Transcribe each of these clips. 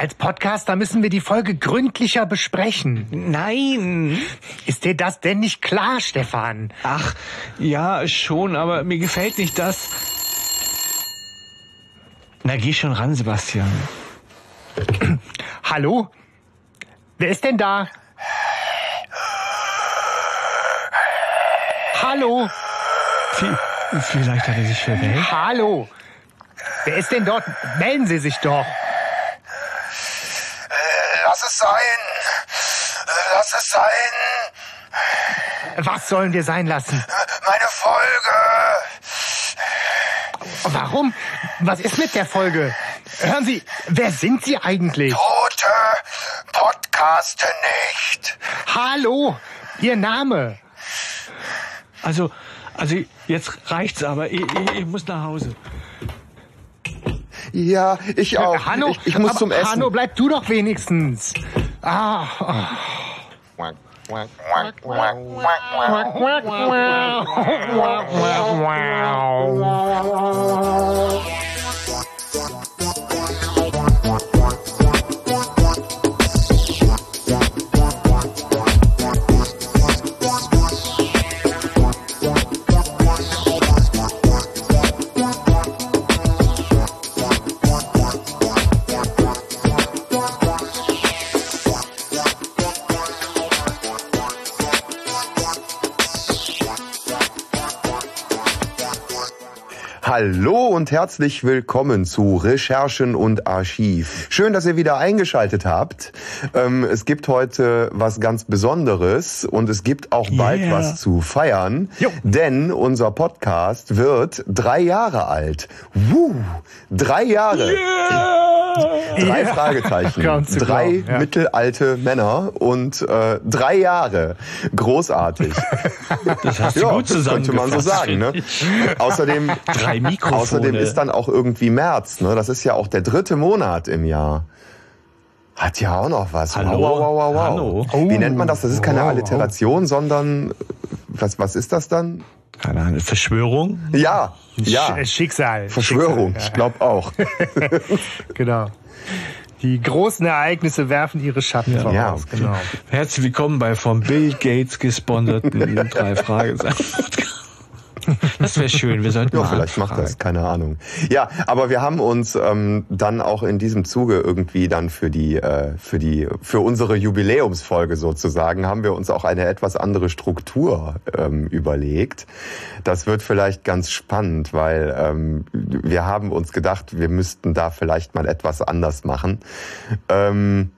Als Podcaster müssen wir die Folge gründlicher besprechen. Nein. Ist dir das denn nicht klar, Stefan? Ach, ja, schon, aber mir gefällt nicht das. Na, geh schon ran, Sebastian. Hallo? Wer ist denn da? Hallo? Vielleicht hat er sich verwählt. Hallo? Wer ist denn dort? Melden Sie sich doch. Lass es sein. Lass es sein. Was sollen wir sein lassen? Meine Folge. Warum? Was ist mit der Folge? Hören Sie, wer sind Sie eigentlich? Tote Podcaste nicht. Hallo? Ihr Name? Also, also jetzt reicht's aber. Ich, ich, ich muss nach Hause. Ja, ich auch. Hanno, ich, ich muss aber zum Essen. Hanno, bleib du doch wenigstens. Ah. Quack, quack, Hallo und herzlich willkommen zu Recherchen und Archiv. Schön, dass ihr wieder eingeschaltet habt. Ähm, es gibt heute was ganz Besonderes und es gibt auch bald Yeah. was zu feiern, Jo. denn unser Podcast wird drei Jahre alt. Wuh, drei Jahre. Drei Ja. Fragezeichen. Drei glauben, ja. mittelalte Männer und äh, drei Jahre. Großartig. Das hast du Ja, gut könnte man so zusammengefasst. sagen. Ne? Außerdem, Drei Mikrofone. außerdem ist dann auch irgendwie März. Ne? Das ist ja auch der dritte Monat im Jahr. Hat ja auch noch was. Hallo? Wow, wow, wow, wow. Hallo? Wie nennt man das? Das ist keine Wow, wow. Alliteration, sondern was, was ist das dann? Keine Ahnung, Verschwörung? Ja, ja. Sch- Schicksal. Verschwörung, Schicksal, ich glaube auch. ja, genau. Die großen Ereignisse werfen ihre Schatten voraus. Ja. Genau. Herzlich willkommen bei vom Bill Gates gesponserten drei Fragezeichen. Das wäre schön, wir sollten Ja, mal vielleicht macht das, keine Ahnung. Ja, aber wir haben uns ähm, dann auch in diesem Zuge irgendwie dann für die, äh, für die, für unsere Jubiläumsfolge sozusagen, haben wir uns auch eine etwas andere Struktur ähm, überlegt. Das wird vielleicht ganz spannend, weil ähm, wir haben uns gedacht, wir müssten da vielleicht mal etwas anders machen. Ähm,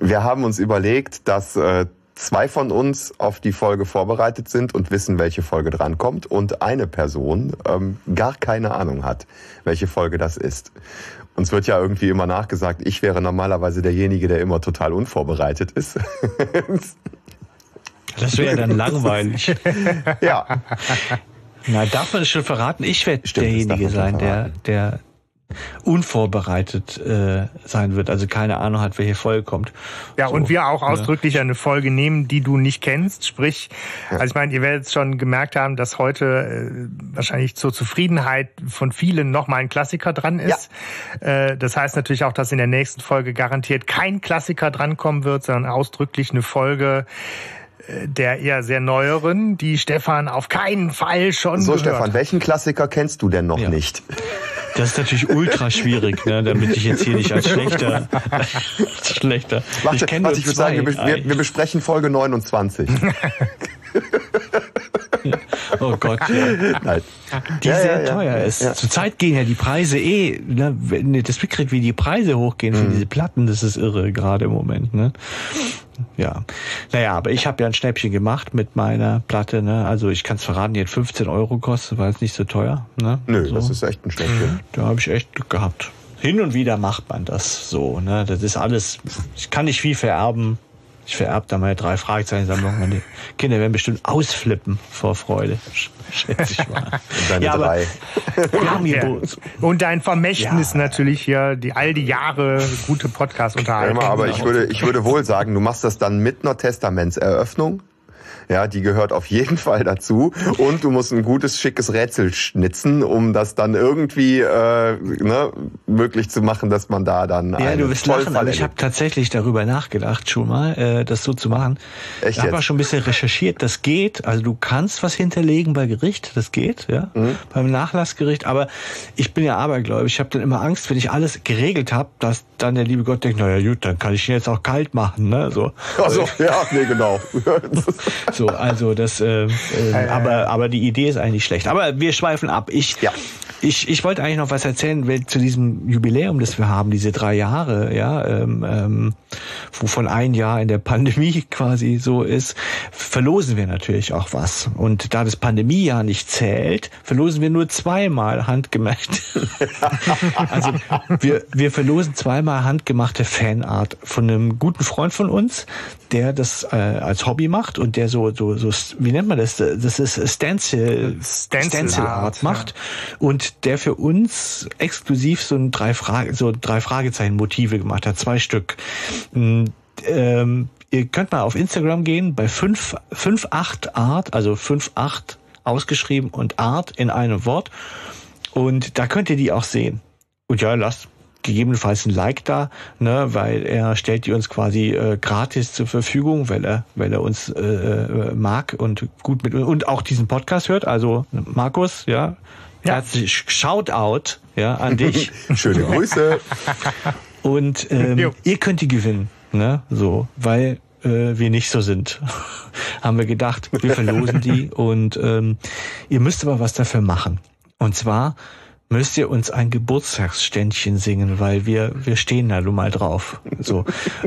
wir haben uns überlegt, dass äh, zwei von uns auf die Folge vorbereitet sind und wissen, welche Folge drankommt und eine Person ähm, gar keine Ahnung hat, welche Folge das ist. Uns wird ja irgendwie immer nachgesagt, ich wäre normalerweise derjenige, der immer total unvorbereitet ist. Das wäre dann langweilig. ja, Na, darf man es schon verraten? Ich werde derjenige sein, der, der unvorbereitet äh, sein wird, also keine Ahnung hat, welche Folge kommt. Ja, So, und wir auch ne? ausdrücklich eine Folge nehmen, die du nicht kennst. Sprich, also ich meine, ihr werdet schon gemerkt haben, dass heute äh, wahrscheinlich zur Zufriedenheit von vielen nochmal ein Klassiker dran ist. Äh, das heißt natürlich auch, dass in der nächsten Folge garantiert kein Klassiker drankommen wird, sondern ausdrücklich eine Folge äh, der eher sehr neueren, die Stefan auf keinen Fall schon so gehört Stefan, welchen Klassiker kennst du denn noch Ja. nicht? Das ist natürlich ultra schwierig, ne, damit ich jetzt hier nicht als schlechter, als schlechter. Warte, ich warte, ich würde zwei. sagen, wir, wir, wir besprechen Folge 29. oh Gott, ja. Nein. die Ja, sehr ja, teuer ist. Zurzeit gehen ja die Preise eh, ne, wenn ihr das mitkriegt, wie die Preise hochgehen Mhm. für diese Platten, das ist irre gerade im Moment, ne? Ja. Naja, aber ich habe ja ein Schnäppchen gemacht mit meiner Platte, ne? Also ich kann es verraten, die hat 15 Euro gekostet, war jetzt nicht so teuer, ne? Nö, so. das ist echt ein Schnäppchen. Da habe ich echt Glück gehabt. Hin und wieder macht man das so, ne? Das ist alles, ich kann nicht viel vererben. Ich vererbe da meine drei Fragezeichen-Sammlung. Meine Kinder werden bestimmt ausflippen vor Freude, sch- schätze ich mal. Und deine Ja, aber- drei. Hier Ja. Und dein Vermächtnis Ja. natürlich hier, die all die Jahre gute Podcast-Unterhaltung. Aber ich würde, ich würde wohl sagen, du machst das dann mit einer Testamentseröffnung. Ja, die gehört auf jeden Fall dazu. Und du musst ein gutes, schickes Rätsel schnitzen, um das dann irgendwie äh, ne, möglich zu machen, dass man da dann. Ja, du wirst lachen, aber ich habe tatsächlich darüber nachgedacht, schon mal, äh, das so zu machen. Echt ich habe schon ein bisschen recherchiert. Das geht. Also du kannst was hinterlegen bei Gericht. Das geht, ja, mhm. beim Nachlassgericht. Aber ich bin ja abergläubig. Ich habe dann immer Angst, wenn ich alles geregelt habe, dass dann der liebe Gott denkt, naja gut, dann kann ich ihn jetzt auch kalt machen, ne? So. Also ja, nee, genau. so, also das, äh, äh, aber aber die Idee ist eigentlich schlecht. Aber wir schweifen ab. Ich ja. Ich, ich wollte eigentlich noch was erzählen zu diesem Jubiläum, das wir haben, diese drei Jahre, ja, ähm, ähm, wovon ein Jahr in der Pandemie quasi so ist, verlosen wir natürlich auch was. Und da das Pandemiejahr nicht zählt, verlosen wir nur zweimal handgemacht. also wir, wir verlosen zweimal handgemachte Fanart von einem guten Freund von uns, der das äh, als Hobby macht und der so, so, so, wie nennt man das? Das ist Stencil, Stencil, Stencil Art macht. Ja. Und der für uns exklusiv so ein drei Frage, so drei Fragezeichen Motive gemacht hat, zwei Stück. Mm, ähm, ihr könnt mal auf Instagram gehen bei 5, 58 Art, also 58 ausgeschrieben und Art in einem Wort. Und da könnt ihr die auch sehen. Und ja, lasst gegebenenfalls ein Like da, ne, weil er stellt die uns quasi äh, gratis zur Verfügung, weil er, weil er uns äh, äh mag und gut mit und auch diesen Podcast hört. Also Markus, ja, ja. Herzlich Shoutout ja, an dich. Schöne Grüße. Und ähm, ihr könnt die gewinnen, ne? So, weil äh, wir nicht so sind. Haben wir gedacht, wir verlosen die und ähm, ihr müsst aber was dafür machen. Und zwar müsst ihr uns ein Geburtstagsständchen singen, weil wir wir stehen da nun mal drauf. So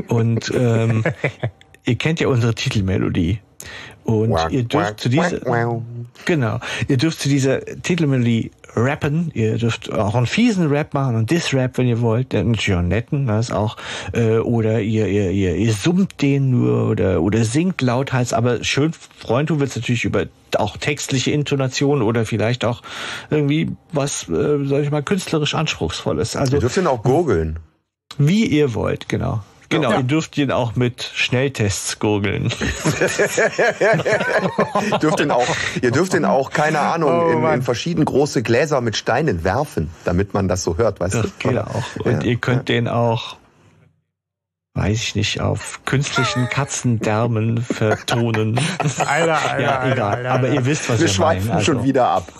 und ähm, ihr kennt ja unsere Titelmelodie. Und ihr dürft zu dieser, genau, ihr dürft zu dieser Titelmelodie rappen. Ihr dürft auch einen fiesen Rap machen, einen Diss-Rap, wenn ihr wollt, einen netten, das auch, äh, oder ihr, ihr, ihr, ihr summt den nur oder, oder singt lauthals, aber schön freuen tun wir es natürlich über auch textliche Intonation oder vielleicht auch irgendwie was, äh, sag ich mal, künstlerisch anspruchsvolles. Also, ihr dürft ihn auch gurgeln. Wie ihr wollt, genau. Genau, ja. ihr dürft ihn auch mit Schnelltests gurgeln. dürft ihn auch, ihr dürft ihn auch, keine Ahnung, oh, in, in, verschieden große Gläser mit Steinen werfen, damit man das so hört, weißt das du? Geht auch. Und ja. ihr könnt den auch weiß ich nicht, auf künstlichen Katzendärmen vertonen. Alter, Alter, ja, egal. Alter, Aber ihr wisst, was wir, wir schweifen also. schon wieder ab.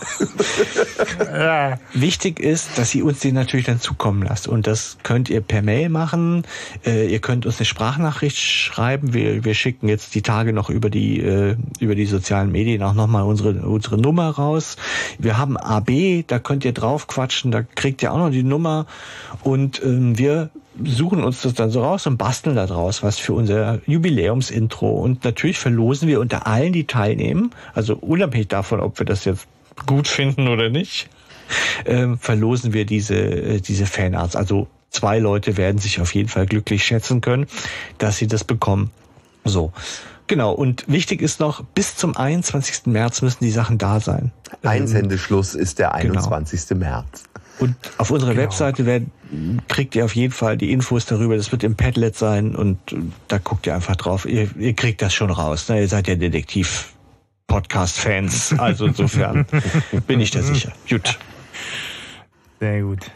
ja. Wichtig ist, dass ihr uns den natürlich dann zukommen lasst. Und das könnt ihr per Mail machen. Äh, ihr könnt uns eine Sprachnachricht schreiben. Wir, wir schicken jetzt die Tage noch über die, äh, über die sozialen Medien auch nochmal unsere, unsere Nummer raus. Wir haben AB, da könnt ihr drauf quatschen, da kriegt ihr auch noch die Nummer. Und ähm, wir suchen uns das dann so raus und basteln da draus was für unser Jubiläumsintro. Und natürlich verlosen wir unter allen, die teilnehmen, also unabhängig davon, ob wir das jetzt gut finden oder nicht, äh, verlosen wir diese, äh, diese Fanarts. Also zwei Leute werden sich auf jeden Fall glücklich schätzen können, dass sie das bekommen. So. Genau, und wichtig ist noch, bis zum 21. März müssen die Sachen da sein. Einsendeschluss ist der 21. Genau. März. Und auf unserer genau. Webseite werden, kriegt ihr auf jeden Fall die Infos darüber. Das wird im Padlet sein und da guckt ihr einfach drauf. Ihr, ihr kriegt das schon raus. Ne? Ihr seid ja Detektiv-Podcast-Fans. Also insofern bin ich da sicher. Gut. Sehr gut.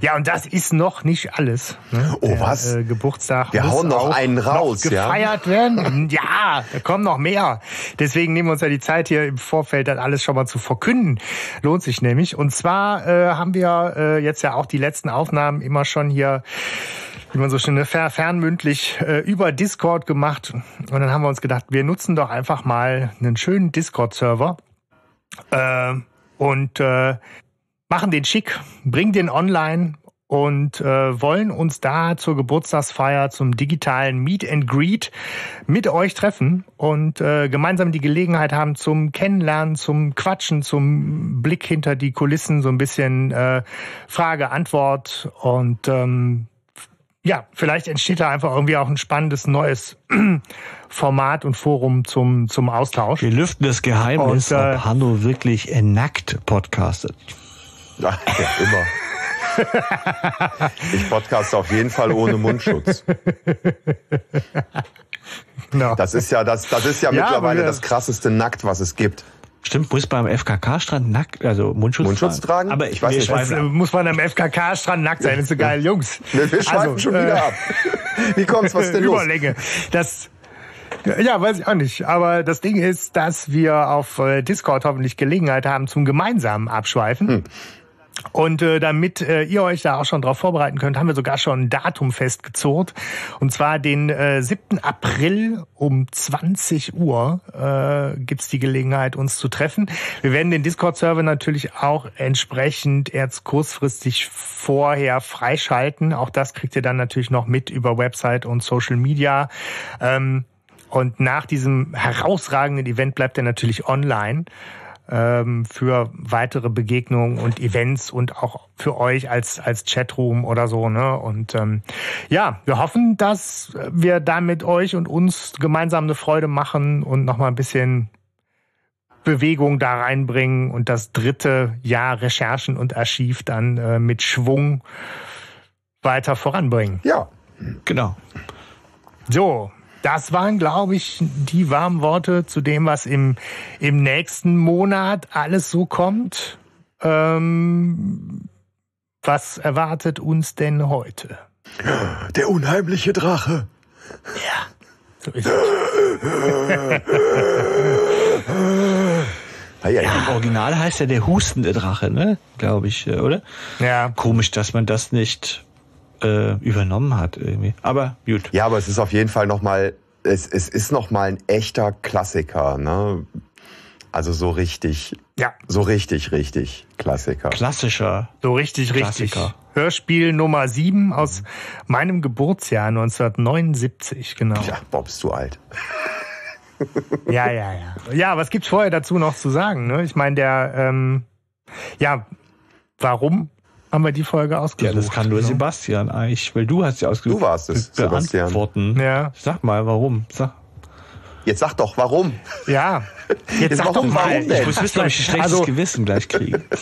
Ja, und das ist noch nicht alles. Ne? Oh, Der, was? Äh, Geburtstag Wir hauen noch einen raus, noch gefeiert ja? werden. ja, da kommen noch mehr. Deswegen nehmen wir uns ja die Zeit hier im Vorfeld dann alles schon mal zu verkünden. Lohnt sich nämlich. Und zwar äh, haben wir äh, jetzt ja auch die letzten Aufnahmen immer schon hier wie man so schön ne, fernmündlich äh, über Discord gemacht. Und dann haben wir uns gedacht, wir nutzen doch einfach mal einen schönen Discord-Server. Äh, und äh, machen den schick, bringen den online und äh, wollen uns da zur Geburtstagsfeier zum digitalen Meet and Greet mit euch treffen und äh, gemeinsam die Gelegenheit haben zum Kennenlernen, zum Quatschen, zum Blick hinter die Kulissen, so ein bisschen äh, Frage, Antwort und ähm, ja, vielleicht entsteht da einfach irgendwie auch ein spannendes neues Format und Forum zum, zum Austausch. Wir lüften das Geheimnis, und, äh, ob Hanno wirklich nackt podcastet. Ja, immer. ich podcaste auf jeden Fall ohne Mundschutz. Genau. Das ist ja, das, das ist ja, ja mittlerweile das krasseste Nackt, was es gibt. Stimmt, muss beim FKK-Strand nackt, also Mundschutz, Mundschutz tragen? Aber ich weiß nicht, muss man am FKK-Strand nackt sein, das ist so geil, Jungs. Wir, wir schweifen also, schon wieder äh, ab. Wie kommt's, was denn los? Überlänge. Das, ja, weiß ich auch nicht. Aber das Ding ist, dass wir auf äh, Discord hoffentlich Gelegenheit haben zum gemeinsamen Abschweifen. Hm. Und äh, damit äh, ihr euch da auch schon drauf vorbereiten könnt, haben wir sogar schon ein Datum festgezurrt. Und zwar den äh, 7. April um 20 Uhr äh, gibt die Gelegenheit, uns zu treffen. Wir werden den Discord-Server natürlich auch entsprechend erst kurzfristig vorher freischalten. Auch das kriegt ihr dann natürlich noch mit über Website und Social Media. Ähm, und nach diesem herausragenden Event bleibt er natürlich online ähm, für weitere Begegnungen und Events und auch für euch als, als Chatroom oder so. Ne? Und ähm, ja, wir hoffen, dass wir da mit euch und uns gemeinsam eine Freude machen und nochmal ein bisschen Bewegung da reinbringen und das dritte Jahr Recherchen und Archiv dann äh, mit Schwung weiter voranbringen. Ja, genau. So, das waren, glaube ich, die warmen Worte zu dem, was im, im nächsten Monat alles so kommt. Ähm, was erwartet uns denn heute? Der unheimliche Drache. Ja, so ist es. ja, ja. Im Original heißt er der hustende Drache, ne? Glaube ich, äh, oder? Ja. Komisch, dass man das nicht äh, übernommen hat irgendwie. Aber gut. Ja, aber es ist auf jeden Fall nochmal, es, es ist nochmal ein echter Klassiker, ne? Also so richtig, ja. so richtig, richtig Klassiker. Klassischer. So richtig, Klassiker. richtig. Hörspiel Nummer 7 aus meinem Geburtsjahr 1979, genau. Ja, Bob, bist du alt. ja, ja, ja. Ja, was gibt's vorher dazu noch zu sagen? Ne? Ich meine, der, ähm, ja, warum haben wir die Folge ausgesucht. Ja, das kann nur genau. Sebastian eigentlich, weil du hast sie ausgesucht. Du warst es, Sebastian. Beantworten. Ja. Sag mal, warum? Sag. Jetzt sag doch, warum? Ja. Jetzt, Jetzt sag doch, warum denn? Ich muss wissen, ob ich ein schlechtes also, Gewissen gleich kriege.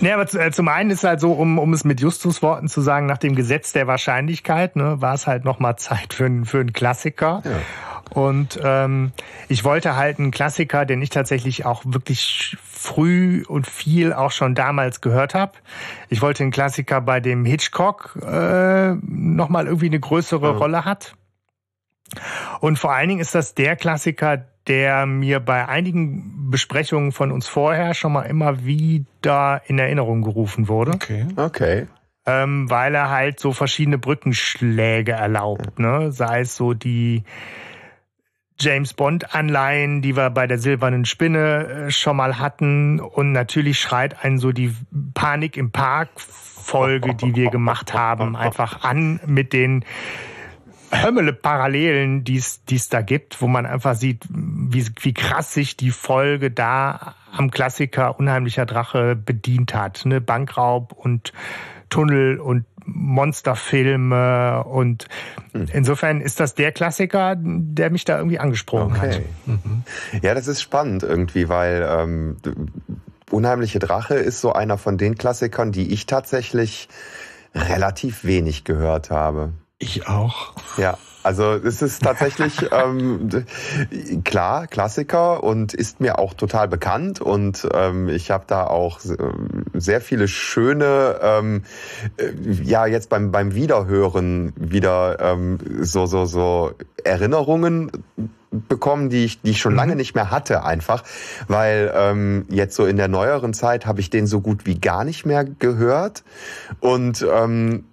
Nee, aber äh, zum einen ist halt so, um, um es mit Justus Worten zu sagen, nach dem Gesetz der Wahrscheinlichkeit, ne, war es halt nochmal Zeit für, für einen Klassiker. Ja. Und ähm, ich wollte halt einen Klassiker, den ich tatsächlich auch wirklich früh und viel auch schon damals gehört habe. Ich wollte einen Klassiker, bei dem Hitchcock äh, nochmal irgendwie eine größere mhm. Rolle hat. Und vor allen Dingen ist das der Klassiker, der mir bei einigen Besprechungen von uns vorher schon mal immer wieder in Erinnerung gerufen wurde. Okay. Okay. Ähm, weil er halt so verschiedene Brückenschläge erlaubt, ne? Sei es so die James Bond Anleihen, die wir bei der silbernen Spinne äh, schon mal hatten. Und natürlich schreit einen so die Panik im Park Folge, die wir gemacht haben, einfach an mit den Hömmele Parallelen, die es da gibt, wo man einfach sieht, wie, wie krass sich die Folge da am Klassiker Unheimlicher Drache bedient hat. Ne? Bankraub und Tunnel und Monsterfilme und hm. insofern ist das der Klassiker, der mich da irgendwie angesprochen okay. hat. Mhm. Ja, das ist spannend irgendwie, weil ähm, Unheimliche Drache ist so einer von den Klassikern, die ich tatsächlich relativ wenig gehört habe. Ich auch. Ja. Also es ist tatsächlich ähm, klar Klassiker und ist mir auch total bekannt und ähm, ich habe da auch sehr viele schöne ähm, äh, ja jetzt beim beim Wiederhören wieder ähm, so so so Erinnerungen bekommen, die ich, die ich schon lange mhm. nicht mehr hatte, einfach, weil ähm, jetzt so in der neueren Zeit habe ich den so gut wie gar nicht mehr gehört und ähm,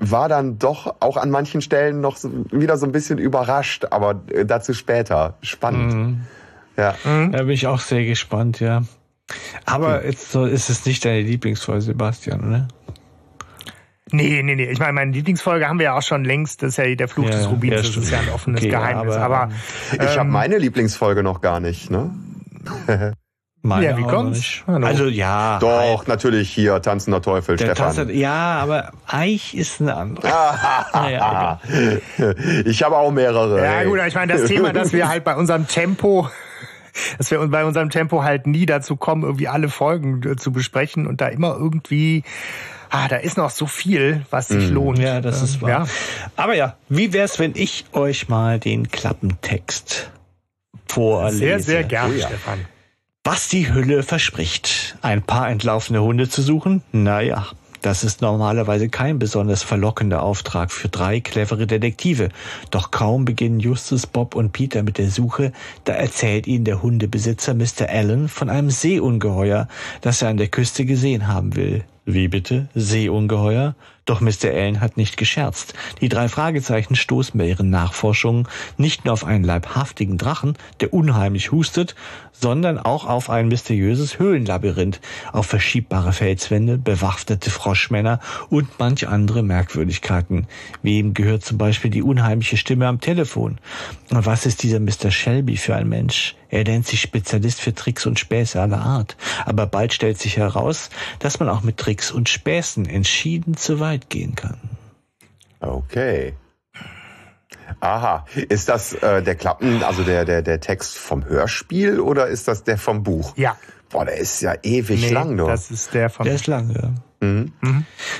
war dann doch auch an manchen Stellen noch so, wieder so ein bisschen überrascht, aber äh, dazu später. Spannend. Mhm. Ja. Mhm. Da bin ich auch sehr gespannt, ja. Aber mhm. jetzt so ist es nicht deine Lieblingsfolge, Sebastian, oder? Nee, nee, nee. Ich meine, meine Lieblingsfolge haben wir ja auch schon längst. Das ist ja der Fluch ja, des Rubins. Ja, das ist ja ein offenes okay, Geheimnis. aber, aber ähm, ich habe meine Lieblingsfolge noch gar nicht, ne? Meine ja, wie kommt's? Also ja. Doch, halt. natürlich hier tanzender Teufel, Der Stefan. Tanzende, ja, aber Eich ist eine andere. naja, ich habe auch mehrere. Ja gut, ich meine, das Thema, dass wir halt bei unserem Tempo dass wir bei unserem Tempo halt nie dazu kommen, irgendwie alle Folgen äh, zu besprechen und da immer irgendwie Ah, da ist noch so viel, was sich lohnt. Ja, das ist Ähm, wahr. Ja. Aber ja, wie wär's, wenn ich euch mal den Klappentext vorlese? Sehr, sehr gerne, Oh ja. Stefan. Was die Hülle verspricht. Ein paar entlaufene Hunde zu suchen? Naja, das ist normalerweise kein besonders verlockender Auftrag für drei clevere Detektive. Doch kaum beginnen Justus, Bob und Peter mit der Suche, da erzählt ihnen der Hundebesitzer Mr. Allen von einem Seeungeheuer, das er an der Küste gesehen haben will. Wie bitte? Seeungeheuer? Doch Mr. Allen hat nicht gescherzt. Die drei Fragezeichen stoßen bei ihren Nachforschungen nicht nur auf einen leibhaftigen Drachen, der unheimlich hustet, sondern auch auf ein mysteriöses Höhlenlabyrinth, auf verschiebbare Felswände, bewaffnete Froschmänner und manche andere Merkwürdigkeiten. Wem gehört zum Beispiel die unheimliche Stimme am Telefon? Und was ist dieser Mr. Shelby für ein Mensch? Er nennt sich Spezialist für Tricks und Späße aller Art. Aber bald stellt sich heraus, dass man auch mit Tricks und Späßen entschieden zu weit gehen kann. Okay. Aha. Ist das äh, der Klappen, also der, der, der Text vom Hörspiel oder ist das der vom Buch? Ja. Boah, der ist ja ewig Nee, lang, du. das ist der vom Der ist lang, ja. Mhm.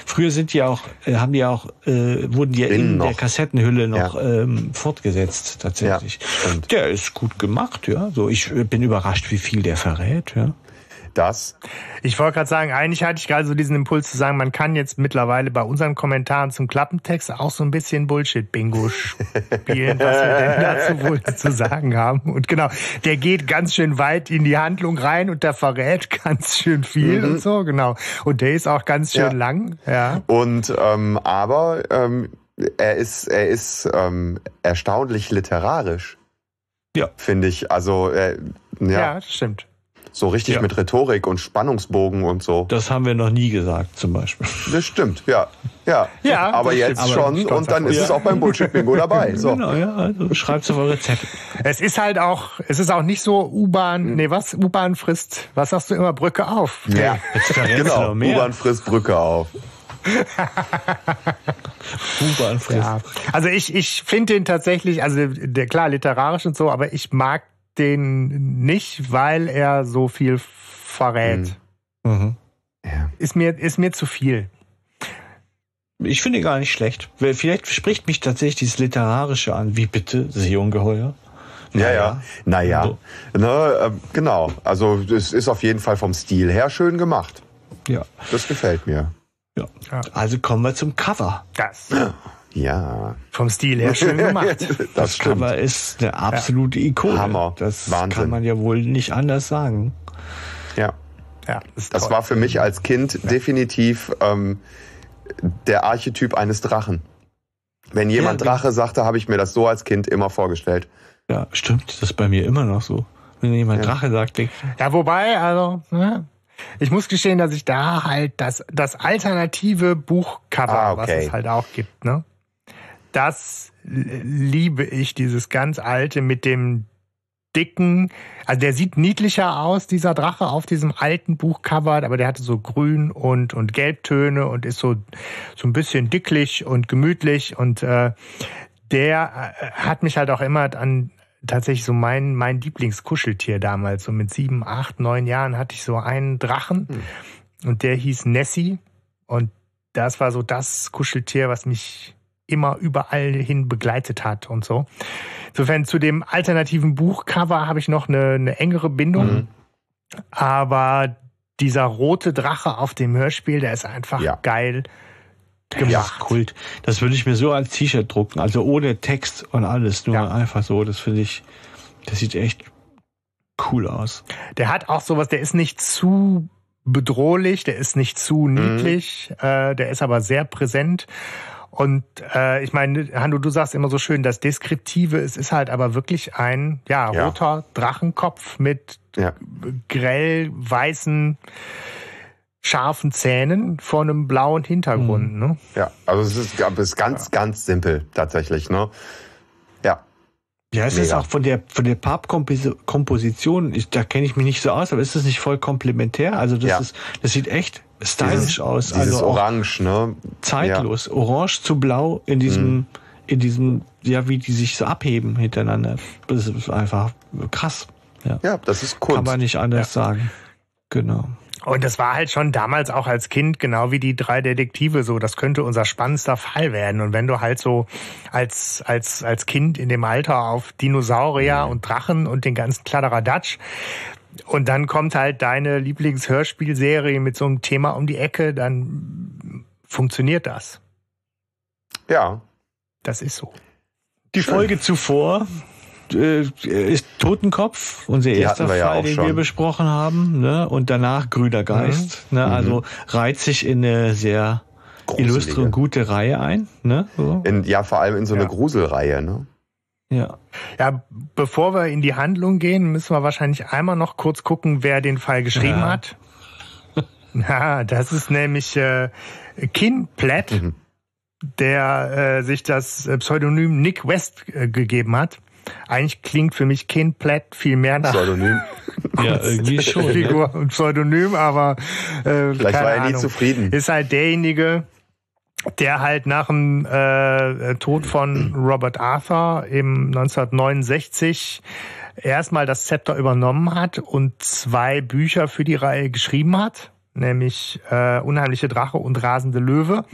Früher sind die auch, äh, haben die auch, äh, wurden die ja in der noch. Kassettenhülle noch Ja. ähm, fortgesetzt tatsächlich. Ja, der ist gut gemacht, ja. So, ich äh, bin überrascht, wie viel der verrät, ja. Das. Ich wollte gerade sagen, eigentlich hatte ich gerade so diesen Impuls zu sagen, man kann jetzt mittlerweile bei unseren Kommentaren zum Klappentext auch so ein bisschen Bullshit-Bingo spielen, was wir denn dazu wohl zu sagen haben. Und genau, der geht ganz schön weit in die Handlung rein und der verrät ganz schön viel und so, genau. Und der ist auch ganz schön Ja. lang, ja. Und ähm, aber ähm, er ist, er ist ähm, erstaunlich literarisch. Ja. Finde ich. Also äh, ja, Ja, stimmt. So richtig Ja. mit Rhetorik und Spannungsbogen und so. Das haben wir noch nie gesagt, zum Beispiel. Das stimmt, ja. Ja, Ja, aber jetzt. Aber schon und dann ist uns. es auch beim Bullshit-Bingo dabei. So. Genau, ja. Also schreibt auf eure Zettel. Es ist halt auch, es ist auch nicht so U-Bahn, nee, was? U-Bahn frisst, was sagst du immer, Brücke auf. Ja, genau. noch mehr. U-Bahn frisst Brücke auf. U-Bahn frisst. Ja. Also ich, ich finde den tatsächlich, also der klar literarisch und so, aber ich mag den nicht, weil er so viel verrät. Mhm. Ja. Ist mir ist mir zu viel. Ich finde ihn gar nicht schlecht. Vielleicht spricht mich tatsächlich dieses Literarische an. Wie bitte? Seeungeheuer? Ja, ja. Naja. So. Ne, äh, genau. Also es ist auf jeden Fall vom Stil her schön gemacht. Ja. Das gefällt mir. ja. Ja. Also kommen wir zum Cover. Das Ja, vom Stil her schön gemacht. das stimmt. Cover ist eine absolute Ikone. Hammer. Das Wahnsinn. kann man ja wohl nicht anders sagen. Ja. Ja, ist Das toll. war für mich als Kind definitiv ähm, der Archetyp eines Drachen. Wenn jemand Ja, Drache sagte, habe ich mir das so als Kind immer vorgestellt. Ja, stimmt. Das ist bei mir immer noch so. Wenn jemand Ja. Drache sagt, denk, Ja, wobei, also, ne, ich muss gestehen, dass ich da halt das, das alternative Buchcover, Ah, was okay. es halt auch gibt, ne? Das liebe ich, dieses ganz alte mit dem dicken, also der sieht niedlicher aus, dieser Drache auf diesem alten Buchcover, aber der hatte so grün und, und gelbtöne und ist so, so ein bisschen dicklich und gemütlich und äh, der äh, hat mich halt auch immer an tatsächlich so mein, mein Lieblingskuscheltier damals. So mit sieben, acht, neun Jahren hatte ich so einen Drachen und der hieß Nessie und das war so das Kuscheltier, was mich immer überall hin begleitet hat und so. Insofern zu dem alternativen Buchcover habe ich noch eine, eine engere Bindung. Mhm. Aber dieser rote Drache auf dem Hörspiel, der ist einfach Ja. geil gemacht. Kult. Das würde ich mir so als T-Shirt drucken. Also ohne Text und alles. Nur Ja. einfach so. Das finde ich, das sieht echt cool aus. Der hat auch sowas, der ist nicht zu bedrohlich, der ist nicht zu niedlich, äh, der ist aber sehr präsent. Und äh, ich meine, Hanno, du sagst immer so schön, das Deskriptive, es ist halt aber wirklich ein ja, Ja. roter Drachenkopf mit Ja. grell weißen, scharfen Zähnen vor einem blauen Hintergrund. Ne? Ja, also es ist, es ist ganz, ganz simpel tatsächlich. Ne? Ja, Ja, es ist Mega. auch von der, von der Farbkomposition, da kenne ich mich nicht so aus, aber ist das nicht voll komplementär? Also das Ja. ist, das sieht echt stylisch aus. dieses also Orange, ne? zeitlos. Orange zu blau in diesem, Mhm. in diesem, ja, wie die sich so abheben hintereinander. Das ist einfach krass. Ja. Ja, ja das ist Kann Kunst. man nicht anders sagen. Genau. Und das war halt schon damals auch als Kind genau wie die drei Detektive so. Das könnte unser spannendster Fall werden. Und wenn du halt so als, als, als Kind in dem Alter auf Dinosaurier und Drachen und den ganzen Kladderadatsch und dann kommt halt deine Lieblingshörspielserie mit so einem Thema um die Ecke, dann funktioniert das. Ja. Das ist so. Die Folge zuvor äh, ist Totenkopf, unser Die erster Fall, ja den schon. wir besprochen haben. Ne? Und danach Grüner Geist. Ne? Also reiht sich in eine sehr Gruselige. illustre und gute Reihe ein. Ne? So. In, ja, vor allem in so eine Ja. Gruselreihe, ne? Ja. Ja, bevor wir in die Handlung gehen, müssen wir wahrscheinlich einmal noch kurz gucken, wer den Fall geschrieben Ja. hat. Ja, das ist nämlich äh, Kin Platt, Mhm. der äh, sich das Pseudonym Nick West äh, gegeben hat. Eigentlich klingt für mich Kin Platt viel mehr nach Pseudonym. ja, irgendwie schon. Ne? Figur und Pseudonym, aber äh, Vielleicht war er nie Ahnung. zufrieden. Ist halt derjenige, der halt nach dem äh, Tod von Robert Arthur im 1969 erstmal das Zepter übernommen hat und zwei Bücher für die Reihe geschrieben hat, nämlich äh, Unheimliche Drache und Rasende Löwe,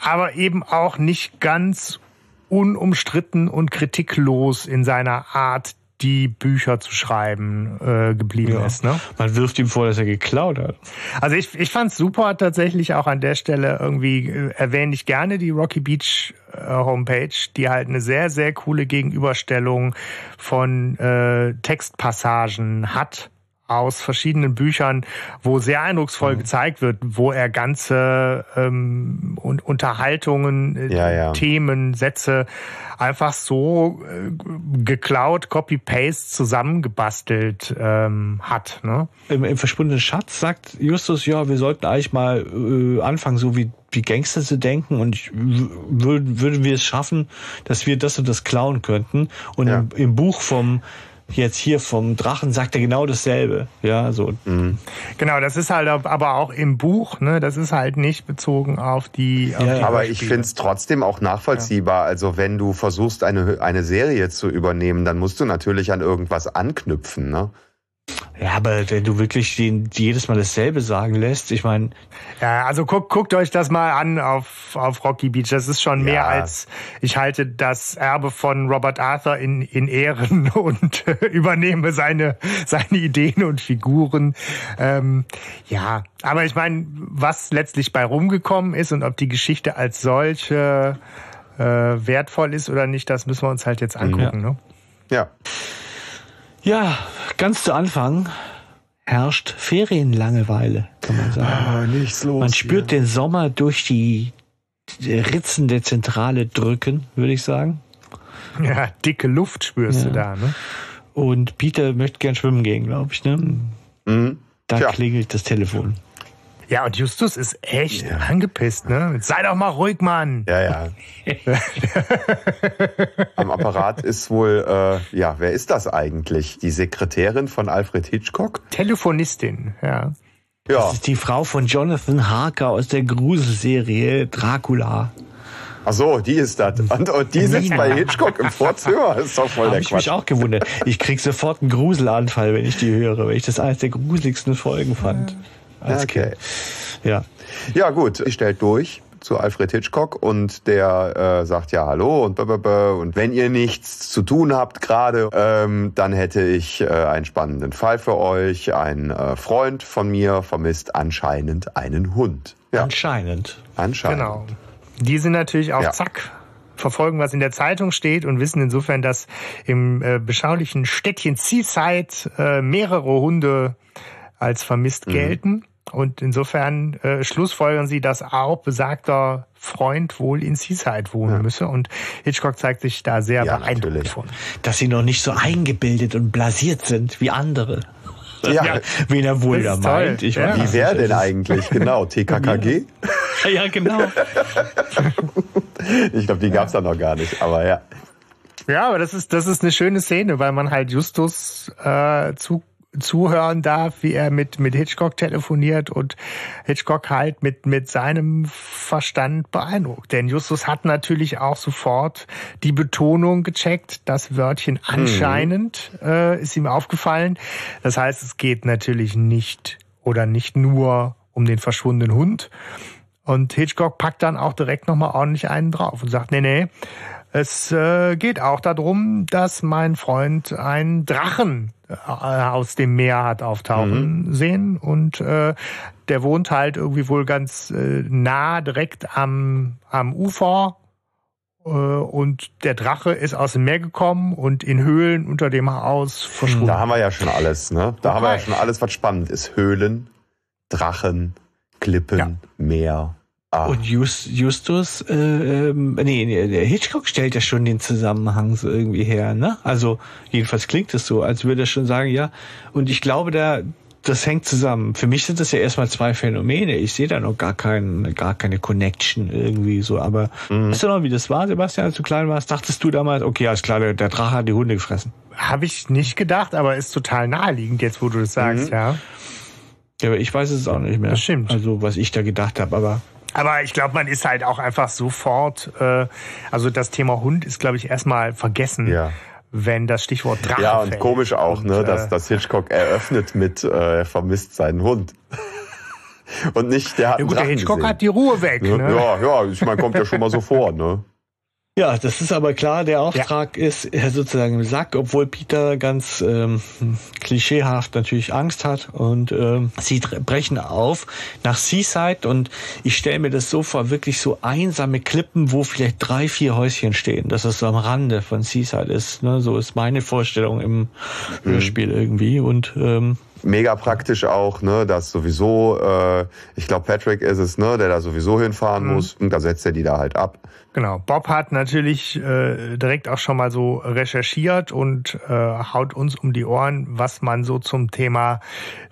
aber eben auch nicht ganz unumstritten und kritiklos in seiner Art, die Bücher zu schreiben äh, geblieben Ja. ist. Ne? Man wirft ihm vor, dass er geklaut hat. Also ich, ich fand's super tatsächlich auch an der Stelle irgendwie äh, erwähne ich gerne die Rocky Beach äh, Homepage, die halt eine sehr sehr coole Gegenüberstellung von äh, Textpassagen hat aus verschiedenen Büchern, wo sehr eindrucksvoll gezeigt wird, wo er ganze ähm, und Unterhaltungen, äh, Ja, ja. Themen, Sätze einfach so äh, geklaut, Copy-Paste zusammengebastelt ähm, hat. Ne? Im, Im verschwundenen Schatz sagt Justus, ja, wir sollten eigentlich mal äh, anfangen, so wie, wie Gangster zu denken und ich, würden, würden wir es schaffen, dass wir das und das klauen könnten. Und Ja. im, im Buch vom jetzt hier vom Drachen sagt er genau dasselbe. Ja, so. Genau, das ist halt aber auch im Buch, ne? Das ist halt nicht bezogen auf die. Auf Ja, die ja. Aber ich finde es trotzdem auch nachvollziehbar. Also wenn du versuchst, eine, eine Serie zu übernehmen, dann musst du natürlich an irgendwas anknüpfen. Ne? Ja, aber wenn du wirklich den jedes Mal dasselbe sagen lässt, ich meine, Ja, also guckt, guckt euch das mal an auf, auf Rocky Beach. Das ist schon mehr Ja. als ich halte das Erbe von Robert Arthur in, in Ehren und äh, übernehme seine, seine Ideen und Figuren. Ähm, ja, aber ich meine, was letztlich bei rumgekommen ist und ob die Geschichte als solche äh, wertvoll ist oder nicht, das müssen wir uns halt jetzt angucken. Ne? Ja. Ja, ganz zu Anfang herrscht Ferienlangeweile, kann man sagen. nichts los. Man spürt den Sommer durch die die Ritzen der Zentrale drücken, würde ich sagen. Ja, dicke Luft spürst Ja. du da. Ne? Und Peter möchte gern schwimmen gehen, glaube ich. Ne? Mhm. Da Tja. klingelt das Telefon. Ja, und Justus ist echt angepisst, ne? Sei doch mal ruhig, Mann. Ja, ja. Am Apparat ist wohl, äh, ja, wer ist das eigentlich? Die Sekretärin von Alfred Hitchcock? Telefonistin, ja. Ja. Das ist die Frau von Jonathan Harker aus der Gruselserie Dracula. Ach so, die ist das. Und, und die sitzt Nina. bei Hitchcock im Vorzimmer. Das ist doch voll Habe der ich mich Quatsch. auch gewundert. Ich krieg sofort einen Gruselanfall, wenn ich die höre, weil ich das eines der gruseligsten Folgen fand. Als Okay. Kind. Ja. Ja, gut. Ich stellt durch zu Alfred Hitchcock und der äh, sagt ja hallo und blablabla. und wenn ihr nichts zu tun habt gerade, ähm, dann hätte ich äh, einen spannenden Fall für euch. Ein äh, Freund von mir vermisst anscheinend einen Hund. Ja, Anscheinend. anscheinend. Genau. Die sind natürlich auf Ja. Zack, verfolgen, was in der Zeitung steht und wissen insofern, dass im äh, beschaulichen Städtchen Seaside äh, mehrere Hunde als vermisst gelten. Und insofern äh, schlussfolgern sie, dass auch besagter Freund wohl in Seaside wohnen müsse. Und Hitchcock zeigt sich da sehr Ja, beeindruckt natürlich. von. Dass sie noch nicht so eingebildet und blasiert sind wie andere. Ja, Wen er wohl da meint. Ich Ja. wie wäre denn eigentlich? Genau, TKKG? Ja, genau. Ich glaube, die gab's da noch gar nicht, aber ja. Ja, aber das ist, das ist eine schöne Szene, weil man halt Justus äh, zu, zuhören darf, wie er mit, mit Hitchcock telefoniert und Hitchcock halt mit, mit seinem Verstand beeindruckt. Denn Justus hat natürlich auch sofort die Betonung gecheckt, das Wörtchen anscheinend äh, ist ihm aufgefallen. Das heißt, es geht natürlich nicht oder nicht nur um den verschwundenen Hund. Und Hitchcock packt dann auch direkt nochmal ordentlich einen drauf und sagt, nee, nee, es äh, geht auch darum, dass mein Freund einen Drachen äh, aus dem Meer hat auftauchen mhm. sehen und äh, der wohnt halt irgendwie wohl ganz äh, nah direkt am, am Ufer äh, und der Drache ist aus dem Meer gekommen und in Höhlen unter dem Haus verschwunden. Da haben wir ja schon alles, ne? Da okay. haben wir ja schon alles, was spannend ist. Höhlen, Drachen, Klippen, ja. Meer. Ah. Und Just, Justus, äh, ähm, nee, Hitchcock stellt ja schon den Zusammenhang so irgendwie her, ne? Also jedenfalls klingt es so, als würde er schon sagen, ja. Und ich glaube, da das hängt zusammen. Für mich sind das ja erstmal zwei Phänomene. Ich sehe da noch gar kein, gar keine Connection irgendwie so. Aber mhm. weißt du noch, wie das war, Sebastian, als du klein warst? Dachtest du damals, okay, alles klar, der, der Drache hat die Hunde gefressen? Habe ich nicht gedacht, aber ist total naheliegend jetzt, wo du das sagst, mhm. ja. Ja, aber ich weiß es auch nicht mehr. Das stimmt. Also, was ich da gedacht habe, aber. Aber ich glaube, man ist halt auch einfach sofort, äh, also das Thema Hund ist, glaube ich, erstmal vergessen. Ja wenn das Stichwort Drache Ja, und fällt. komisch auch, und, ne, dass, äh, dass Hitchcock eröffnet mit, äh, er vermisst seinen Hund. und nicht, der hat ja, gut, der Hitchcock gesehen. hat die Ruhe weg. Ne? Ja, ja, ich meine, kommt ja schon mal so vor, ne? Ja, das ist aber klar, der Auftrag ja. ist sozusagen im Sack, obwohl Peter ganz ähm, klischeehaft natürlich Angst hat und ähm, sie brechen auf nach Seaside und ich stelle mir das so vor, wirklich so einsame Klippen, wo vielleicht drei, vier Häuschen stehen, dass es so am Rande von Seaside ist. Ne? So ist meine Vorstellung im mhm. Hörspiel irgendwie und ähm, mega praktisch auch, ne, dass sowieso, äh, ich glaube Patrick ist es, ne, der da sowieso hinfahren mhm. muss und da setzt er die da halt ab. Genau. Bob hat natürlich äh, direkt auch schon mal so recherchiert und äh, haut uns um die Ohren, was man so zum Thema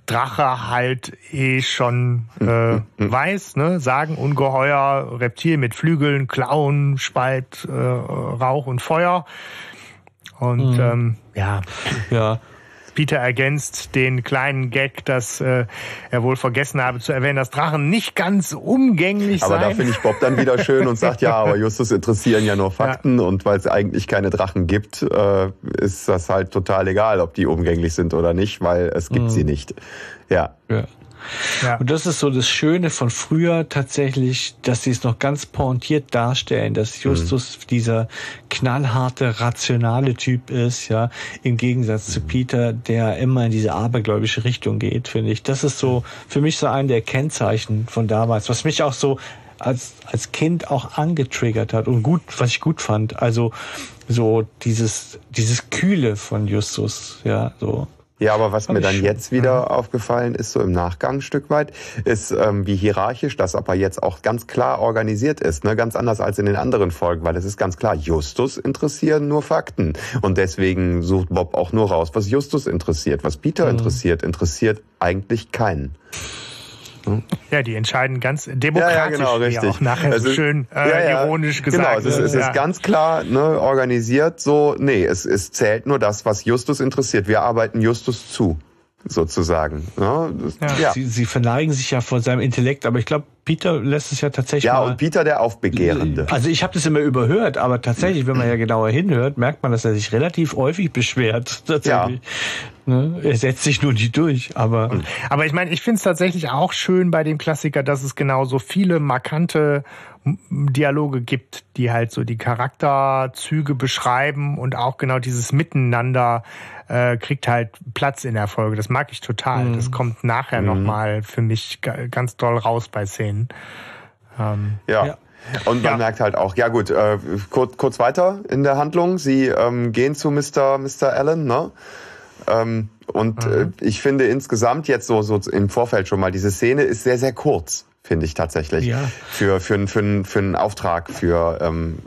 Drache halt eh schon äh, weiß. Ne? Sagen Ungeheuer, Reptil mit Flügeln, Klauen, Spalt, äh, Rauch und Feuer. Und mhm. ähm, ja. Ja. Peter ergänzt den kleinen Gag, dass äh, er wohl vergessen habe zu erwähnen, dass Drachen nicht ganz umgänglich aber seien. Aber da finde ich Bob dann wieder schön und sagt, ja, aber Justus interessieren ja nur Fakten ja. und weil es eigentlich keine Drachen gibt, äh, ist das halt total egal, ob die umgänglich sind oder nicht, weil es gibt mhm. sie nicht. Ja. ja. Ja. Und das ist so das Schöne von früher tatsächlich, dass sie es noch ganz pointiert darstellen, dass Justus mhm. dieser knallharte, rationale Typ ist, ja, im Gegensatz mhm. zu Peter, der immer in diese abergläubische Richtung geht, finde ich. Das ist so für mich so ein der Kennzeichen von damals, was mich auch so als, als Kind auch angetriggert hat und gut, was ich gut fand. Also so dieses, dieses Kühle von Justus, ja, so. Ja, aber was mir dann jetzt wieder mhm. aufgefallen ist, so im Nachgang ein Stück weit, ist, ähm, wie hierarchisch das aber jetzt auch ganz klar organisiert ist. Ne? Ganz anders als in den anderen Folgen, weil es ist ganz klar, Justus interessieren nur Fakten. Und deswegen sucht Bob auch nur raus, was Justus interessiert. Was Peter mhm. interessiert, interessiert eigentlich keinen. Ja, die entscheiden ganz demokratisch, ja, ja, genau, richtig. auch nachher also, so schön äh, ja, ja, ironisch gesagt. Genau, es ist, es ist ganz klar ne, organisiert so, nee, es, es zählt nur das, was Justus interessiert. Wir arbeiten Justus zu sozusagen. Ja, das, ja. ja. Sie, sie verneigen sich ja vor seinem Intellekt, aber ich glaube, Peter lässt es ja tatsächlich. Ja, mal, und Peter der Aufbegehrende. Also ich habe das immer überhört, aber tatsächlich, wenn man ja genauer hinhört, merkt man, dass er sich relativ häufig beschwert. Tatsächlich. Ja. Ne? Er setzt sich nur nicht durch, aber. Aber ich meine, ich finde es tatsächlich auch schön bei dem Klassiker, dass es genau so viele markante Dialoge gibt, die halt so die Charakterzüge beschreiben und auch genau dieses Miteinander äh, kriegt halt Platz in der Folge. Das mag ich total. Mhm. Das kommt nachher mhm. nochmal für mich ganz doll raus bei Szenen. Ähm, ja. ja. Und man ja. merkt halt auch, ja gut, äh, kurz, kurz weiter in der Handlung. Sie ähm, gehen zu Mr. Mr. Allen, ne? Ähm, und äh, mhm. äh, ich finde insgesamt jetzt so, so im Vorfeld schon mal, diese Szene ist sehr, sehr kurz, finde ich tatsächlich. Ja. Für, für, für, für einen Auftrag, für ähm,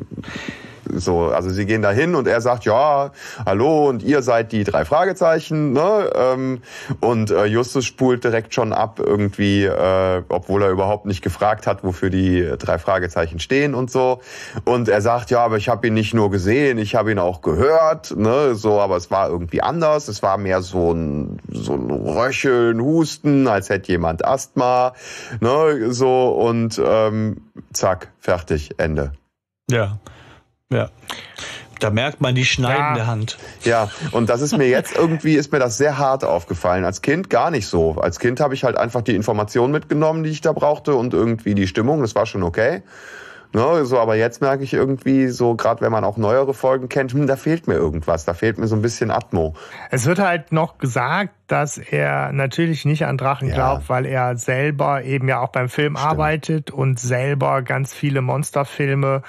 so, also sie gehen da hin und er sagt, ja, hallo und ihr seid die drei Fragezeichen, ne? Ähm, und äh, Justus spult direkt schon ab irgendwie, äh, obwohl er überhaupt nicht gefragt hat, wofür die drei Fragezeichen stehen und so. Und er sagt, ja, aber ich habe ihn nicht nur gesehen, ich habe ihn auch gehört, ne? So, aber es war irgendwie anders. Es war mehr so ein so ein Röcheln, Husten, als hätte jemand Asthma, ne? So und ähm, zack, fertig, Ende. Ja. Ja. Da merkt man die schneidende Ja. Hand. Ja, und das ist mir jetzt irgendwie, ist mir das sehr hart aufgefallen. Als Kind gar nicht so. Als Kind habe ich halt einfach die Informationen mitgenommen, die ich da brauchte und irgendwie die Stimmung, das war schon okay. Ne, so, aber jetzt merke ich irgendwie so, gerade wenn man auch neuere Folgen kennt, hm, da fehlt mir irgendwas, da fehlt mir so ein bisschen Atmo. Es wird halt noch gesagt, dass er natürlich nicht an Drachen Ja. glaubt, weil er selber eben ja auch beim Film arbeitet und selber ganz viele Monsterfilme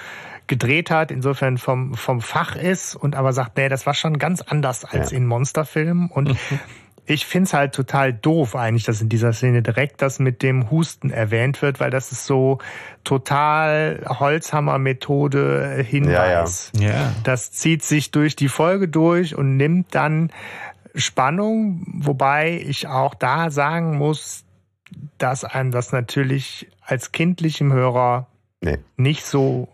gedreht hat, insofern vom, vom Fach ist und aber sagt, nee, das war schon ganz anders als Ja. in Monsterfilmen und ich find's halt total doof eigentlich, dass in dieser Szene direkt das mit dem Husten erwähnt wird, weil das ist so total Holzhammer-Methode Hinweis. Ja, ja. Das zieht sich durch die Folge durch und nimmt dann Spannung, wobei ich auch da sagen muss, dass einem das natürlich als kindlichem Hörer Nee. nicht so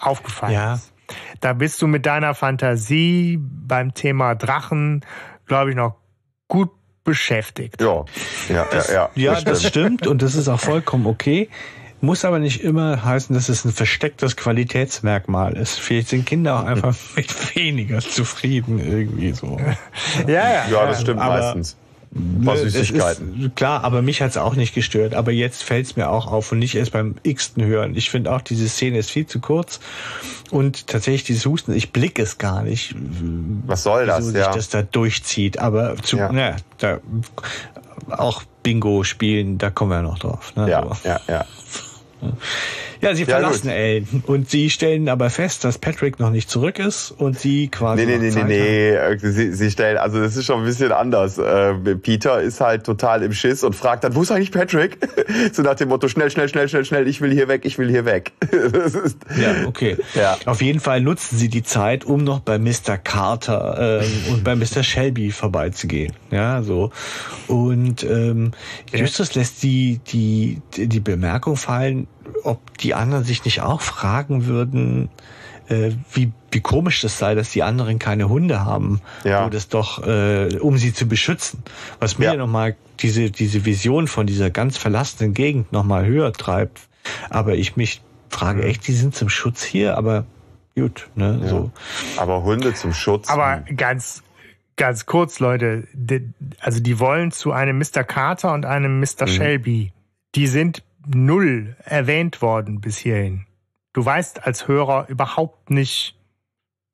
aufgefallen Ja. ist. Da bist du mit deiner Fantasie beim Thema Drachen, glaube ich, noch gut beschäftigt. Ja, ja, ja, ja. Ja, das stimmt. stimmt und das ist auch vollkommen okay. Muss aber nicht immer heißen, dass es ein verstecktes Qualitätsmerkmal ist. Vielleicht sind Kinder auch einfach mit weniger zufrieden irgendwie so. Ja, ja. Ja, das stimmt Aber- meistens. Paar Ne, es Süßigkeiten. Ist, klar, aber mich hat's auch nicht gestört. Aber jetzt fällt's mir auch auf und nicht erst beim x-ten Hören. Ich finde auch, diese Szene ist viel zu kurz. Und tatsächlich dieses Husten, ich blick es gar nicht. Was soll das, wieso ja. sich das da durchzieht. Aber zu, Ja. na, da, auch Bingo spielen, da kommen wir noch drauf. Ne? Ja, So. ja, ja. ja, sie Ja, verlassen gut. Ellen. Und sie stellen aber fest, dass Patrick noch nicht zurück ist und sie quasi. Nee, nee, nee, nee, haben. nee. äh, Sie, sie stellen, also das ist schon ein bisschen anders. Äh, Peter ist halt total im Schiss und fragt dann, wo ist eigentlich Patrick? So nach dem Motto, schnell, schnell, schnell, schnell, schnell, ich will hier weg, ich will hier weg. Ist, Ja, okay. Ja. Auf jeden Fall nutzen sie die Zeit, um noch bei Mr. Carter ähm, und bei Mr. Shelby vorbeizugehen. Ja, so. Und ähm, Justus lässt die, die, die Bemerkung fallen, ob die anderen sich nicht auch fragen würden, äh, wie, wie komisch das sei, dass die anderen keine Hunde haben, Ja. wo das doch, äh, um sie zu beschützen. Was mir Ja. ja. nochmal diese, diese Vision von dieser ganz verlassenen Gegend nochmal höher treibt. Aber ich mich frage echt, die sind zum Schutz hier, aber gut, ne, so. aber Hunde zum Schutz. Aber ganz, ganz kurz, Leute. Die, also die wollen zu einem Mr. Carter und einem Mr. Shelby. Die sind null erwähnt worden bis hierhin. Du weißt als Hörer überhaupt nicht,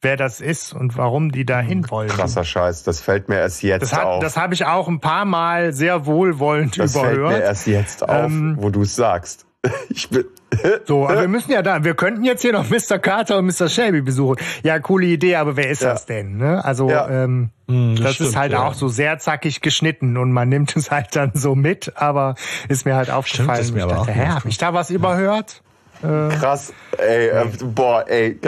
wer das ist und warum die da hin wollen. krasser Scheiß, das fällt mir erst jetzt Das, hat, auf. das habe ich auch ein paar Mal sehr wohlwollend Das fällt mir überhört. erst jetzt auf, Ähm, wo du es sagst. Ich bin, So, aber wir müssen ja da, wir könnten jetzt hier noch Mr. Carter und Mr. Shelby besuchen. Ja, coole Idee, aber wer ist Ja. das denn? Ne? Also Ja. ähm, Hm, das, stimmt, ist halt ja. auch so sehr zackig geschnitten und man nimmt es halt dann so mit, aber ist mir halt aufgefallen. ist mir ich aber dachte, auch hä, nicht hab ich da was überhört? Krass, ey, äh, boah, ey,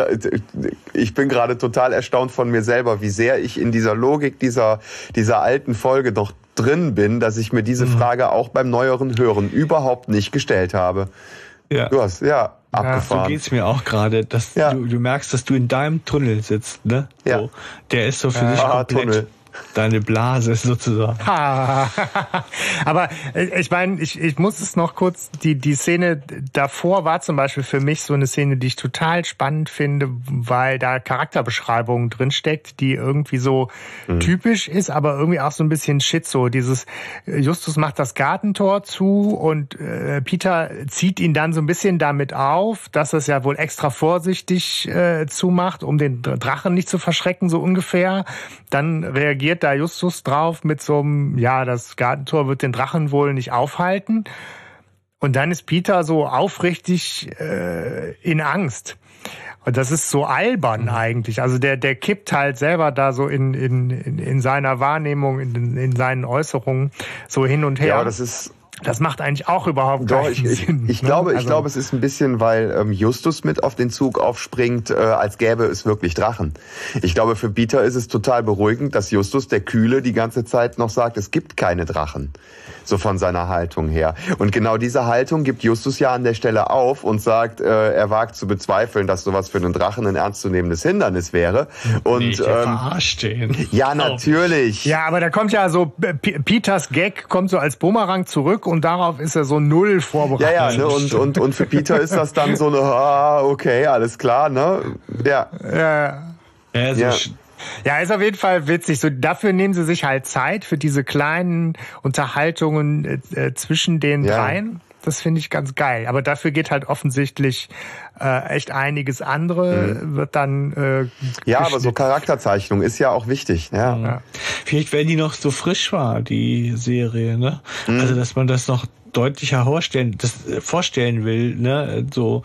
ich bin gerade total erstaunt von mir selber, wie sehr ich in dieser Logik dieser, dieser alten Folge noch drin bin, dass ich mir diese Mhm. Frage auch beim neueren Hören überhaupt nicht gestellt habe. Ja. Du hast, ja, So abgefahren. geht's mir auch gerade, dass Ja. du, du merkst, dass du in deinem Tunnel sitzt, ne? Ja. So. Der ist so für dich Ah, komplett Tunnel. Deine Blase sozusagen. Aber äh, ich meine, ich, ich muss es noch kurz, die, die Szene davor war zum Beispiel für mich so eine Szene, die ich total spannend finde, weil da Charakterbeschreibung drinsteckt, die irgendwie so typisch ist, aber irgendwie auch so ein bisschen schizo. Dieses äh, Justus macht das Gartentor zu und äh, Peter zieht ihn dann so ein bisschen damit auf, dass es ja wohl extra vorsichtig äh, zumacht, um den Drachen nicht zu verschrecken, so ungefähr. Dann reagiert da Justus drauf mit so einem, ja, das Gartentor wird den Drachen wohl nicht aufhalten. Und dann ist Peter so aufrichtig äh, in Angst. Und das ist so albern eigentlich. Also der, der kippt halt selber da so in, in, in, in seiner Wahrnehmung, in, in seinen Äußerungen so hin und her. ja, das ist, das macht eigentlich auch überhaupt Doch, keinen ich, ich, Sinn. ich ne? glaube, ich Also- glaube, es ist ein bisschen, weil ähm, Justus mit auf den Zug aufspringt, äh, als gäbe es wirklich Drachen. Ich glaube, für Peter ist es total beruhigend, dass Justus, der Kühle, die ganze Zeit noch sagt, es gibt keine Drachen. So von seiner Haltung her. Und genau diese Haltung gibt Justus ja an der Stelle auf und sagt, äh, er wagt zu bezweifeln, dass sowas für einen Drachen ein ernstzunehmendes Hindernis wäre. Und ich ähm, verarscht den. ja, natürlich. Ja, aber da kommt ja so, P Peters Gag kommt so als Bumerang zurück und darauf ist er so null Ja, vorbereitet. ja, ne? und, und, und für Peter ist das dann so eine, ah, okay, alles klar, ne? Ja. Ja. Ja, so Ja. Ja, ist auf jeden Fall witzig. So, dafür nehmen sie sich halt Zeit für diese kleinen Unterhaltungen äh, äh, zwischen den Ja. dreien. Das finde ich ganz geil. Aber dafür geht halt offensichtlich äh, echt einiges andere, wird dann äh, Mhm. Ja, aber so. Charakterzeichnung ist ja auch wichtig. Ja. Ja. Vielleicht, weil die noch so frisch war, die Serie, ne? Mhm. Also, dass man das noch deutlicher vorstellen, das äh, vorstellen will, ne? So.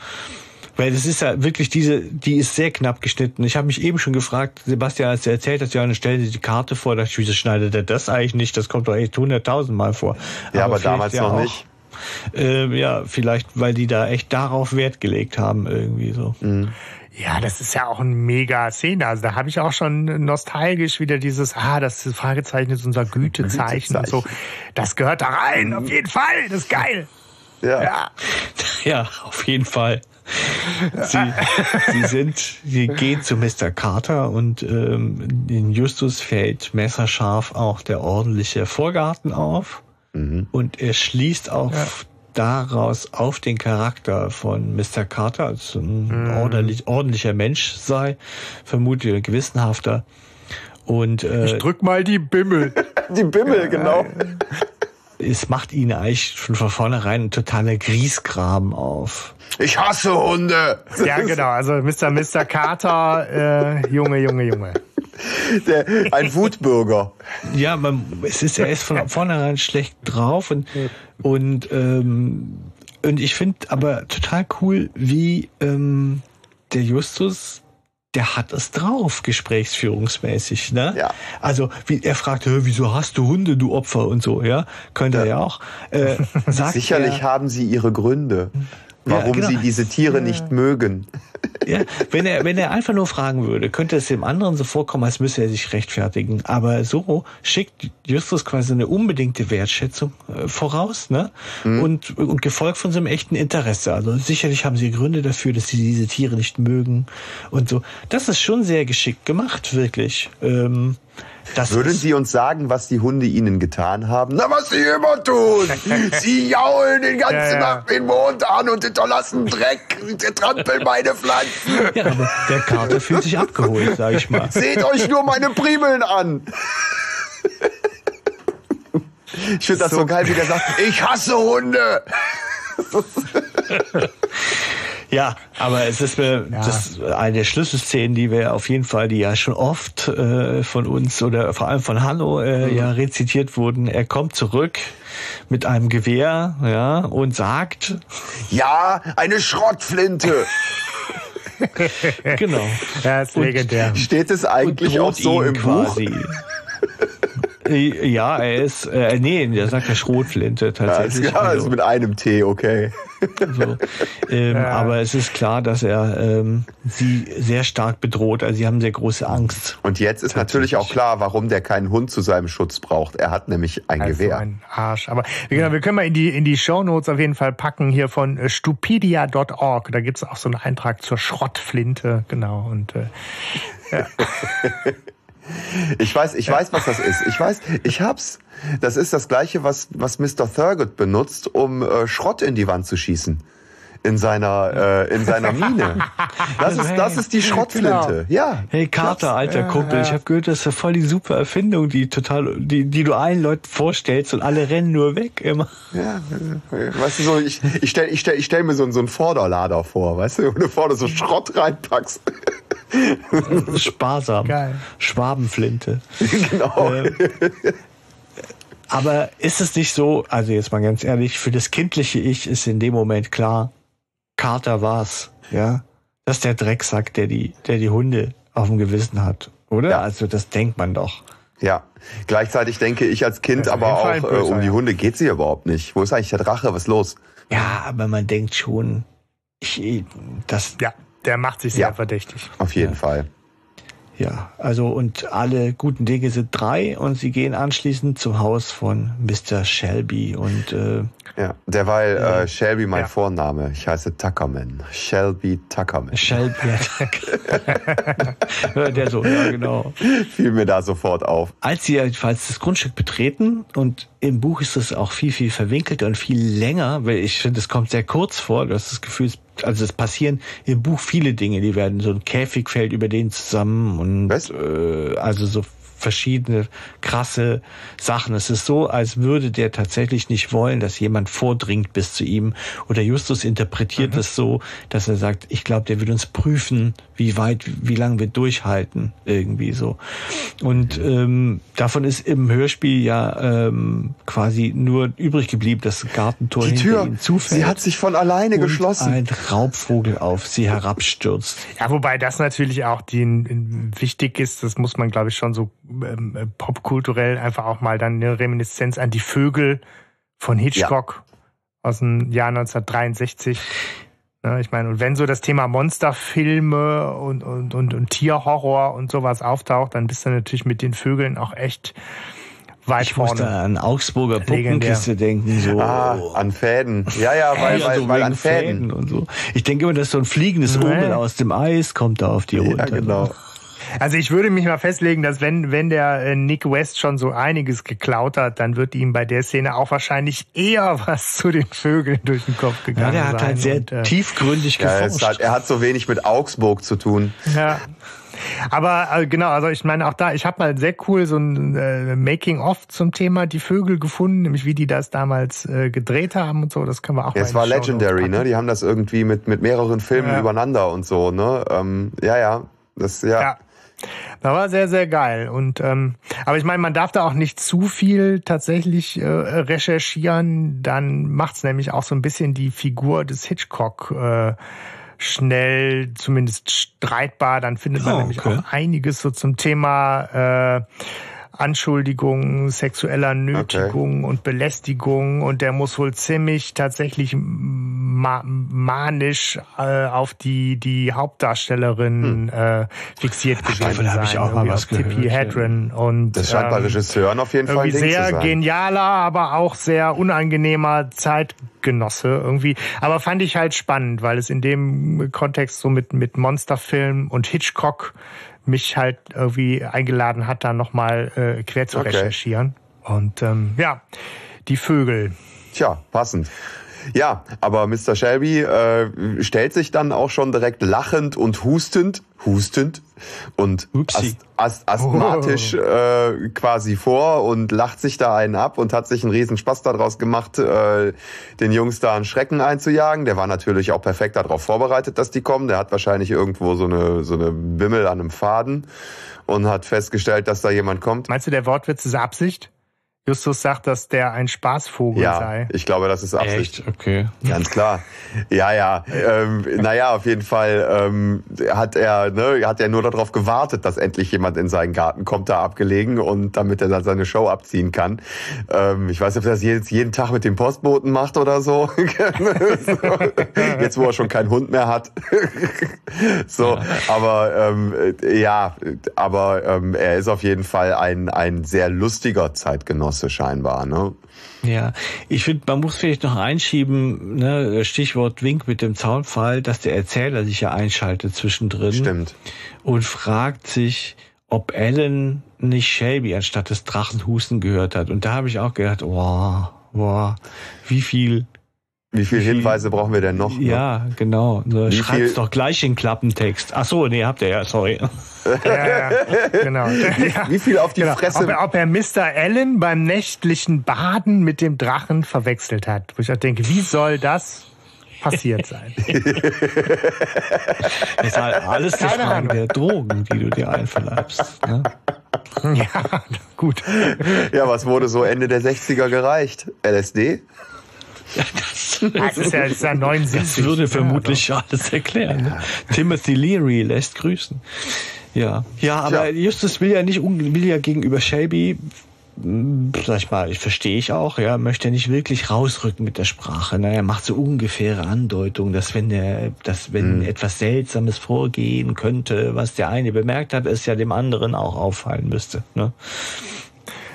Weil das ist ja wirklich diese, die ist sehr knapp geschnitten. Ich habe mich eben schon gefragt, Sebastian, als er erzählt hat, ja, dann stell dir die Karte vor, da dachte ich, wieso schneidet er das eigentlich nicht? Das kommt doch echt hunderttausend Mal vor. Ja, aber, vielleicht damals ja noch auch, nicht. Äh, ja, vielleicht, weil die da echt darauf Wert gelegt haben, irgendwie so. Mhm. Ja, das ist ja auch ein mega Szene. Also da habe ich auch schon nostalgisch wieder dieses, ah, das Fragezeichen ist unser Gütezeichen und so. Das gehört da rein, auf jeden Fall. Das ist geil. Ja. Ja. Ja, auf jeden Fall. Sie, sie sind, sie gehen zu Mr. Carter und ähm, in Justus fällt messerscharf auch der ordentliche Vorgarten auf und er schließt auch daraus auf den Charakter von Mr. Carter, als ein ordentlich, ordentlicher Mensch sei, vermutlich ein gewissenhafter. Und Ich äh, drück mal die Bimmel. Die Bimmel, genau. es macht ihn eigentlich schon von vornherein ein totaler Griesgraben auf. Ich hasse Hunde. Ja, genau. Also Mr. Mr. Carter, äh, Junge, Junge, Junge. Der, ein Wutbürger. Ja, man, es ist, er ist von vornherein schlecht drauf und, und, ähm, und ich finde aber total cool, wie ähm, der Justus, der hat es drauf, gesprächsführungsmäßig, ne? Ja. Also, wie, er fragt, "Hä, wieso hast du Hunde, du Opfer und so, ja? Könnte er ja auch. Äh, sagt Sicherlich er, haben sie ihre Gründe, warum genau. sie diese Tiere nicht mögen. Ja, wenn er, wenn er einfach nur fragen würde, könnte es dem anderen so vorkommen, als müsse er sich rechtfertigen. Aber so schickt Justus quasi eine unbedingte Wertschätzung äh, voraus, ne? Und, und gefolgt von so einem echten Interesse. Also sicherlich haben sie Gründe dafür, dass sie diese Tiere nicht mögen und so. Das ist schon sehr geschickt gemacht, wirklich. Ähm, das Würden Sie uns sagen, was die Hunde Ihnen getan haben? Na, was sie immer tun. Sie jaulen den ganzen Ja, ja. Nacht den Mond an und hinterlassen Dreck. Sie trampeln meine Pflanzen. ja, aber der Kater fühlt sich abgeholt, sage ich mal. Seht euch nur meine Primeln an. Ich finde das so. geil, wie der sagt, ich hasse Hunde. Ja, aber es ist mir das ist eine der Schlüsselszenen, die wir auf jeden Fall, die ja schon oft äh, von uns oder vor allem von Hanno äh, ja rezitiert wurden. Er kommt zurück mit einem Gewehr, ja, und sagt, Ja, eine Schrottflinte. genau, Ja, ist legendär. Steht es eigentlich auch so im Buch? quasi. Äh, Ja, er ist, äh, nee, der sagt ja Schrotflinte Ja, ist, tatsächlich. ja, also. ist mit einem T, okay. So. Ähm, Ja. Aber es ist klar, dass er ähm, sie sehr stark bedroht. Also sie haben sehr große Angst. Und jetzt ist natürlich auch klar, warum der keinen Hund zu seinem Schutz braucht. Er hat nämlich ein Also Gewehr. ein Arsch. Aber gesagt, wir können mal in die, in die Shownotes auf jeden Fall packen hier von äh, stupidia.org. Da gibt's auch so einen Eintrag zur Schrottflinte, genau. Und äh, Ich weiß, ich weiß, was das ist. Ich weiß, ich hab's. Das ist das gleiche, was, was Mr. Thurgood benutzt, um äh, Schrott in die Wand zu schießen. In seiner, äh, in seiner Mine. Das ist, das ist die Schrottflinte. Ja. Hey Carter, alter Kumpel, ich habe gehört, das ist ja voll die super Erfindung, die total, die, die du allen Leuten vorstellst und alle rennen nur weg immer. Ja, weißt du so, ich, ich stell, ich stell, ich stell mir so, einen- so einen Vorderlader vor, weißt du, wo du vorne so Schrott reinpackst. Sparsam. Geil. Schwabenflinte. genau. Ähm, Aber ist es nicht so, also jetzt mal ganz ehrlich, für das kindliche Ich ist in dem Moment klar, Carter war's, ja. Das ist der Drecksack, der die, der die Hunde auf dem Gewissen hat, oder? Ja. Also das denkt man doch. Ja. Gleichzeitig denke ich als Kind Ja, aber auch, ein äh, um die. Hunde geht's hier überhaupt nicht. Wo ist eigentlich der Drache? Was ist los? Ja, aber man denkt schon, ich, das, ja, der macht sich sehr Ja. verdächtig. Auf jeden Ja. Fall. Ja, also und alle guten Dinge sind drei und sie gehen anschließend zum Haus von Mr. Shelby und äh, Ja. Derweil äh, Shelby mein Ja. Vorname. Ich heiße Tuckerman. Shelby Tuckerman. Shelby, ja, der so, ja genau. Fiel mir da sofort auf. Als sie jedenfalls das Grundstück betreten und im Buch ist es auch viel, viel verwinkelter und viel länger, weil ich finde, es kommt sehr kurz vor. Du hast das Gefühl, also es passieren im Buch viele Dinge, die werden so ein Käfig fällt über den zusammen und äh, also so verschiedene krasse Sachen. Es ist so, als würde der tatsächlich nicht wollen, dass jemand vordringt bis zu ihm. Oder Justus interpretiert mhm. es so, dass er sagt, ich glaube, der wird uns prüfen, wie weit, wie lange wir durchhalten, irgendwie so. Und ähm, davon ist im Hörspiel ja ähm, quasi nur übrig geblieben, das Gartentor Die Tür, ihm zufällt. Sie hat sich von alleine und geschlossen. Ein Raubvogel auf sie herabstürzt. Ja, wobei das natürlich auch die, wichtig ist, das muss man, glaube ich, schon so ähm, äh, popkulturell einfach auch mal dann eine Reminiszenz an die Vögel von Hitchcock ja. aus dem Jahr 1963. Ja, ich meine, und wenn so das Thema Monsterfilme und, und, und, und Tierhorror und sowas auftaucht, dann bist du natürlich mit den Vögeln auch echt weit ich vorne. Ich musste an Augsburger Puppenkiste denken. So. Ah, an Fäden. Ja, ja, weil, ja, weil, so weil an Fäden. Fäden. und so. Ich denke immer, dass so ein fliegendes Urmel aus dem Eis kommt da auf die runter. Ja, genau. Also ich würde mich mal festlegen, dass wenn, wenn der äh, Nick West schon so einiges geklaut hat, dann wird ihm bei der Szene auch wahrscheinlich eher was zu den Vögeln durch den Kopf gegangen sein. Ja, der hat halt sehr und, äh, tiefgründig geforscht. Ja, hat, er hat so wenig mit Augsburg zu tun. Ja. Aber äh, genau, also ich meine auch da, ich habe mal sehr cool so ein äh, Making-of zum Thema die Vögel gefunden, nämlich wie die das damals äh, gedreht haben und so. Das können wir auch. Ja, es war legendary, ne? Die haben das irgendwie mit mit mehreren Filmen ja. übereinander und so, ne? Ähm, ja, ja, das ja. ja. Das war sehr, sehr geil. Und ähm, aber ich meine, man darf da auch nicht zu viel tatsächlich äh, recherchieren. Dann macht's nämlich auch so ein bisschen die Figur des Hitchcock äh, schnell, zumindest streitbar. Dann findet man oh, nämlich auch einiges so zum Thema äh, Anschuldigungen sexueller Nötigung okay. und Belästigung und der muss wohl ziemlich tatsächlich ma manisch äh, auf die die Hauptdarstellerin hm. äh, fixiert gewesen sein. habe ich auch mal was gehört. Tippi Hedren und das scheint bei ähm, Regisseuren auf jeden Fall ein Ding sehr zu sein. genialer, aber auch sehr unangenehmer Zeitgenosse irgendwie. Aber fand ich halt spannend, weil es in dem Kontext so mit mit Monsterfilm und Hitchcock mich halt irgendwie eingeladen hat, da nochmal äh, quer zu okay. recherchieren. Und ähm, ja, die Vögel. Tja, passend. Ja, aber Mr. Shelby äh, stellt sich dann auch schon direkt lachend und hustend, hustend und ast, ast, asthmatisch oh. äh, quasi vor und lacht sich da einen ab und hat sich einen riesen Spaß daraus gemacht, äh, den Jungs da einen Schrecken einzujagen. Der war natürlich auch perfekt darauf vorbereitet, dass die kommen. Der hat wahrscheinlich irgendwo so eine, so eine Bimmel an einem Faden und hat festgestellt, dass da jemand kommt. Meinst du, der Wortwitz ist Absicht? Justus sagt, dass der ein Spaßvogel ja, sei. Ich glaube, das ist Absicht. Echt? Okay. Ganz klar. Ja, ja. Ähm, naja, auf jeden Fall ähm, hat er, ne, hat er nur darauf gewartet, dass endlich jemand in seinen Garten kommt, da abgelegen und damit er dann seine Show abziehen kann. Ähm, ich weiß nicht, ob er das jetzt jeden Tag mit dem Postboten macht oder so. jetzt, wo er schon keinen Hund mehr hat. so, ja. aber ähm, ja, aber ähm, er ist auf jeden Fall ein ein sehr lustiger Zeitgenosse. Genosse scheinbar, ne? Ja, ich finde, man muss vielleicht noch einschieben, ne, Stichwort Wink mit dem Zaunpfahl, dass der Erzähler sich ja einschaltet zwischendrin. Stimmt. Und fragt sich, ob Ellen nicht Shelby anstatt des Drachenhusten gehört hat. Und da habe ich auch gedacht, wow, wow, wie viel wie viele Hinweise brauchen wir denn noch? Ja, ne? genau. So, Schreibt's doch gleich in Klappentext. Ach so, nee, habt ihr ja, sorry. Ja, ja, genau. Ja. Wie viel auf die genau. Fresse? Ob er, ob er Mr. Allen beim nächtlichen Baden mit dem Drachen verwechselt hat. Wo ich auch denke, wie soll das passiert sein? das ist halt alles die Frage Ahnung. der Drogen, die du dir einverleibst. Ne? Ja, gut. Ja, was wurde so Ende der 60er gereicht? LSD? Ja, das, das, ist ja, das ist ja 79. Das würde vermutlich ja, alles erklären. Ne? Timothy Leary lässt grüßen. Ja, ja, aber ja. Justus will ja nicht will ja gegenüber Shelby hm, sag ich mal, ich verstehe ich auch, ja, möchte er nicht wirklich rausrücken mit der Sprache. Ne? Er macht so ungefähre Andeutungen, dass wenn der, dass wenn mhm. etwas Seltsames vorgehen könnte, was der eine bemerkt hat, es ja dem anderen auch auffallen müsste. Ne?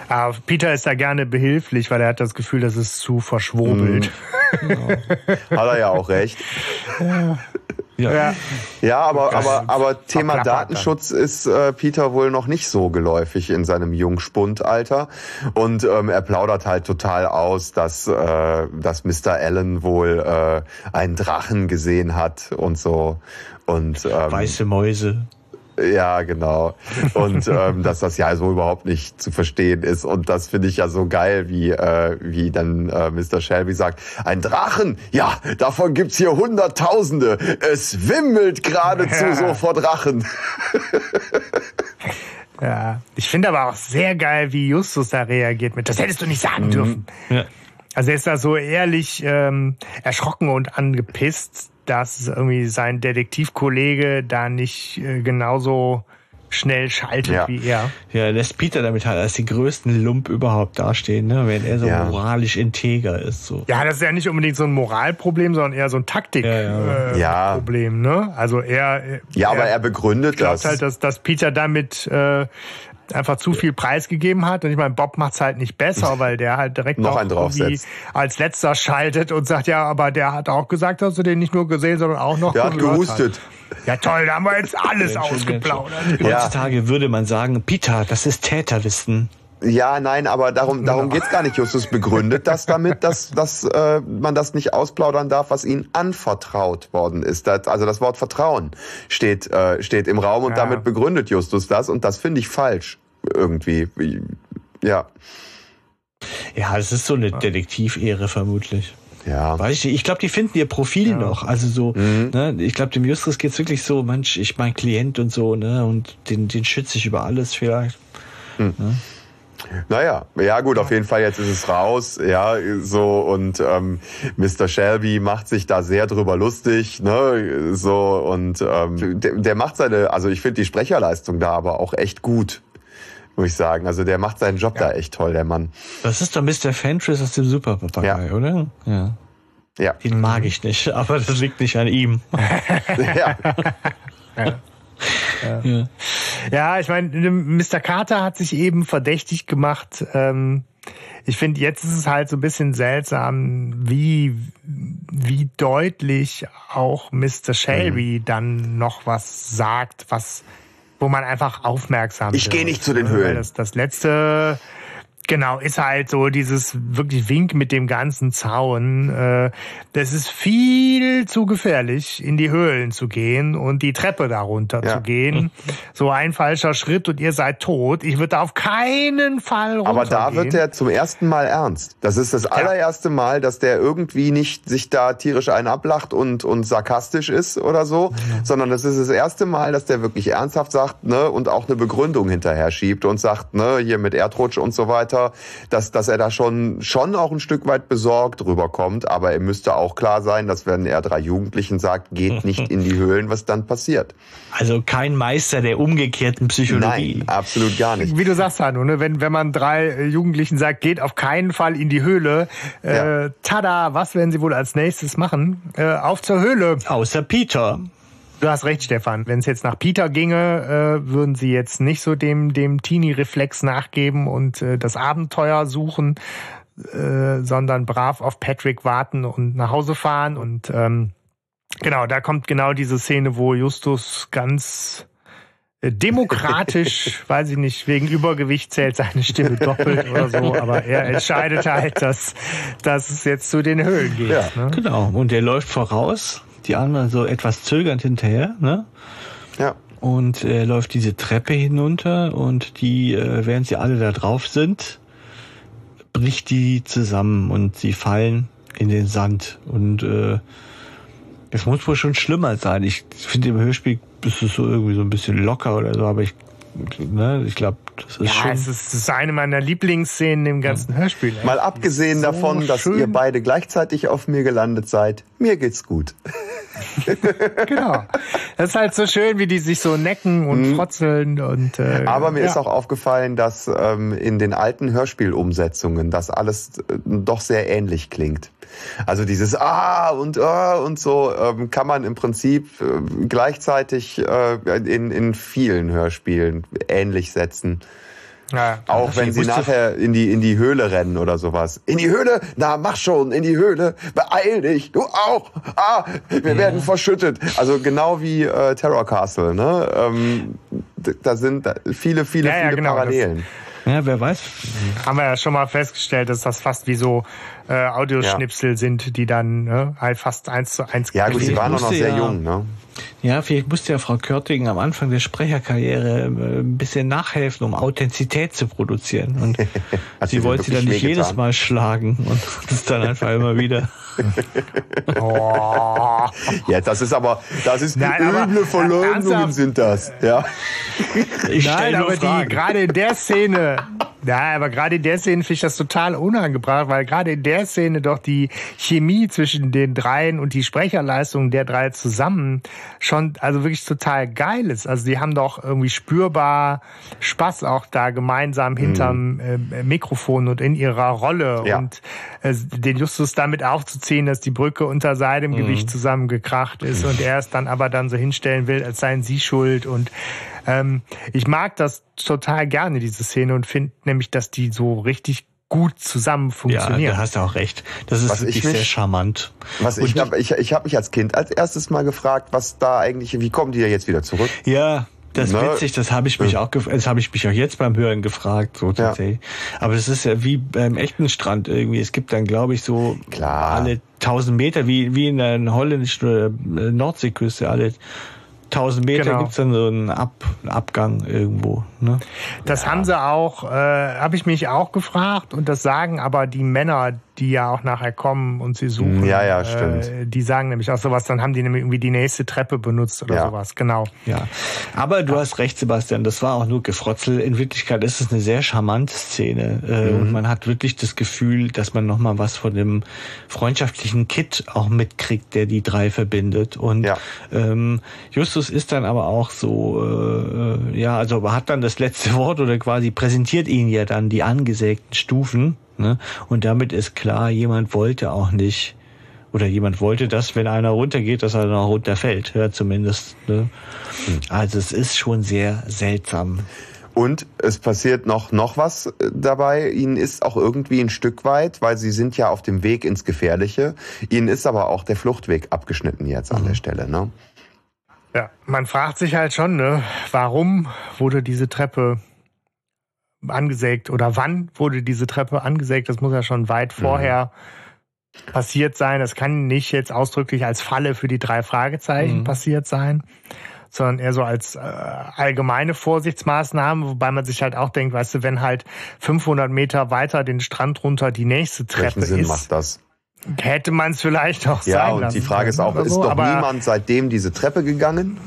Aber ah, Peter ist da gerne behilflich, weil er hat das Gefühl, dass es zu verschwurbelt. Mhm. Genau. Hat er ja auch recht. Ja. Ja, ja, ja aber, aber, aber Thema Datenschutz dann. ist äh, Peter wohl noch nicht so geläufig in seinem Jungspundalter. Und ähm, er plaudert halt total aus, dass, äh, dass Mr. Allen wohl äh, einen Drachen gesehen hat und so. Und, ähm, Weiße Mäuse. Ja, genau. Und ähm, dass das ja so überhaupt nicht zu verstehen ist. Und das finde ich ja so geil, wie, äh, wie dann äh, Mr. Shelby sagt, ein Drachen, ja, davon gibt's hier Hunderttausende. Es wimmelt geradezu ja. so vor Drachen. ja, ich finde aber auch sehr geil, wie Justus da reagiert mit, das hättest du nicht sagen mhm. dürfen. Ja. Also er ist da so ehrlich ähm, erschrocken und angepisst, dass irgendwie sein Detektivkollege da nicht äh, genauso schnell schaltet ja. wie er. Ja, lässt Peter damit halt als den größten Lump überhaupt dastehen, ne? wenn er so ja. moralisch integer ist. So. Ja, das ist ja nicht unbedingt so ein Moralproblem, sondern eher so ein Taktikproblem. Ja, ja. Äh, ne? Also er. Ja, aber er begründet das. halt, dass, dass Peter damit äh, einfach zu viel preisgegeben hat. Und ich meine, Bob macht's halt nicht besser, weil der halt direkt noch einen draufsetzt. als letzter schaltet und sagt, ja, aber der hat auch gesagt, dass du den nicht nur gesehen, sondern auch noch Der hat gehustet. Hat. Ja toll, da haben wir jetzt alles ausgeplaudert. Heutzutage würde man sagen, Peter, das ist Täterwissen. Ja, nein, aber darum, darum geht's gar nicht. Justus begründet das damit, dass, dass äh, man das nicht ausplaudern darf, was ihnen anvertraut worden ist. Das, also das Wort Vertrauen steht, äh, steht im Raum und ja. damit begründet Justus das und das finde ich falsch irgendwie. Ja. Ja, es ist so eine Detektivehre vermutlich. Ja. Weiß ich, ich glaube, die finden ihr Profil ja. noch. Also so, mhm. ne, ich glaube, dem Justus geht's wirklich so, Mensch, ich mein Klient und so, ne, und den, den schütze ich über alles vielleicht. Mhm. Ne? Naja, ja gut, auf jeden Fall jetzt ist es raus, ja, so und ähm, Mr. Shelby macht sich da sehr drüber lustig, ne, so und ähm, der, der macht seine, also ich finde die Sprecherleistung da aber auch echt gut, muss ich sagen. Also der macht seinen Job ja. da echt toll, der Mann. Das ist doch Mr. Fentress aus dem Superpapagei, ja. oder? Ja. Ja. Den mag ich nicht, aber das liegt nicht an ihm. ja. ja. Ja. ja, ich meine, Mr. Carter hat sich eben verdächtig gemacht. Ähm, ich finde, jetzt ist es halt so ein bisschen seltsam, wie, wie deutlich auch Mr. Shelby mhm. dann noch was sagt, was, wo man einfach aufmerksam ist. Ich gehe nicht zu den Höhlen. Das, das letzte Genau, ist halt so dieses wirklich Wink mit dem ganzen Zaun. Äh, das ist viel zu gefährlich, in die Höhlen zu gehen und die Treppe darunter ja. zu gehen. So ein falscher Schritt und ihr seid tot. Ich würde auf keinen Fall runtergehen. Aber da wird er zum ersten Mal ernst. Das ist das allererste Mal, dass der irgendwie nicht sich da tierisch einen ablacht und, und sarkastisch ist oder so, ja. sondern das ist das erste Mal, dass der wirklich ernsthaft sagt ne, und auch eine Begründung hinterher schiebt und sagt, ne, hier mit Erdrutsch und so weiter weiter, dass, dass er da schon, schon auch ein Stück weit besorgt rüberkommt. Aber er müsste auch klar sein, dass wenn er drei Jugendlichen sagt, geht nicht in die Höhlen, was dann passiert. Also kein Meister der umgekehrten Psychologie. Nein, absolut gar nicht. Wie du sagst, Hanno, ne? wenn, wenn man drei äh, Jugendlichen sagt, geht auf keinen Fall in die Höhle, äh, ja. tada, was werden sie wohl als nächstes machen? Äh, auf zur Höhle. Außer Peter. Du hast recht, Stefan. Wenn es jetzt nach Peter ginge, äh, würden sie jetzt nicht so dem, dem Teenie-Reflex nachgeben und äh, das Abenteuer suchen, äh, sondern brav auf Patrick warten und nach Hause fahren. Und ähm, genau, da kommt genau diese Szene, wo Justus ganz äh, demokratisch, weiß ich nicht, wegen Übergewicht zählt seine Stimme doppelt oder so, aber er entscheidet halt, dass, dass es jetzt zu den Höhlen geht. Ja, ne? Genau, und er läuft voraus die anderen so etwas zögernd hinterher, ne? Ja. Und äh, läuft diese Treppe hinunter und die, äh, während sie alle da drauf sind, bricht die zusammen und sie fallen in den Sand. Und äh, es muss wohl schon schlimmer sein. Ich finde im Hörspiel ist es so irgendwie so ein bisschen locker oder so, aber ich ne, ich glaube, das ist ja, schon. Es ist, eine meiner Lieblingsszenen im ganzen ja. Hörspiel. Mal abgesehen so davon, dass schön. ihr beide gleichzeitig auf mir gelandet seid, mir geht's gut. genau. Das ist halt so schön, wie die sich so necken und mhm. frotzeln und. Äh, Aber mir ja. ist auch aufgefallen, dass ähm, in den alten Hörspielumsetzungen das alles äh, doch sehr ähnlich klingt. Also dieses Ah und Ah und so ähm, kann man im Prinzip äh, gleichzeitig äh, in, in vielen Hörspielen ähnlich setzen. Ja, auch wenn sie nachher in die, in die Höhle rennen oder sowas. In die Höhle? Na, mach schon, in die Höhle. Beeil dich, du auch. Ah, wir ja. werden verschüttet. Also genau wie äh, Terror Castle, ne? Ähm, da sind viele, viele, ja, viele genau, Parallelen. Ja, wer weiß. Haben wir ja schon mal festgestellt, dass das fast wie so äh, Audioschnipsel ja. sind, die dann ne, halt fast eins zu eins. Ja, gut, sie waren noch sehr ja, jung, ne? Ja, vielleicht musste ja Frau Körting am Anfang der Sprecherkarriere äh, ein bisschen nachhelfen, um Authentizität zu produzieren. Und sie wollte sie dann nicht jedes Mal schlagen und das dann einfach immer wieder. oh. Ja, das ist aber, das ist Nein, üble Verleumdungen sind das, ja. Ich Nein, aber die, gerade in der Szene, ja, aber gerade in der Szene finde ich das total unangebracht, weil gerade in der Szene doch die Chemie zwischen den dreien und die Sprecherleistung der drei zusammen schon, also wirklich total geil ist. Also die haben doch irgendwie spürbar Spaß auch da gemeinsam hinterm mhm. äh, Mikrofon und in ihrer Rolle ja. und äh, den Justus damit aufzuziehen, dass die Brücke unter seinem mhm. Gewicht zusammengekracht ist und er es dann aber dann so hinstellen will, als seien sie schuld und ähm, ich mag das total gerne, diese Szene, und finde nämlich, dass die so richtig gut zusammen funktionieren. Ja, da hast du auch recht. Das ist was wirklich mich, sehr charmant. Was ich habe ich, ich hab mich als Kind als erstes mal gefragt, was da eigentlich, wie kommen die ja jetzt wieder zurück? Ja, das ist ne? witzig, das habe ich mich ja. auch das habe ich mich auch jetzt beim Hören gefragt, so tatsächlich. Ja. Aber das ist ja wie beim echten Strand irgendwie. Es gibt dann, glaube ich, so Klar. alle tausend Meter, wie, wie in der holländischen äh, Nordseeküste, alle 1000 Meter genau. gibt's dann so einen Ab Abgang irgendwo. Ne? Das ja. haben sie auch, äh, habe ich mich auch gefragt und das sagen aber die Männer, die ja auch nachher kommen und sie suchen. Ja, ja, stimmt. Äh, die sagen nämlich auch sowas, dann haben die nämlich irgendwie die nächste Treppe benutzt oder ja. sowas, genau. Ja, aber du ja. hast recht, Sebastian, das war auch nur Gefrotzel. In Wirklichkeit ist es eine sehr charmante Szene äh, mhm. und man hat wirklich das Gefühl, dass man nochmal was von dem freundschaftlichen Kit auch mitkriegt, der die drei verbindet. Und ja. ähm, Justus ist dann aber auch so, äh, ja, also hat dann das letzte Wort oder quasi präsentiert ihn ja dann die angesägten Stufen Ne? Und damit ist klar, jemand wollte auch nicht, oder jemand wollte, dass, wenn einer runtergeht, dass er dann auch runterfällt, ja, zumindest. Ne? Also es ist schon sehr seltsam. Und es passiert noch, noch was äh, dabei. Ihnen ist auch irgendwie ein Stück weit, weil sie sind ja auf dem Weg ins Gefährliche. Ihnen ist aber auch der Fluchtweg abgeschnitten jetzt an mhm. der Stelle, ne? Ja, man fragt sich halt schon, ne, warum wurde diese Treppe angesägt oder wann wurde diese Treppe angesägt? Das muss ja schon weit mhm. vorher mhm. passiert sein. Das kann nicht jetzt ausdrücklich als Falle für die drei Fragezeichen mhm. passiert sein, sondern eher so als äh, allgemeine Vorsichtsmaßnahme, wobei man sich halt auch denkt, weißt du, wenn halt 500 Meter weiter den Strand runter die nächste Treppe Welchen Sinn ist. macht das? Hätte man es vielleicht auch ja, sein Ja, und die Frage ist auch, ist so, doch niemand seitdem diese Treppe gegangen?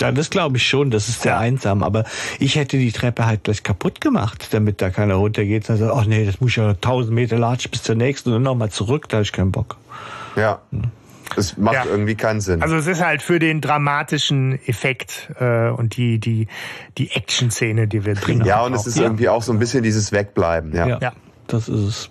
Ja, das glaube ich schon, das ist sehr einsam. Aber ich hätte die Treppe halt gleich kaputt gemacht, damit da keiner runtergeht. Also, ach nee, das muss ja tausend Meter latschen bis zur nächsten und dann nochmal zurück, da habe ich keinen Bock. Ja. Es macht ja. irgendwie keinen Sinn. Also es ist halt für den dramatischen Effekt äh, und die die die Action-Szene, die wir drin haben. Ja, und es ist ja. irgendwie auch so ein bisschen dieses Wegbleiben. Ja, ja, ja. das ist es.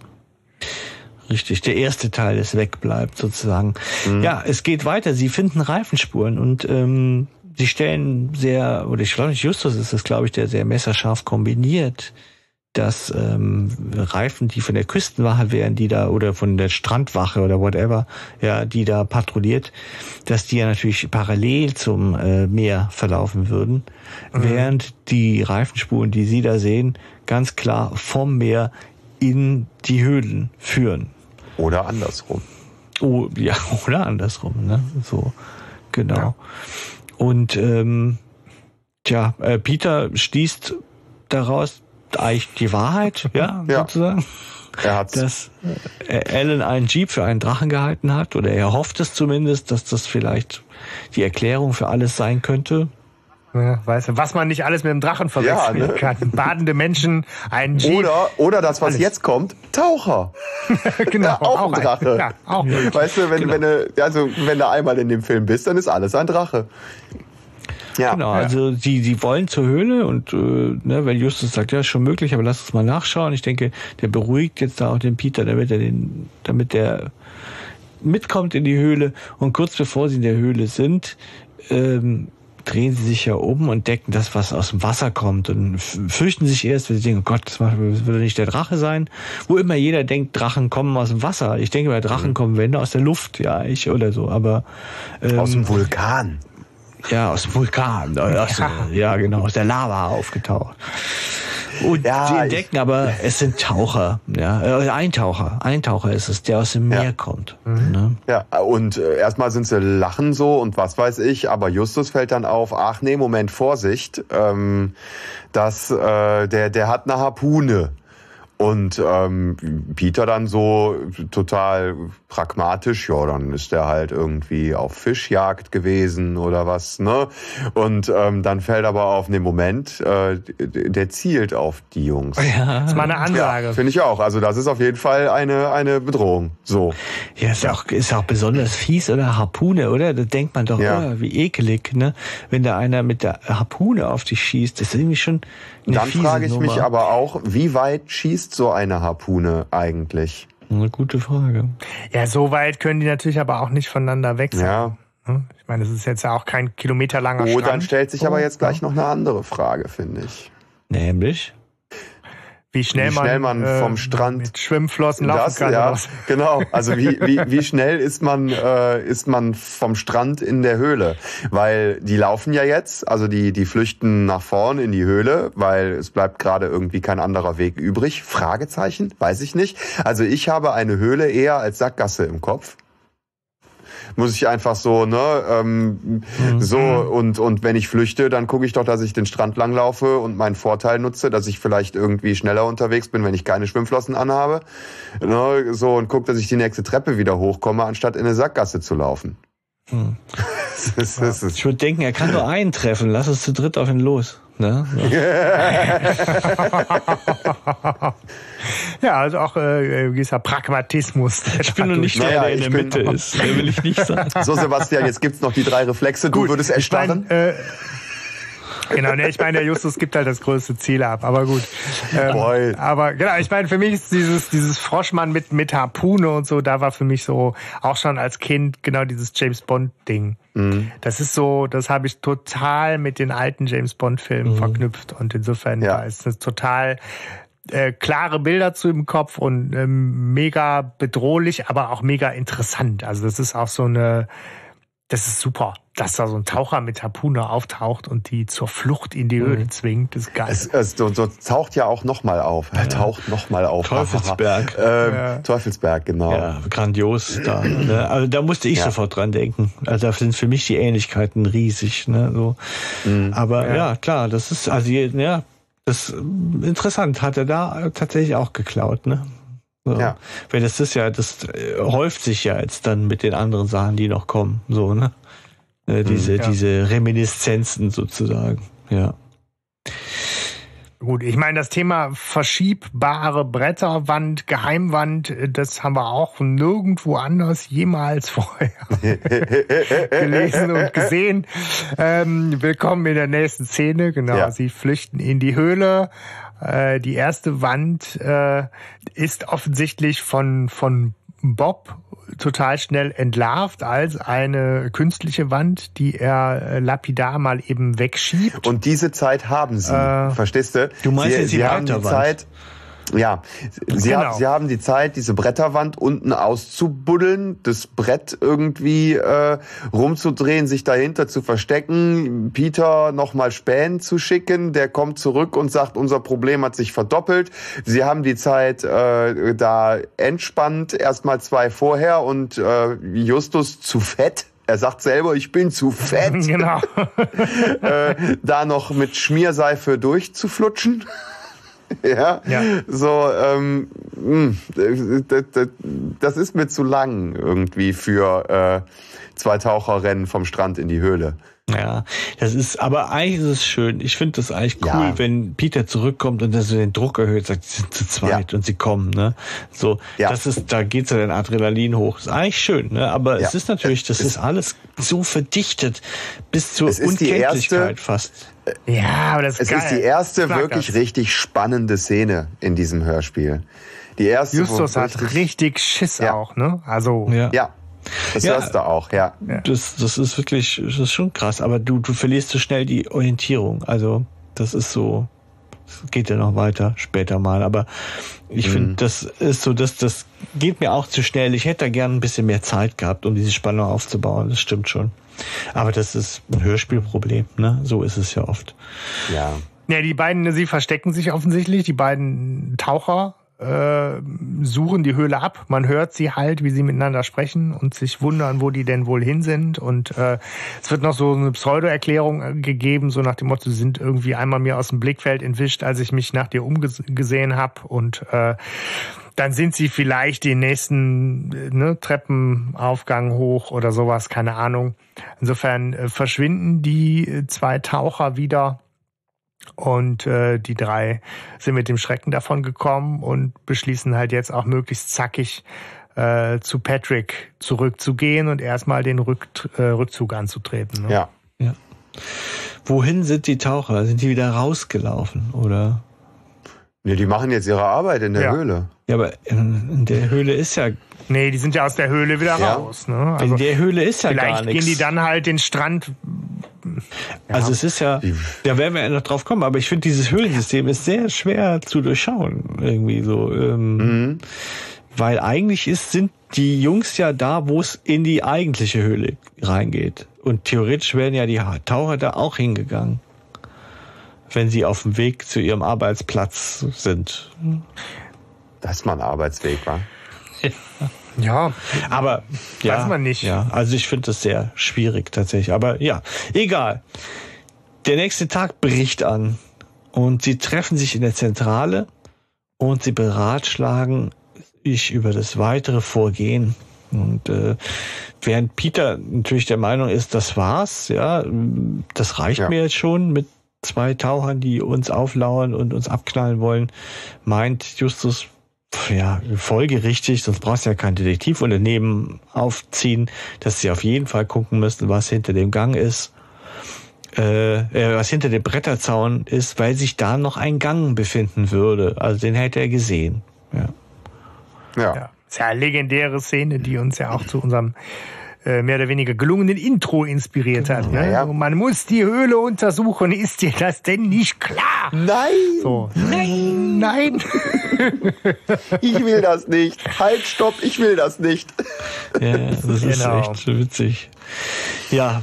Richtig, der erste Teil ist wegbleibt sozusagen. Mhm. Ja, es geht weiter. Sie finden Reifenspuren und ähm, sie stellen sehr, oder ich glaube nicht Justus ist das, glaube ich, der sehr messerscharf kombiniert, dass ähm, Reifen, die von der Küstenwache wären, die da, oder von der Strandwache oder whatever, ja, die da patrouilliert, dass die ja natürlich parallel zum äh, Meer verlaufen würden, mhm. während die Reifenspuren, die sie da sehen, ganz klar vom Meer in die Höhlen führen. Oder andersrum. Oh, ja, oder andersrum, ne? So, genau. Ja. Und ähm, tja, äh, Peter schließt daraus eigentlich die Wahrheit, ja, ja. sozusagen. Er hat dass äh, Alan einen Jeep für einen Drachen gehalten hat, oder er hofft es zumindest, dass das vielleicht die Erklärung für alles sein könnte. Ja, weißt du, was man nicht alles mit dem Drachen verwechseln ja, ne? kann. Badende Menschen, ein Jeep. Oder, oder das, was alles. jetzt kommt, Taucher. genau. Ja, auch, auch, ein Drache. Ein, ja, auch weißt du, wenn, genau. wenn, du, also, wenn du einmal in dem Film bist, dann ist alles ein Drache. Ja, genau, also sie, sie wollen zur Höhle und äh, ne, weil Justus sagt, ja, ist schon möglich, aber lass uns mal nachschauen. Ich denke, der beruhigt jetzt da auch den Peter, damit er den, damit der mitkommt in die Höhle und kurz bevor sie in der Höhle sind, ähm, drehen sie sich ja um und decken das, was aus dem Wasser kommt und fürchten sich erst, wenn sie denken, oh Gott, das würde nicht der Drache sein. Wo immer jeder denkt, Drachen kommen aus dem Wasser. Ich denke, bei Drachen mhm. kommen Wände aus der Luft, ja, ich oder so, aber ähm, aus dem Vulkan. Ja, aus dem Vulkan. Aus, ja. ja, genau, aus der Lava aufgetaucht. Und ja, die entdecken aber, es sind Taucher, ja, äh, Eintaucher. Eintaucher ist es, der aus dem Meer ja. kommt. Mhm. Ne? Ja, und äh, erstmal sind sie lachen so und was weiß ich, aber Justus fällt dann auf, ach nee, Moment, Vorsicht, ähm, dass äh, der, der hat eine Harpune. Und ähm, Peter dann so total pragmatisch, ja, dann ist er halt irgendwie auf Fischjagd gewesen oder was, ne? Und ähm, dann fällt aber auf, ne Moment, äh, der zielt auf die Jungs. Ja, das ist mal eine Ansage. Ja, Finde ich auch. Also das ist auf jeden Fall eine, eine Bedrohung. So. Ja, ist auch, ist auch besonders fies oder Harpune, oder? Da denkt man doch, ja. oh, wie ekelig, ne? Wenn da einer mit der Harpune auf dich schießt, das ist irgendwie schon dann frage ich Nummer. mich aber auch, wie weit schießt so eine Harpune eigentlich? Eine gute Frage. Ja, so weit können die natürlich aber auch nicht voneinander weg sein. Ja. Ne? Ich meine, das ist jetzt ja auch kein kilometerlanger oh, Strand. dann stellt sich aber jetzt gleich noch eine andere Frage, finde ich. Nämlich? Wie schnell, wie schnell man, man äh, vom Strand mit Schwimmflossen laufen das, kann. Ja, genau. Also wie, wie, wie schnell ist man äh, ist man vom Strand in der Höhle? Weil die laufen ja jetzt, also die die flüchten nach vorn in die Höhle, weil es bleibt gerade irgendwie kein anderer Weg übrig. Fragezeichen, weiß ich nicht. Also ich habe eine Höhle eher als Sackgasse im Kopf muss ich einfach so, ne, ähm, mhm. so und und wenn ich flüchte, dann gucke ich doch, dass ich den Strand langlaufe und meinen Vorteil nutze, dass ich vielleicht irgendwie schneller unterwegs bin, wenn ich keine Schwimmflossen anhabe, ne, so und gucke, dass ich die nächste Treppe wieder hochkomme, anstatt in eine Sackgasse zu laufen. Hm. das, das, das, ich würde denken, er kann nur einen treffen. Lass uns zu dritt auf ihn los. Ne? So. ja, also auch äh, gewisser Pragmatismus. Ich bin nur nicht der, der in der Mitte ist. Der will ich nicht sein. So, Sebastian, jetzt gibt's noch die drei Reflexe. Du Gut, würdest erstarren. Ich mein, äh, Genau, ne, ich meine, der Justus gibt halt das größte Ziel ab, aber gut. Ähm, aber genau, ich meine, für mich ist dieses, dieses Froschmann mit, mit Harpune und so, da war für mich so, auch schon als Kind, genau dieses James Bond-Ding. Mhm. Das ist so, das habe ich total mit den alten James Bond-Filmen mhm. verknüpft und insofern ja. ist es total äh, klare Bilder zu im Kopf und ähm, mega bedrohlich, aber auch mega interessant. Also das ist auch so eine, das ist super, dass da so ein Taucher mit Harpune auftaucht und die zur Flucht in die Höhle mhm. zwingt. Das ist geil. Es, es so, so taucht ja auch nochmal auf. Er ja. taucht nochmal auf. Teufelsberg. ähm, ja. Teufelsberg, genau. Ja, grandios da. Ne? Also da musste ich ja. sofort dran denken. Also da sind für mich die Ähnlichkeiten riesig. Ne? So. Mhm. Aber ja. klar, das ist also ja, das interessant. Hat er da tatsächlich auch geklaut, ne? So. Ja. Weil das ist ja, das häuft sich ja jetzt dann mit den anderen Sachen, die noch kommen. So, ne? Äh, diese, ja. diese Reminiszenzen sozusagen. Ja. Gut, ich meine, das Thema verschiebbare Bretterwand, Geheimwand, äh, das haben wir auch nirgendwo anders jemals vorher gelesen und gesehen. Ähm, willkommen in der nächsten Szene. Genau, ja. sie flüchten in die Höhle äh, die erste Wand äh, ist offensichtlich von, von Bob total schnell entlarvt als eine künstliche Wand, die er äh, lapidar mal eben wegschiebt. Und diese Zeit haben sie, äh, verstehst du? Du meinst sie, jetzt die sie haben die Zeit, ja, sie, genau. haben, sie haben die Zeit, diese Bretterwand unten auszubuddeln, das Brett irgendwie äh, rumzudrehen, sich dahinter zu verstecken, Peter nochmal Spähen zu schicken, der kommt zurück und sagt, unser Problem hat sich verdoppelt. Sie haben die Zeit äh, da entspannt, erstmal zwei vorher und äh, Justus zu fett er sagt selber, ich bin zu fett. Genau. äh, da noch mit Schmierseife durchzuflutschen. ja? ja, so, ähm, hm, das ist mir zu lang irgendwie für äh, zwei Taucherrennen vom Strand in die Höhle. Ja, das ist, aber eigentlich ist es schön. Ich finde das eigentlich cool, ja. wenn Peter zurückkommt und er so den Druck erhöht, sagt, sie sind zu zweit ja. und sie kommen, ne? So, ja. das ist, da geht so den Adrenalin hoch. Das ist eigentlich schön, ne? Aber es ist natürlich, das es ist alles so verdichtet bis zur Unkenntlichkeit erste, fast. Ja, aber das ist Es geil. ist die erste wirklich das. richtig spannende Szene in diesem Hörspiel. Die erste. Justus hat richtig Schiss auch, ne? Also. Ja. ja. Das Ja. hörst du auch, ja. Das, das ist wirklich, das ist schon krass. Aber du, du verlierst so schnell die Orientierung. Also, das ist so, das geht ja noch weiter später mal. Aber ich Mhm. finde, das ist so, dass das geht mir auch zu schnell. Ich hätte da gern ein bisschen mehr Zeit gehabt, um diese Spannung aufzubauen. Das stimmt schon. Aber das ist ein Hörspielproblem, ne? So ist es ja oft. Ja. Ja, die beiden, sie verstecken sich offensichtlich. Die beiden Taucher äh, suchen die Höhle ab. Man hört sie halt, wie sie miteinander sprechen und sich wundern, wo die denn wohl hin sind. Und äh, es wird noch so eine Pseudo-Erklärung äh, gegeben, so nach dem Motto, sie sind irgendwie einmal mir aus dem Blickfeld entwischt, als ich mich nach dir umgesehen habe. Und äh, dann sind sie vielleicht den nächsten äh, ne, Treppenaufgang hoch oder sowas, keine Ahnung. Insofern äh, verschwinden die zwei Taucher wieder. Und äh, die drei sind mit dem Schrecken davon gekommen und beschließen halt jetzt auch möglichst zackig äh, zu Patrick zurückzugehen und erstmal den Rück, äh, Rückzug anzutreten. Ne? Ja. Ja. Wohin sind die Taucher? Sind die wieder rausgelaufen, oder? Nee, die machen jetzt ihre Arbeit in der Ja. Höhle. Ja, aber in in der Höhle ist ja, Nee, die sind ja aus der Höhle wieder Ja. raus. Ne? in Also der Höhle ist ja gar vielleicht nichts. gehen die dann halt den Strand. Also es ist ja, da werden wir ja noch drauf kommen, aber ich finde, dieses Höhlensystem ist sehr schwer zu durchschauen, irgendwie so. Ähm, Mhm. Weil eigentlich ist, sind die Jungs ja da, wo es in die eigentliche Höhle reingeht. Und theoretisch wären ja die Taucher da auch hingegangen. Wenn sie auf dem Weg zu ihrem Arbeitsplatz sind. Das ist mal ein Arbeitsweg, wa? Ja, Aber ja, Weiß man nicht. Ja, also ich finde das sehr schwierig tatsächlich. Aber ja, egal. Der nächste Tag bricht an und sie treffen sich in der Zentrale und sie beratschlagen sich über das weitere Vorgehen. Und äh, während Peter natürlich der Meinung ist, das war's, ja, das reicht Ja. mir jetzt schon mit zwei Tauchern, die uns auflauern und uns abknallen wollen, meint Justus, pf, ja, folgerichtig, sonst brauchst du ja kein Detektivunternehmen aufziehen, dass sie auf jeden Fall gucken müssen, was hinter dem Gang ist, äh, äh, was hinter dem Bretterzaun ist, weil sich da noch ein Gang befinden würde. Also den hätte er gesehen. Ja. Ja. ja. Ist ja eine legendäre Szene, die uns ja auch zu unserem mehr oder weniger gelungenen Intro inspiriert hat. Ne? Ja, ja. So, Man muss die Höhle untersuchen. Ist dir das denn nicht klar? Nein, So. Nein, nein. ich will das nicht. Halt, stopp, ich will das nicht. Ja, das ist Genau. echt witzig. Ja,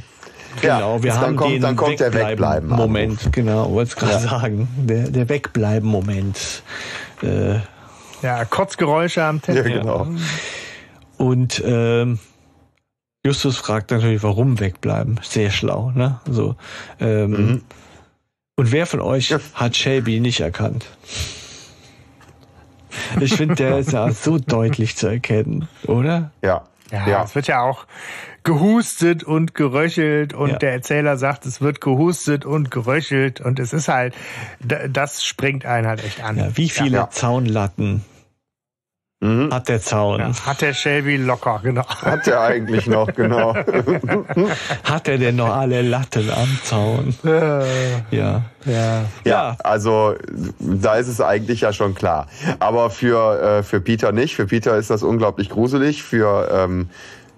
Ja, genau. wir dann haben kommt- den dann kommt der Wegbleiben- Moment. Genau, wollte es gerade sagen. Der, der Wegbleiben-Moment. Äh, Ja, Kotzgeräusche am Ja, Telefon. genau. und ähm, Justus fragt natürlich, warum wegbleiben. Sehr schlau, ne? So. Ähm, Mhm. Und wer von euch Ja. hat Shelby nicht erkannt? Ich finde, der ist ja so deutlich zu erkennen, oder? Ja. Ja, Ja. es wird ja auch gehustet und geröchelt und Ja. der Erzähler sagt, es wird gehustet und geröchelt und es ist halt, das springt einen halt echt an. Ja, wie viele Ja. Zaunlatten Mhm. hat der Zaun? Ja, hat der Shelby locker, genau. Hat er eigentlich noch, genau. Hat er denn noch alle Latten am Zaun? Ja. ja. Ja. Ja, also da ist es eigentlich ja schon klar. Aber für, äh, für Peter nicht. Für Peter ist das unglaublich gruselig. Für, ähm,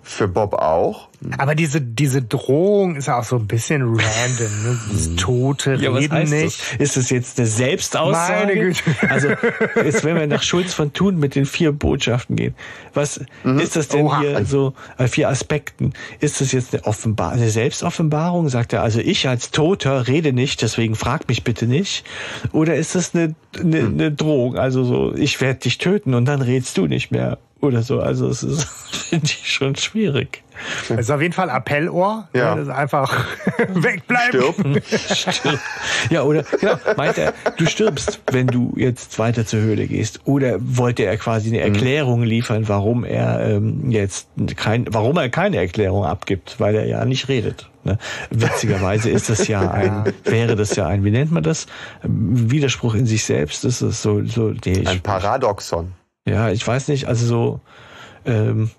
für Bob auch. Aber diese, diese Drohung ist auch so ein bisschen random. Ne? Das Tote Ja, was reden heißt nicht. das? Ist das jetzt eine Selbstaussage? Meine Güte. Also, jetzt wenn wir nach Schulz von Thun mit den vier Botschaften gehen, was ist das denn Oha. hier so, äh, vier Aspekten? Ist das jetzt eine, Offenbar eine Selbstoffenbarung? Sagt er, also ich als Toter rede nicht, deswegen frag mich bitte nicht. Oder ist das eine, eine, eine Drohung? Also so, ich werde dich töten und dann redst du nicht mehr. Oder so. Also es ist, finde ich schon schwierig. Das ist auf jeden Fall Appellohr. Ja. Das ist einfach wegbleiben. Stirb. Stirb. Ja, oder genau, meint er, du stirbst, wenn du jetzt weiter zur Höhle gehst. Oder wollte er quasi eine Erklärung liefern, warum er ähm, jetzt kein, warum er keine Erklärung abgibt, weil er ja nicht redet. Ne? Witzigerweise ist das ja ein, wäre das ja ein, wie nennt man das? Widerspruch in sich selbst. Das ist so, so, nee, Ein Paradoxon. Ja, ich weiß nicht, also so, ähm,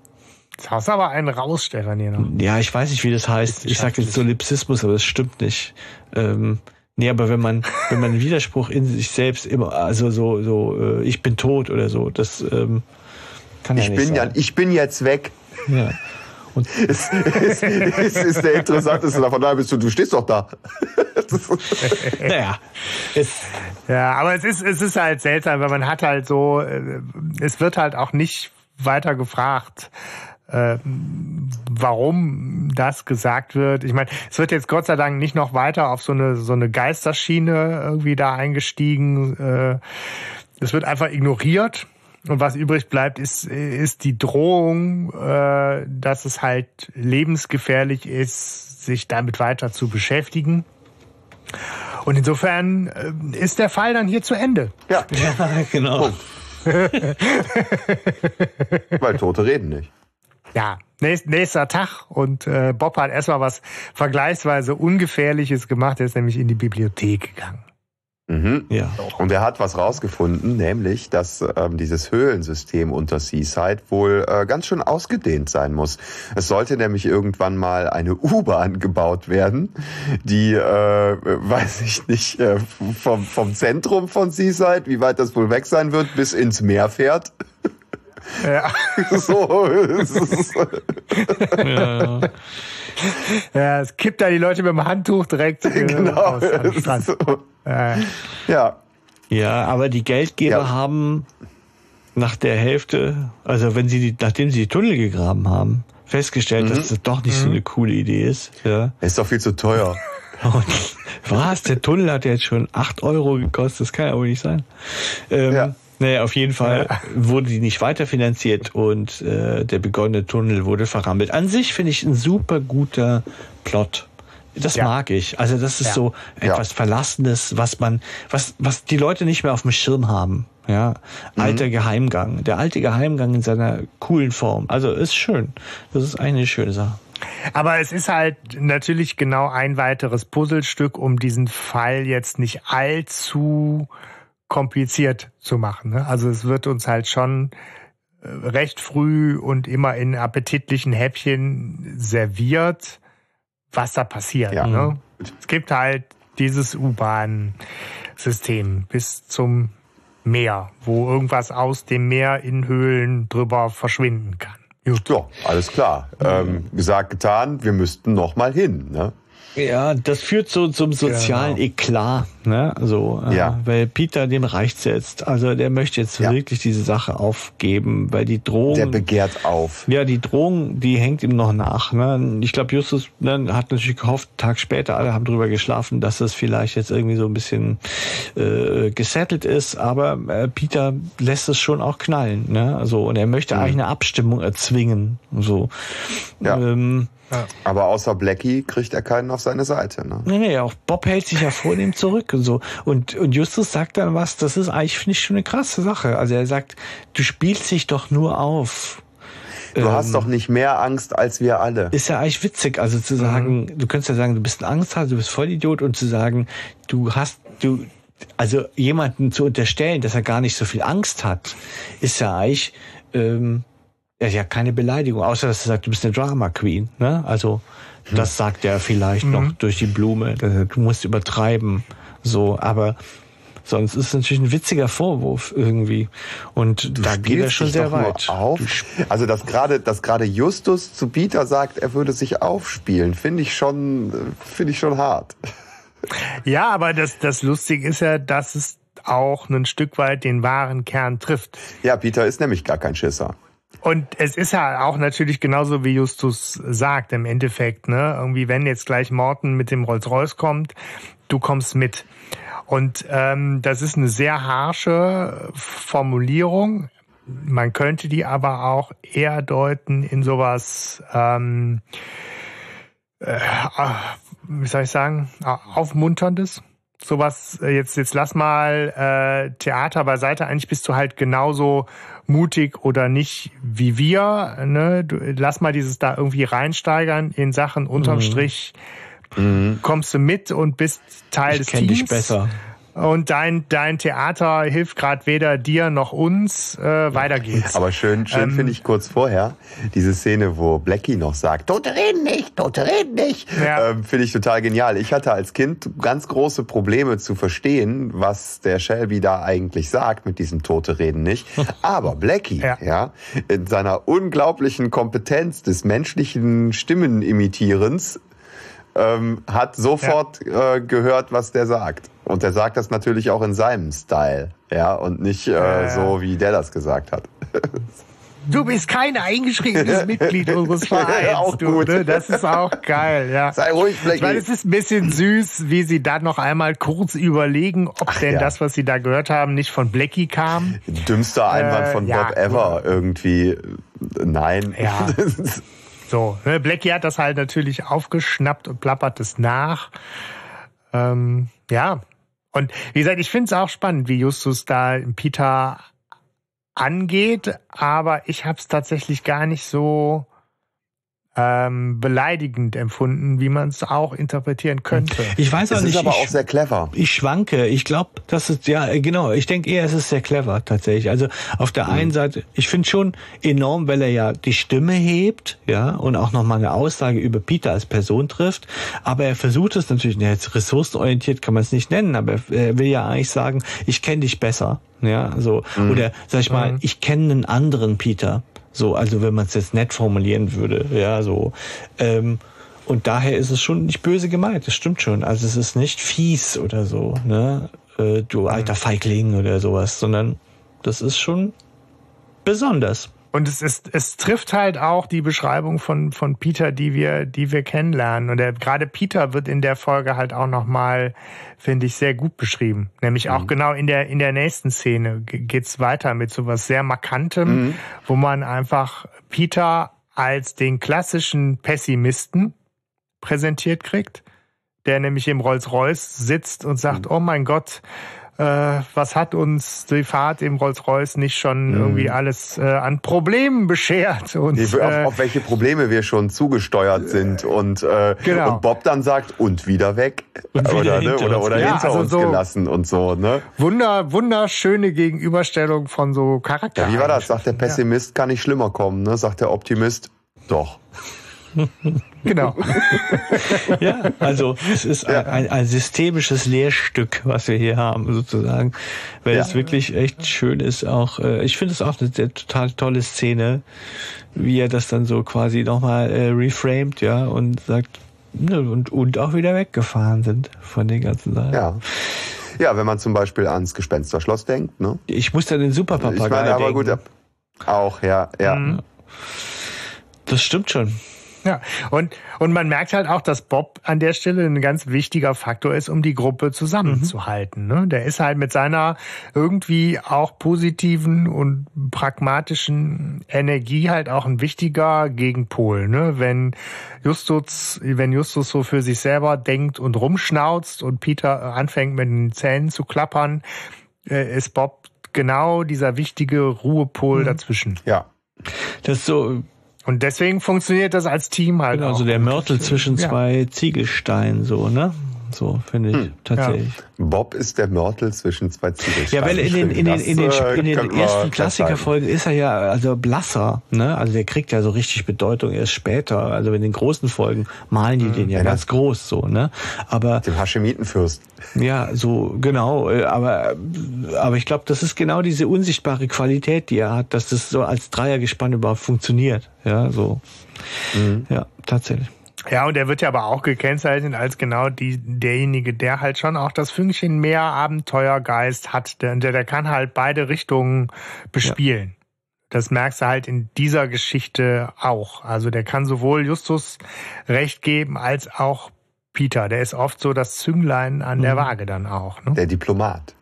Jetzt hast du aber einen raus, Stefan, hier noch. ja, ich weiß nicht, wie das heißt. Ich sage jetzt Solipsismus, aber das stimmt nicht. Ähm, nee, aber wenn man, wenn man einen Widerspruch in sich selbst immer, also so, so, äh, ich bin tot oder so, das ähm, kann ja Ich nicht bin ja, sein. ich bin jetzt weg. Ja. Und Es ist, ist, ist der interessanteste davon. Da bist du, du stehst doch da. naja, es, Ja, aber es ist, es ist halt seltsam, weil man hat halt so, äh, es wird halt auch nicht weiter gefragt, äh, warum das gesagt wird. Ich meine, es wird jetzt Gott sei Dank nicht noch weiter auf so eine, so eine Geisterschiene irgendwie da eingestiegen. Äh, Es wird einfach ignoriert. Und was übrig bleibt, ist, ist die Drohung, äh, dass es halt lebensgefährlich ist, sich damit weiter zu beschäftigen. Und insofern äh, ist der Fall dann hier zu Ende. Ja, ja, genau. weil Tote reden nicht. Ja, nächst, nächster Tag und äh, Bob hat erstmal was vergleichsweise Ungefährliches gemacht. Er ist nämlich in die Bibliothek gegangen. Mhm. Ja. Und er hat was rausgefunden, nämlich, dass ähm, dieses Höhlensystem unter Seaside wohl äh, ganz schön ausgedehnt sein muss. Es sollte nämlich irgendwann mal eine U-Bahn gebaut werden, die, äh, weiß ich nicht, äh, vom, vom Zentrum von Seaside, wie weit das wohl weg sein wird, bis ins Meer fährt. Ja, so, ja. ja, es kippt da die Leute mit dem Handtuch direkt äh, genau. aus am Strand. so. Äh, Ja, ja, aber die Geldgeber Ja. haben nach der Hälfte, also wenn sie die, nachdem sie die Tunnel gegraben haben, festgestellt, dass das doch nicht so eine coole Idee ist. Ja. ist doch viel zu teuer. Und was? Der Tunnel hat jetzt schon 8 Euro gekostet. Das kann ja wohl nicht sein. Ähm, Ja. Naja, auf jeden Fall wurde die nicht weiterfinanziert und äh, der begonnene Tunnel wurde verrammelt. An sich finde ich ein super guter Plot. Das Ja. mag ich. Also das ist Ja. so Ja. etwas Verlassenes, was man, was, was die Leute nicht mehr auf dem Schirm haben. Ja, alter Geheimgang. Der alte Geheimgang in seiner coolen Form. Also ist schön. Das ist eine schöne Sache. Aber es ist halt natürlich genau ein weiteres Puzzlestück, um diesen Fall jetzt nicht allzu kompliziert zu machen. ne? Also es wird uns halt schon äh, recht früh und immer in appetitlichen Häppchen serviert, was da passiert. Ja. Ne? Es gibt halt dieses U-Bahn-System bis zum Meer, wo irgendwas aus dem Meer in Höhlen drüber verschwinden kann. Gut. Ja, alles klar. Ähm, gesagt, getan, wir müssten noch mal hin. Ne? Ja, das führt so zum sozialen Genau. Eklat, ne? Also, äh, Ja. weil Peter dem reicht's jetzt. Also der möchte jetzt Ja. wirklich diese Sache aufgeben, weil die Drohung. Der begehrt auf. ja, die Drohung, die hängt ihm noch nach. Ne? Ich glaube, Justus ne, hat natürlich gehofft, Tag später, alle haben drüber geschlafen, dass es vielleicht jetzt irgendwie so ein bisschen äh, gesettelt ist, aber äh, Peter lässt es schon auch knallen. Ne? Also, und er möchte eigentlich eine Abstimmung erzwingen. So. Ja. Ähm, Aber außer Blackie kriegt er keinen auf seine Seite. Ne? Nee, nee, auch Bob hält sich ja vornehm zurück und so. Und, und Justus sagt dann was, das ist eigentlich, finde ich, schon eine krasse Sache. Also er sagt, du spielst dich doch nur auf. Du hast doch nicht mehr Angst als wir alle. Ist ja eigentlich witzig, also zu sagen, du könntest ja sagen, du bist ein Angsthase, du bist Vollidiot und zu sagen, du hast, du, also jemanden zu unterstellen, dass er gar nicht so viel Angst hat, ist ja eigentlich, ähm, ja, ja keine Beleidigung, außer dass er sagt, du bist eine Drama Queen, ne? Also, das sagt er vielleicht noch durch die Blume, dass er, du musst übertreiben, so, aber sonst ist es natürlich ein witziger Vorwurf irgendwie und da geht er schon sehr weit. Auf. Also dass gerade, dass gerade Justus zu Peter sagt, er würde sich aufspielen, finde ich schon, finde ich schon hart. Ja, aber das, das Lustige ist ja, dass es auch ein Stück weit den wahren Kern trifft. Ja, Peter ist nämlich gar kein Schisser. Und es ist ja auch natürlich genauso, wie Justus sagt, im Endeffekt, ne? Irgendwie, wenn jetzt gleich Morton mit dem Rolls-Royce kommt, du kommst mit. Und ähm, das ist eine sehr harsche Formulierung. Man könnte die aber auch eher deuten in sowas, ähm, äh, wie soll ich sagen, aufmunterndes. Sowas, äh, jetzt, jetzt lass mal äh, Theater beiseite, eigentlich bist du halt genauso mutig oder nicht wie wir. Ne? Du, lass mal dieses da irgendwie reinsteigern in Sachen unterm Strich. Kommst du mit und bist Teil Ich des kenne Teams. dich besser. und dein, dein Theater hilft gerade weder dir noch uns. Äh, weiter geht's. Aber schön, schön ähm, finde ich kurz vorher diese Szene, wo Blackie noch sagt, Tote reden nicht, Tote reden nicht. Ja. Ähm, finde ich total genial. Ich hatte als Kind ganz große Probleme zu verstehen, was der Shelby da eigentlich sagt mit diesem Tote reden nicht. Aber Blackie, ja. ja, in seiner unglaublichen Kompetenz des menschlichen Stimmenimitierens ähm, hat sofort ja. äh, gehört, was der sagt. Und der sagt das natürlich auch in seinem Style, ja, und nicht äh, so, wie der das gesagt hat. Du bist kein eingeschriebenes Mitglied unseres Vereins. auch du, gut. Ne? Das ist auch geil, ja. Sei ruhig, Blackie. Ich meine, es ist ein bisschen süß, wie sie dann noch einmal kurz überlegen, ob Ach, denn ja. das, was sie da gehört haben, nicht von Blackie kam. Dümmster Einwand äh, von ja, Bob ever irgendwie. Nein. Ja. so, ne? Blackie hat das halt natürlich aufgeschnappt und plappert es nach. Ähm, ja, und wie gesagt, ich finde es auch spannend, wie Justus da Peter angeht, aber ich habe es tatsächlich gar nicht so ähm, beleidigend empfunden, wie man es auch interpretieren könnte. Ich weiß auch es nicht. ist aber ich, auch sehr clever. Ich schwanke. Ich glaube, das ist ja genau. Ich denke eher, es ist sehr clever tatsächlich. Also auf der mhm. einen Seite, ich finde schon enorm, weil er ja die Stimme hebt, ja, und auch noch mal eine Aussage über Peter als Person trifft. Aber er versucht es natürlich, ja, jetzt ressourcenorientiert kann man es nicht nennen, aber er will ja eigentlich sagen, ich kenne dich besser. Ja, so. Mhm. Oder sag ich mal, mhm. ich kenne einen anderen Peter. So, also wenn man es jetzt nett formulieren würde, ja, so. Ähm, und daher ist es schon nicht böse gemeint, das stimmt schon. Also es ist nicht fies oder so, ne? Äh, du alter Feigling oder sowas, sondern das ist schon besonders. Und es ist, es trifft halt auch die Beschreibung von, von Peter, die wir, die wir kennenlernen. Und der, gerade Peter wird in der Folge halt auch nochmal, finde ich, sehr gut beschrieben. Nämlich mhm. auch genau in der, in der nächsten Szene geht's weiter mit sowas sehr Markantem, mhm. wo man einfach Peter als den klassischen Pessimisten präsentiert kriegt, der nämlich im Rolls-Royce sitzt und sagt, mhm. oh mein Gott, äh, was hat uns die Fahrt im Rolls-Royce nicht schon mhm. irgendwie alles äh, an Problemen beschert? Und, nee, auf, äh, auf, welche Probleme wir schon zugesteuert sind. Und, äh, genau. und Bob dann sagt, und wieder weg. Und wieder oder, ne? oder, oder ja, hinter also uns so gelassen und so. Ne? Wunder, wunderschöne Gegenüberstellung von so Charakter. Ja, wie war das? Sagt der Pessimist, kann nicht schlimmer kommen. Ne? Sagt der Optimist, doch. Genau. ja, also es ist ja. ein, ein, systemisches Lehrstück, was wir hier haben, sozusagen. Weil ja. es wirklich echt schön ist. Auch äh, ich finde es auch eine sehr, total tolle Szene, wie er das dann so quasi nochmal äh, reframed, ja, und sagt, ne, und, und auch wieder weggefahren sind von den ganzen Sachen. Ja. Ja, wenn man zum Beispiel ans Gespensterschloss denkt, ne? Ich muss da den Superpapagei ich meine, aber denken. gut, auch, ja, ja. Mhm. Das stimmt schon. Ja, und, und man merkt halt auch, dass Bob an der Stelle ein ganz wichtiger Faktor ist, um die Gruppe zusammenzuhalten. Mhm. Ne? Der ist halt mit seiner irgendwie auch positiven und pragmatischen Energie halt auch ein wichtiger Gegenpol. Ne? Wenn Justus, wenn Justus so für sich selber denkt und rumschnauzt und Peter anfängt mit den Zähnen zu klappern, äh, ist Bob genau dieser wichtige Ruhepol mhm. dazwischen. Ja. Das ist so, und deswegen funktioniert das als Team halt. Genau, auch. so der Mörtel zwischen zwei Ziegelsteinen, so, ne? So, finde ich hm. tatsächlich. Ja. Bob ist der Mörtel zwischen zwei Ziegelsteinen. Ja, weil in den, in den, in den, in den, in den ersten Klassikerfolgen ist er ja also blasser, ne? Also der kriegt ja so richtig Bedeutung erst später. Also in den großen Folgen malen die hm. den ja, ja ganz groß so, ne? Aber. Dem Haschemitenfürst. Ja, so, genau. Äh, aber, aber ich glaube, das ist genau diese unsichtbare Qualität, die er hat, dass das so als Dreiergespann überhaupt funktioniert. Ja, so. Mhm. Ja, tatsächlich. Ja, und er wird ja aber auch gekennzeichnet als genau die, derjenige, der halt schon auch das Fünkchen mehr Abenteuergeist hat. Der, der, kann halt beide Richtungen bespielen. Ja. Das merkst du halt in dieser Geschichte auch. Also der kann sowohl Justus recht geben als auch Peter. Der ist oft so das Zünglein an mhm. der Waage dann auch. Ne? Der Diplomat.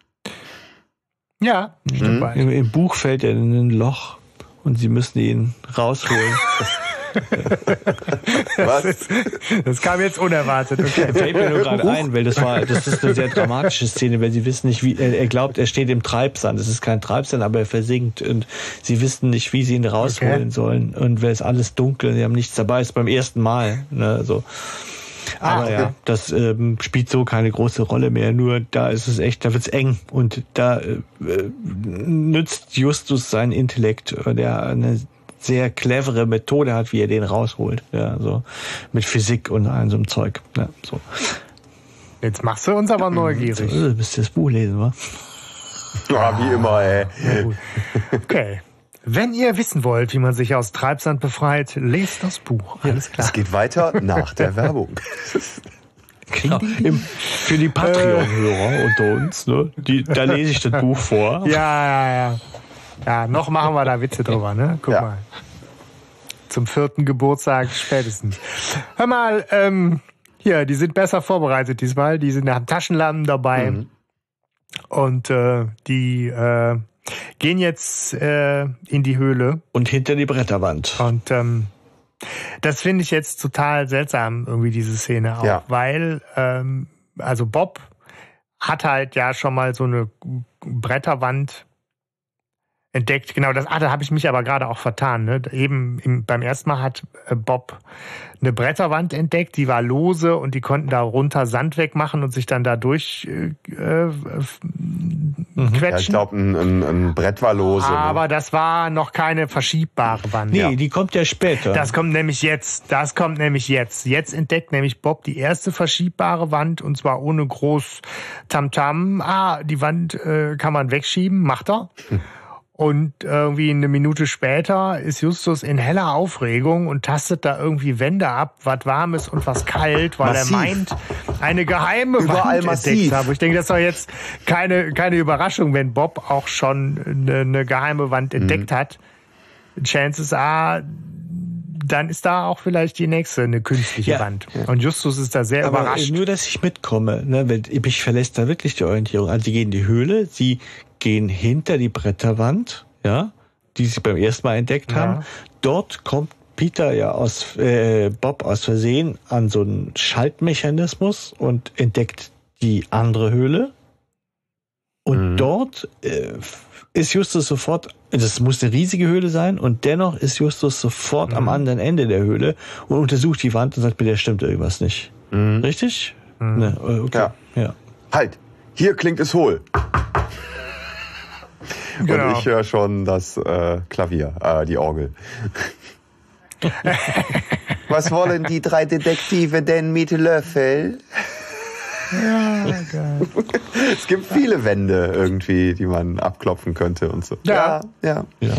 Ja, mhm. Im, Im Buch fällt er in ein Loch und sie müssen ihn rausholen. Was? Das, das, kam jetzt unerwartet. Okay. Fällt mir nur gerade ein, weil das war, das ist eine sehr dramatische Szene, weil sie wissen nicht, wie, er, glaubt, er steht im Treibsand. Es ist kein Treibsand, aber er versinkt und sie wissen nicht, wie sie ihn rausholen okay. sollen. Und weil es alles dunkel, sie haben nichts dabei, ist beim ersten Mal, ne, so. Aber Ah, ja, das ähm, spielt so keine große Rolle mehr. Nur da ist es echt, da wird's eng. Und da äh, äh, nützt Justus seinen Intellekt, der eine sehr clevere Methode hat, wie er den rausholt. Ja, so mit Physik und allem so einem Zeug. Ja, so. Jetzt machst du uns aber neugierig. Äh, müsst ihr das Buch lesen, wa? Ja, wie immer, ey. Okay. Wenn ihr wissen wollt, wie man sich aus Treibsand befreit, lest das Buch. Alles klar. Es geht weiter nach der Werbung. Genau. Im, für die Patreon-Hörer unter uns, ne? Die, da lese ich das Buch vor. Ja, ja, ja. Ja, noch machen wir da Witze drüber, ne? Guck Ja. mal. Zum vierten Geburtstag spätestens. Hör mal, ähm, hier, die sind besser vorbereitet diesmal. Die sind am Taschenlampen dabei. Mhm. Und äh, die äh, gehen jetzt äh, in die Höhle. Und hinter die Bretterwand. Und ähm, das finde ich jetzt total seltsam, irgendwie diese Szene auch, Ja. weil ähm, also Bob hat halt ja schon mal so eine Bretterwand entdeckt. Genau, das, ah, da habe ich mich aber gerade auch vertan. Ne? Eben im, beim ersten Mal hat äh, Bob eine Bretterwand entdeckt, die war lose und die konnten da runter Sand wegmachen und sich dann da durch äh, äh, quetschen. Ja, ich glaube, ein, ein, ein Brett war lose. ne? aber das war noch keine verschiebbare Wand. Nee, die kommt ja später. Das kommt nämlich jetzt. Das kommt nämlich jetzt. Jetzt entdeckt nämlich Bob die erste verschiebbare Wand und zwar ohne groß Tamtam. Ah, die Wand äh, kann man wegschieben, macht er. Und irgendwie eine Minute später ist Justus in heller Aufregung und tastet da irgendwie Wände ab, was warmes und was kalt, weil Massiv. er meint, eine geheime Überall Wand massiv. entdeckt habe. Ich denke, das ist doch jetzt keine, keine Überraschung, wenn Bob auch schon eine, eine geheime Wand Mhm. entdeckt hat. Chances are, dann ist da auch vielleicht die nächste eine künstliche Ja. Wand. Und Justus ist da sehr Aber überrascht. äh, nur, dass ich mitkomme. Ne? Wenn, mich verlässt da wirklich die Orientierung. Also sie gehen in die Höhle, sie gehen hinter die Bretterwand, ja, die sie beim ersten Mal entdeckt Ja. haben. Dort kommt Peter ja aus, äh, Bob aus Versehen an so einen Schaltmechanismus und entdeckt die andere Höhle. Und Mhm. dort äh, ist Justus sofort, das muss eine riesige Höhle sein, und dennoch ist Justus sofort am anderen Ende der Höhle und untersucht die Wand und sagt, mit der stimmt irgendwas nicht. Mhm. Richtig? Ne, äh, okay. Ja. ja. Halt, hier klingt es hohl. Genau. Und ich höre schon das äh, Klavier, äh, die Orgel. Was wollen die drei Detektive denn mit Löffel? ja. Es gibt viele Wände irgendwie, die man abklopfen könnte und so. Ja. ja. Ja,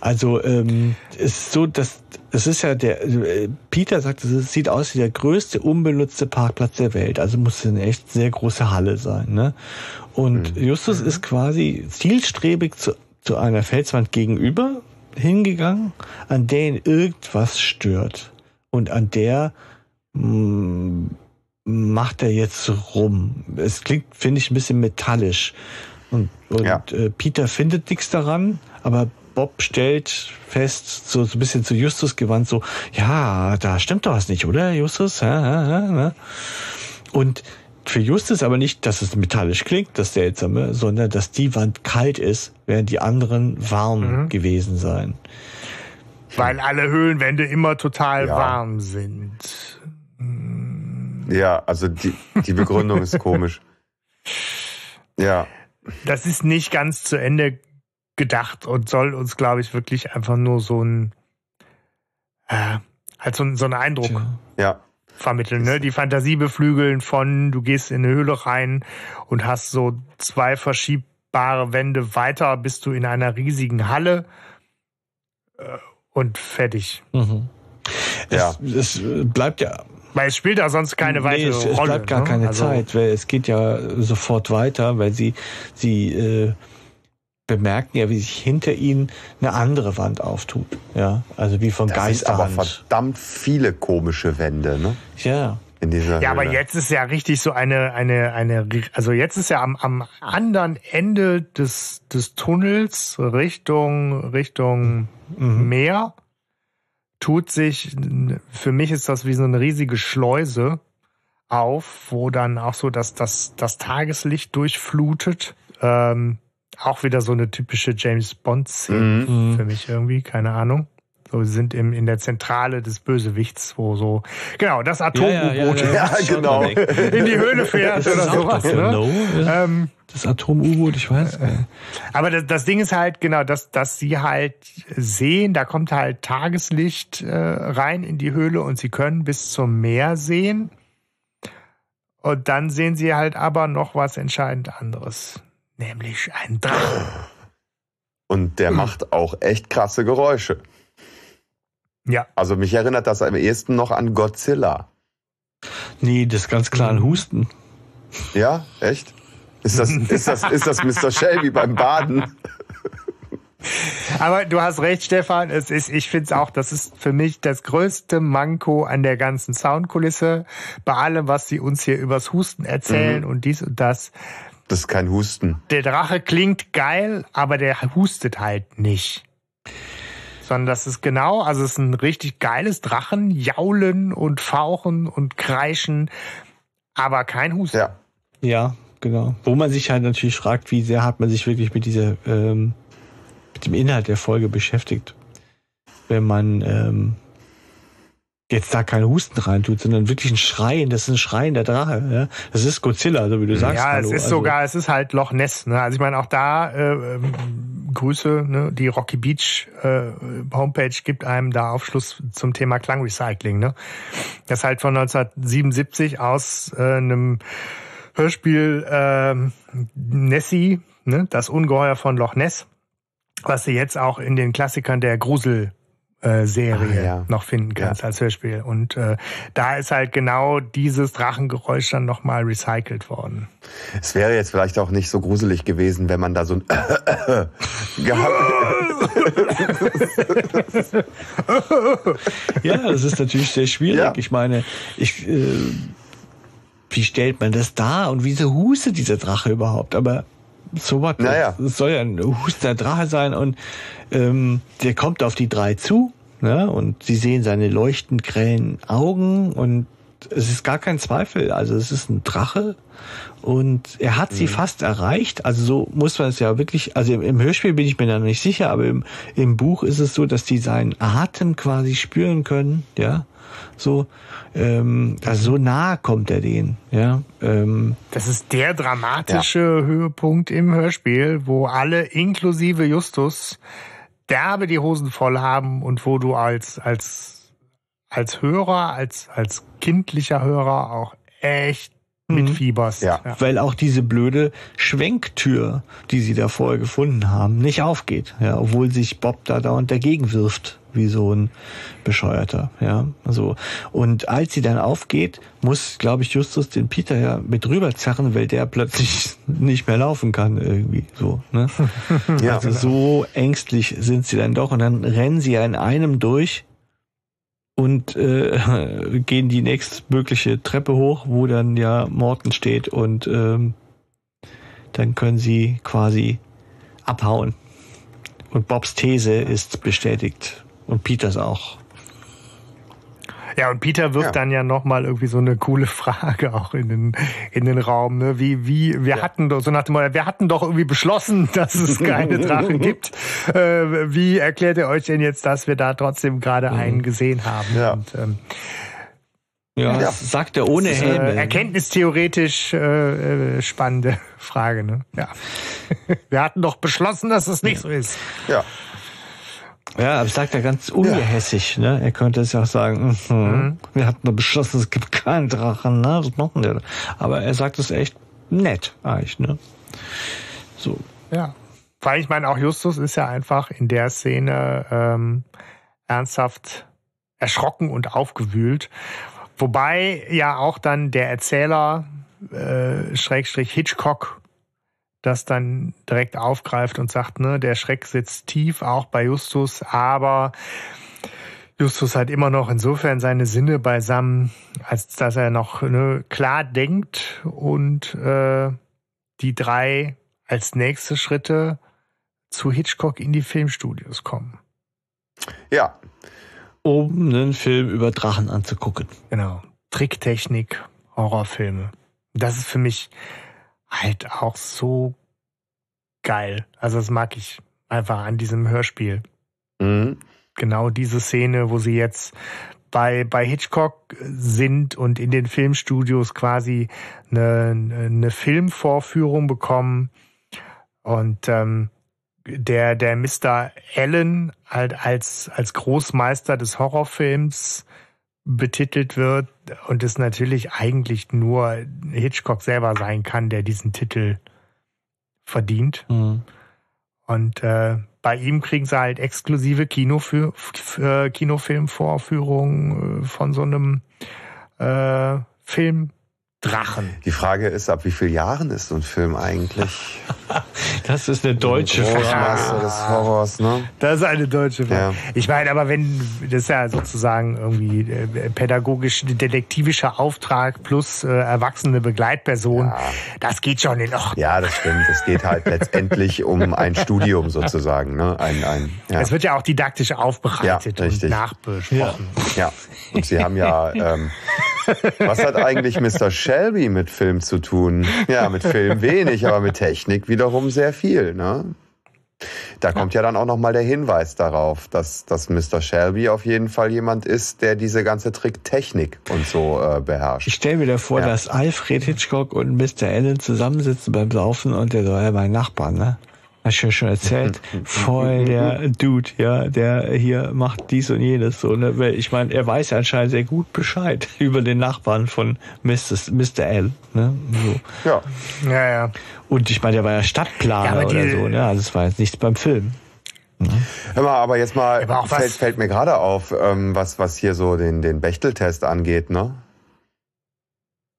also ähm, es ist so, dass es ist ja der äh, Peter sagt, es sieht aus wie der größte unbenutzte Parkplatz der Welt. Also muss es eine echt sehr große Halle sein. Ne? Und Justus ist quasi zielstrebig zu, zu einer Felswand gegenüber hingegangen, an der ihn irgendwas stört und an der mh, macht er jetzt rum. Es klingt, finde ich, ein bisschen metallisch. Und, und Ja. äh, Peter findet nichts daran, aber Bob stellt fest, so, so ein bisschen zu Justus gewandt, so, ja, da stimmt doch was nicht, oder, Justus? Ne? Und für Justus aber nicht, dass es metallisch klingt, das Seltsame, sondern dass die Wand kalt ist, während die anderen warm gewesen seien. Weil alle Höhlenwände immer total Ja. warm sind. Ja, also die, die Begründung ist komisch. Ja, Das ist nicht ganz zu Ende gedacht und soll uns, glaube ich, wirklich einfach nur so ein, äh, halt so, so einen Eindruck ja. Vermitteln. Ne? Die Fantasie beflügeln von, du gehst in eine Höhle rein und hast so zwei verschiebbare Wände weiter, bist du in einer riesigen Halle äh, und fertig. Mhm. Ja. Es, es bleibt ja Weil es spielt da sonst keine weitere es, es Rolle. bleibt gar ne? keine Also, Zeit, weil es geht ja sofort weiter, weil sie, sie äh, bemerken ja, wie sich hinter ihnen eine andere Wand auftut. Ja, also wie von Das sind aber verdammt viele komische Wände, ne? Ja, In dieser Ja, aber Höhle. jetzt ist ja richtig so eine, eine, eine, also jetzt ist ja am, am anderen Ende des, des Tunnels Richtung, Richtung Mhm. Meer tut sich, für mich ist das wie so eine riesige Schleuse auf, wo dann auch so das, das, das Tageslicht durchflutet. Ähm, auch wieder so eine typische James Bond-Szene Mhm. Mhm. für mich irgendwie, keine Ahnung. So, sie sind im, in der Zentrale des Bösewichts, wo so, genau, das Atom-U-Boot Ja, ja, ja, Ja, genau. in die Höhle fährt oder sowas. Ne? No, ja. Ähm, Das Atom-U-Boot, ich weiß. äh, aber das, das Ding ist halt, genau, dass, dass sie halt sehen, da kommt halt Tageslicht äh, rein in die Höhle und sie können bis zum Meer sehen. Und dann sehen sie halt aber noch was entscheidend anderes. Nämlich einen Drachen. Und der macht auch echt krasse Geräusche. Ja. Also mich erinnert das am ehesten noch an Godzilla. Nee, das ist ganz klar ein Husten. Ja, echt? Ist das, ist das, ist das Mr. Shelby beim Baden? Aber du hast recht, Stefan. Es ist, ich finde es auch, das ist für mich das größte Manko an der ganzen Soundkulisse. Bei allem, was sie uns hier übers Husten erzählen und dies und das. Das ist kein Husten. Der Drache klingt geil, aber der hustet halt nicht. Sondern das ist genau, also es ist ein richtig geiles Drachen, jaulen und fauchen und kreischen, aber kein Husten. Ja. Ja, genau. Wo man sich halt natürlich fragt, wie sehr hat man sich wirklich mit dieser, ähm, mit dem Inhalt der Folge beschäftigt. Wenn man ähm, jetzt da keinen Husten reintut, sondern wirklich ein Schreien, das ist ein Schreien der Drache. Ja? Das ist Godzilla, so wie du sagst. Ja, Hallo. es ist Also, sogar, es ist halt Loch Ness. Ne? Also ich meine, auch da äh, ähm, Grüße, ne? die Rocky Beach äh, Homepage gibt einem da Aufschluss zum Thema Klangrecycling. Ne? Das ist halt von 1977 aus äh, einem Hörspiel äh, Nessie, ne? das Ungeheuer von Loch Ness, was du jetzt auch in den Klassikern der Grusel äh, Serie Ah, ja. noch finden kannst als Hörspiel. Und äh, da ist halt genau dieses Drachengeräusch dann nochmal recycelt worden. Es wäre jetzt vielleicht auch nicht so gruselig gewesen, wenn man da so ein gehabt Ja, das ist natürlich sehr schwierig. Ja. Ich meine, ich, äh, wie stellt man das dar und wieso hustet dieser Drache überhaupt? Aber so was, Naja. es soll ja ein hustender Drache sein und ähm, der kommt auf die drei zu ne? und sie sehen seine leuchtend grellen Augen und es ist gar kein Zweifel. Also es ist ein Drache und er hat sie fast erreicht. Also so muss man es ja wirklich, also im, im Hörspiel bin ich mir da noch nicht sicher, aber im, im Buch ist es so, dass die seinen Atem quasi spüren können, ja. So, ähm, also so nah kommt er denen, ja. Ähm, Das ist der dramatische Höhepunkt im Hörspiel, wo alle inklusive Justus derbe die Hosen voll haben und wo du als, als, als Hörer, als, als kindlicher Hörer auch echt mitfieberst. Ja. weil auch diese blöde Schwenktür, die sie da vorher gefunden haben, nicht aufgeht, ja, obwohl sich Bob da dauernd dagegen wirft, wie so ein Bescheuerter, ja, so. Und als sie dann aufgeht, muss, glaube ich, Justus den Peter ja mit rüberzerren, weil der plötzlich nicht mehr laufen kann, irgendwie, so, ne? Ja. Also so ängstlich sind sie dann doch und dann rennen sie ja in einem durch und äh, gehen die nächstmögliche Treppe hoch, wo dann ja Morten steht und ähm, dann können sie quasi abhauen. Und Bobs These ist bestätigt und Peters auch. Ja, und Peter wirft Ja. dann ja nochmal irgendwie so eine coole Frage auch in den, in den Raum. Ne? Wie, wie, wir hatten doch, so nach dem Motto, wir hatten doch irgendwie beschlossen, dass es keine Drachen gibt. Äh, wie erklärt ihr euch denn jetzt, dass wir da trotzdem gerade einen gesehen haben? Ja. Und, ähm, Ja, Ja. das sagt er ohne äh, Helme. erkenntnistheoretisch äh, äh, spannende Frage. Ne? Ja. wir hatten doch beschlossen, dass es nicht so ist. ja. Ja, aber sagt er ganz ungehässig, ne? Er könnte es ja auch sagen, mhm, wir hatten doch beschlossen, es gibt keinen Drachen, ne? Was machen wir? Aber er sagt es echt nett, eigentlich, ne? So. Ja. Weil ich meine, auch Justus ist ja einfach in der Szene ähm, ernsthaft erschrocken und aufgewühlt. Wobei ja auch dann der Erzähler, äh, Schrägstrich Hitchcock, das dann direkt aufgreift und sagt, ne, der Schreck sitzt tief, auch bei Justus, aber Justus hat immer noch insofern seine Sinne beisammen, als dass er noch ne, klar denkt und äh, die drei als nächste Schritte zu Hitchcock in die Filmstudios kommen. Ja. Um einen Film über Drachen anzugucken. Genau. Tricktechnik, Horrorfilme. Das ist für mich halt auch so geil. Also das mag ich einfach an diesem Hörspiel. Mhm. genau diese Szene, wo sie jetzt bei, bei Hitchcock sind und in den Filmstudios quasi eine, eine Filmvorführung bekommen. Und ähm, der, der Mr. Allen halt als, als Großmeister des Horrorfilms betitelt wird und es natürlich eigentlich nur Hitchcock selber sein kann, der diesen Titel verdient. Mhm. Und äh, bei ihm kriegen sie halt exklusive Kino für, für Kinofilmvorführungen äh, von so einem äh, Film Drachen. Die Frage ist, ab wie vielen Jahren ist so ein Film eigentlich? das ist eine deutsche Frage. des Horrors, ne? Das ist eine deutsche Frage. Ja. Ich meine, aber wenn, das ist ja sozusagen irgendwie äh, pädagogisch, detektivischer Auftrag plus äh, erwachsene Begleitperson, ja. das geht schon in Ordnung. Ja, das stimmt. Es geht halt letztendlich um ein Studium sozusagen, ne? Ein, ein, ja. Es wird ja auch didaktisch aufbereitet ja, und nachbesprochen. Ja. und Sie haben ja, ähm, was hat eigentlich Mr. Shelby mit Film zu tun? Ja, mit Film wenig, aber mit Technik wiederum sehr viel. Ne? Da kommt ja dann auch nochmal der Hinweis darauf, dass, dass Mr. Shelby auf jeden Fall jemand ist, der diese ganze Tricktechnik und so äh, beherrscht. Ich stelle mir da vor, ja. dass Alfred Hitchcock und Mr. Allen zusammensitzen beim Saufen und der so, ja, mein Nachbar, ne? Hast du ja schon erzählt, voll der Dude, ja, der hier macht dies und jenes so, ne? Weil ich meine, er weiß ja anscheinend sehr gut Bescheid über den Nachbarn von Mr. Mr. L, ne? So. Ja. Ja, ja. Und ich meine, der war ja Stadtplaner ja, oder so, ne? Also es war jetzt nichts beim Film. Ne? Hör mal, aber jetzt mal aber fällt, fällt, mir gerade auf, ähm, was, was hier so den, den Bechteltest angeht, ne?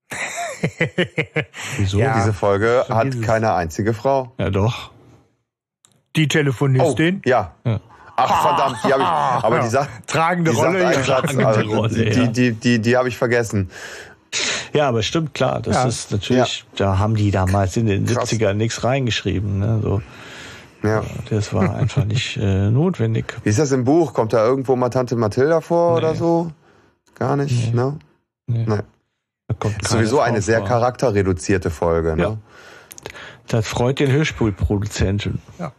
Wieso? Ja, Diese Folge hat keine einzige Frau. Ja, doch. Die Telefonistin? Oh, ja. ja. Ach verdammt, die habe ich. Aber ja. die sagt tragende die Rolle. Sagt Satz, tragende also, Rolle die, ja. die, die, die, habe ich vergessen. Ja, aber stimmt klar. Das ja. ist natürlich. Da haben die damals in den Krass. 70ern nichts reingeschrieben. Ne? So. Ja. Das war einfach nicht äh, notwendig. Wie ist das im Buch? Kommt da irgendwo mal Tante Mathilda vor nee. oder so? Gar nicht, nee. ne? Nee. nee. Da ist sowieso eine sehr vor. charakterreduzierte Folge, ne? Ja. Das freut den Hörspielproduzenten. Ja.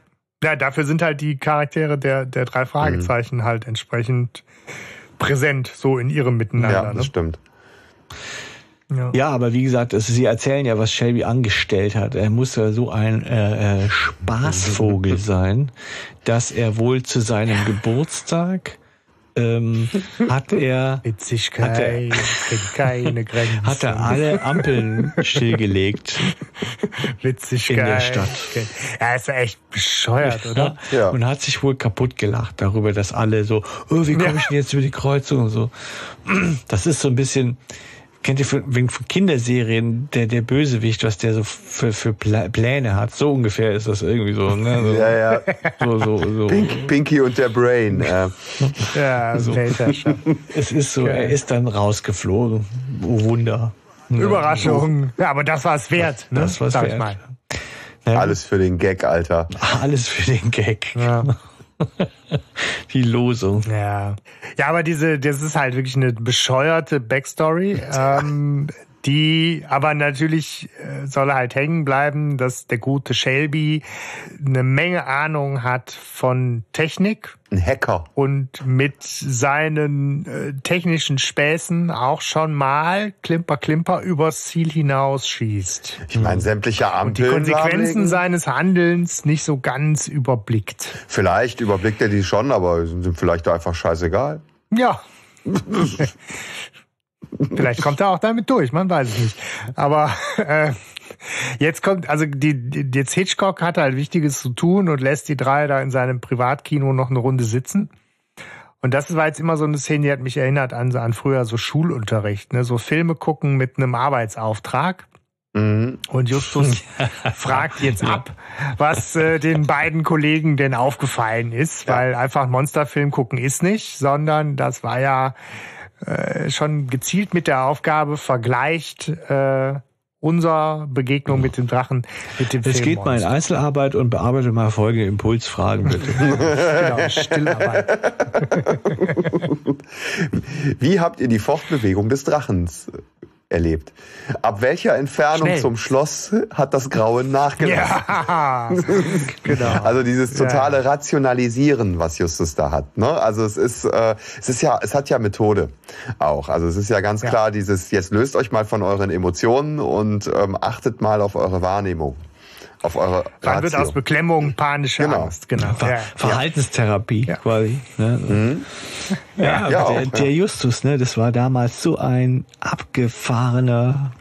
Ja, dafür sind halt die Charaktere der, der drei Fragezeichen mhm. halt entsprechend präsent, so in ihrem Miteinander. Ja, das ne? stimmt. Ja. ja. aber wie gesagt, also Sie erzählen ja, was Shelby angestellt hat. Er muss ja so ein äh, äh, Spaßvogel sein, dass er wohl zu seinem Geburtstag ähm, hat er Witzigkeit hat er, keine Grenzen. Hat er alle Ampeln stillgelegt. Witzigkeit. In der Stadt. Er ist echt bescheuert, oder? Ja. Und hat sich wohl kaputt gelacht darüber, dass alle so, oh, wie komme ich denn jetzt über die Kreuzung und so. Das ist so ein bisschen, kennt ihr wegen von Kinderserien der der Bösewicht, was der so für, für Pläne hat. So ungefähr ist das irgendwie so. Ne? So, ja, ja. So, so, so. Pink, Pinky und der Brain. Äh. Ja, so. Es ist so, er ist dann rausgeflogen. Oh Wunder. Überraschung. Ja, aber das war es wert. Ne? Das war es wert. Mal. Ja. Alles für den Gag, Alter. Alles für den Gag. Ja. Die Losung. Ja. Ja, aber diese, das ist halt wirklich eine bescheuerte Backstory. ähm, die aber natürlich äh, soll halt hängen bleiben, dass der gute Shelby eine Menge Ahnung hat von Technik. Ein Hacker. Und mit seinen äh, technischen Späßen auch schon mal Klimper Klimper übers Ziel hinaus schießt. Ich meine, sämtliche Ampeln. Und die Konsequenzen seines Handelns nicht so ganz überblickt. Vielleicht überblickt er die schon, aber sind vielleicht einfach scheißegal. Ja. Vielleicht kommt er auch damit durch, man weiß es nicht. Aber äh, jetzt kommt, also die, die, jetzt Hitchcock hat halt Wichtiges zu tun und lässt die drei da in seinem Privatkino noch eine Runde sitzen. Und das war jetzt immer so eine Szene, die hat mich erinnert an, an früher so Schulunterricht, ne? so Filme gucken mit einem Arbeitsauftrag. Mhm. Und Justus fragt jetzt ab, was äh, den beiden Kollegen denn aufgefallen ist, weil einfach ein Monsterfilm gucken ist nicht, sondern das war ja äh, schon gezielt mit der Aufgabe vergleicht äh, unser Begegnung mit dem Drachen mit dem Es geht mal in Einzelarbeit und bearbeite mal folgende Impulsfragen bitte. genau, Stillarbeit. Wie habt ihr die Fortbewegung des Drachens erlebt. Ab welcher Entfernung Schnell. zum Schloss hat das Grauen nachgelassen? Ja, genau. Also dieses totale Ja. Rationalisieren, was Justus da hat. Ne? Also es ist, äh, es ist ja, es hat ja Methode auch. Also es ist ja ganz Ja. klar dieses, jetzt löst euch mal von euren Emotionen und ähm, achtet mal auf eure Wahrnehmung, auf eure Dann wird aus Ratio. Beklemmung panische Genau. Angst. Genau. Ver Ja. Verhaltenstherapie Ja. quasi. Ne? Ja, aber Ja, auch, der, ja. der Justus, ne, das war damals so ein abgefahrener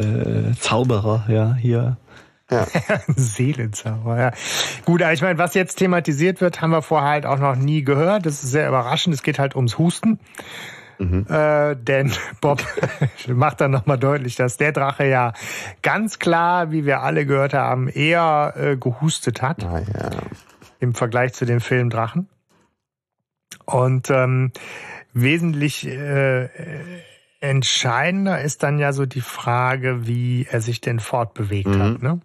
Seelenzauberer, äh, ja, hier. Seelenzauber, ja. Gut, aber ich meine, was jetzt thematisiert wird, haben wir vorher halt auch noch nie gehört. Das ist sehr überraschend. Es geht halt ums Husten. Äh, denn Bob macht dann nochmal deutlich, dass der Drache ja ganz klar, wie wir alle gehört haben, eher äh, gehustet hat Ah, ja. im Vergleich zu dem Film Drachen. Und ähm, wesentlich äh, entscheidender ist dann ja so die Frage, wie er sich denn fortbewegt hat. Ne?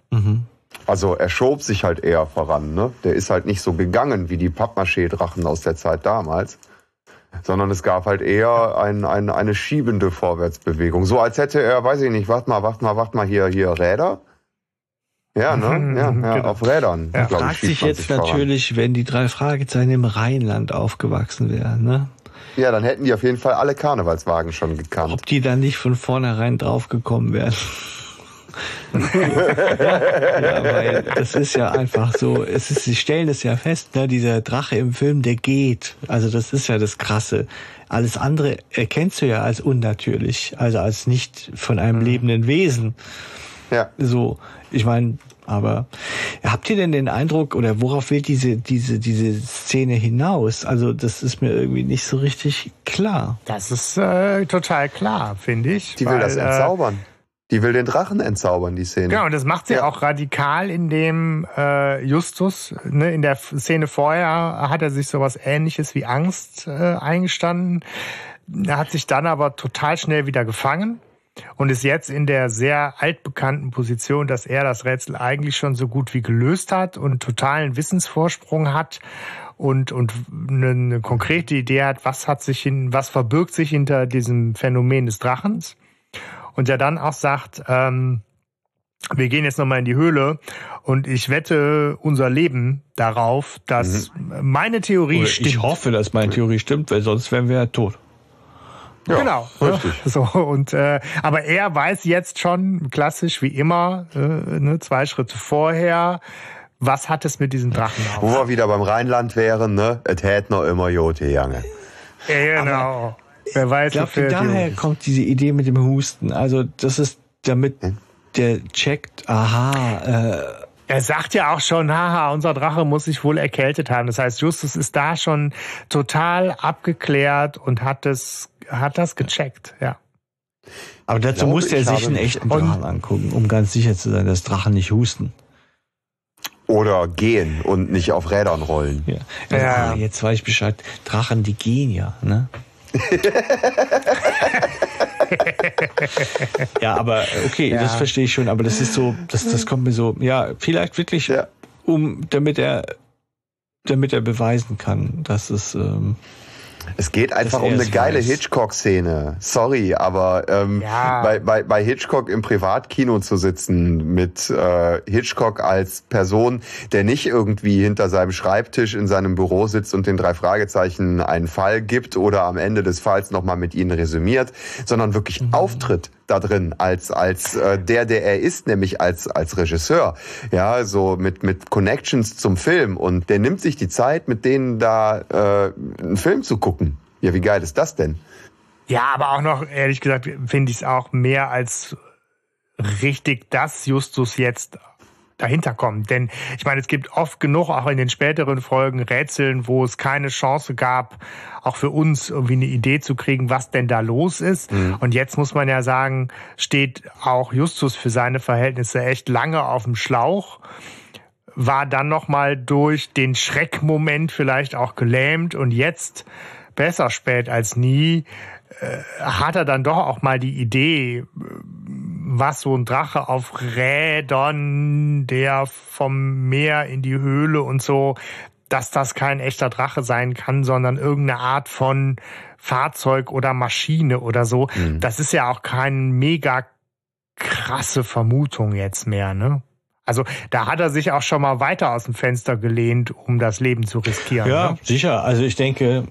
Also er schob sich halt eher voran. Ne? Der ist halt nicht so gegangen wie die Pappmaché-Drachen aus der Zeit damals. Sondern es gab halt eher ein, ein, eine schiebende Vorwärtsbewegung. So als hätte er, weiß ich nicht, warte mal, warte mal, warte mal, hier, hier Räder. Ja, ne? Ja, ja Genau. auf Rädern. Ja. glaub ich, Fragt sich jetzt voran. natürlich, wenn die drei Fragezeichen im Rheinland aufgewachsen wären, ne? Ja, dann hätten die auf jeden Fall alle Karnevalswagen schon gekannt. ob die dann nicht von vornherein draufgekommen wären. ja, weil das ist ja einfach so, es ist, sie stellen es ja fest, ne, dieser Drache im Film, der geht. Also das ist ja das Krasse. Alles andere erkennst du ja als unnatürlich, also als nicht von einem lebenden Wesen. Ja. So, ich meine, aber habt ihr denn den Eindruck oder worauf will diese diese diese Szene hinaus? Also das ist mir irgendwie nicht so richtig klar. Das ist äh, total klar, finde ich. Die will weil, das äh, entzaubern. Die will den Drachen entzaubern, die Szene. Genau, und das macht sie Ja. auch radikal, indem äh, Justus, ne, in der Szene vorher hat er sich sowas ähnliches wie Angst äh, eingestanden. Er hat sich dann aber total schnell wieder gefangen und ist jetzt in der sehr altbekannten Position, dass er das Rätsel eigentlich schon so gut wie gelöst hat und totalen Wissensvorsprung hat und und eine, eine konkrete Idee hat, was hat sich hin, was verbirgt sich hinter diesem Phänomen des Drachens und der dann auch sagt, ähm, wir gehen jetzt nochmal in die Höhle und ich wette unser Leben darauf, dass meine Theorie Oder stimmt. Ich hoffe, dass meine Theorie stimmt, weil sonst wären wir ja tot. Ja, genau. richtig. So und äh, aber er weiß jetzt schon klassisch wie immer, äh, ne, zwei Schritte vorher, was hat es mit diesem Drachen Wo auf? wir wieder beim Rheinland wären, ne? Es hätte noch immer Jote Jange. Ja, genau. Wer weiß, Glaubt ihr, wofür die- daher kommt diese Idee mit dem Husten? Also das ist damit der checkt, aha, äh, Er sagt ja auch schon, haha, unser Drache muss sich wohl erkältet haben. Das heißt, Justus ist da schon total abgeklärt und hat das, hat das gecheckt, ja. aber dazu glaube, muss er ich sich einen echten Drachen angucken, um ganz sicher zu sein, dass Drachen nicht husten. Oder gehen und nicht auf Rädern rollen. Ja. Also, Ja. ah, jetzt weiß ich Bescheid. Drachen, die gehen ja, ne? ja, aber okay, Ja. das verstehe ich schon, aber das ist so, das, das kommt mir so, ja, vielleicht wirklich, Ja. um, damit er, damit er beweisen kann, dass es, ähm, Es geht einfach um eine geile. Hitchcock-Szene. Sorry, aber ähm, Ja. bei, bei, bei Hitchcock im Privatkino zu sitzen mit äh, Hitchcock als Person, der nicht irgendwie hinter seinem Schreibtisch in seinem Büro sitzt und den drei Fragezeichen einen Fall gibt oder am Ende des Falls nochmal mit ihnen resümiert, sondern wirklich auftritt da drin als als äh, der der er ist nämlich als als Regisseur. Ja so mit mit Connections zum Film. Und der nimmt sich die Zeit mit denen da äh, einen Film zu gucken. Ja wie geil ist das denn? Ja, aber auch noch, ehrlich gesagt, finde ich es auch mehr als richtig, dass Justus jetzt dahinter kommt. Denn ich meine, es gibt oft genug, auch in den späteren Folgen, Rätseln, wo es keine Chance gab, auch für uns irgendwie eine Idee zu kriegen, was denn da los ist. Und jetzt muss man ja sagen, steht auch Justus für seine Verhältnisse echt lange auf dem Schlauch war dann noch mal durch den Schreckmoment vielleicht auch gelähmt und jetzt besser spät als nie hat er dann doch auch mal die Idee, äh, was so ein Drache auf Rädern, der vom Meer in die Höhle und so, dass das kein echter Drache sein kann, sondern irgendeine Art von Fahrzeug oder Maschine oder so. Mhm. Das ist ja auch kein mega krasse Vermutung jetzt mehr, ne? Also da hat er sich auch schon mal weiter aus dem Fenster gelehnt, um das Leben zu riskieren. Ja, ne? sicher. Also ich denke,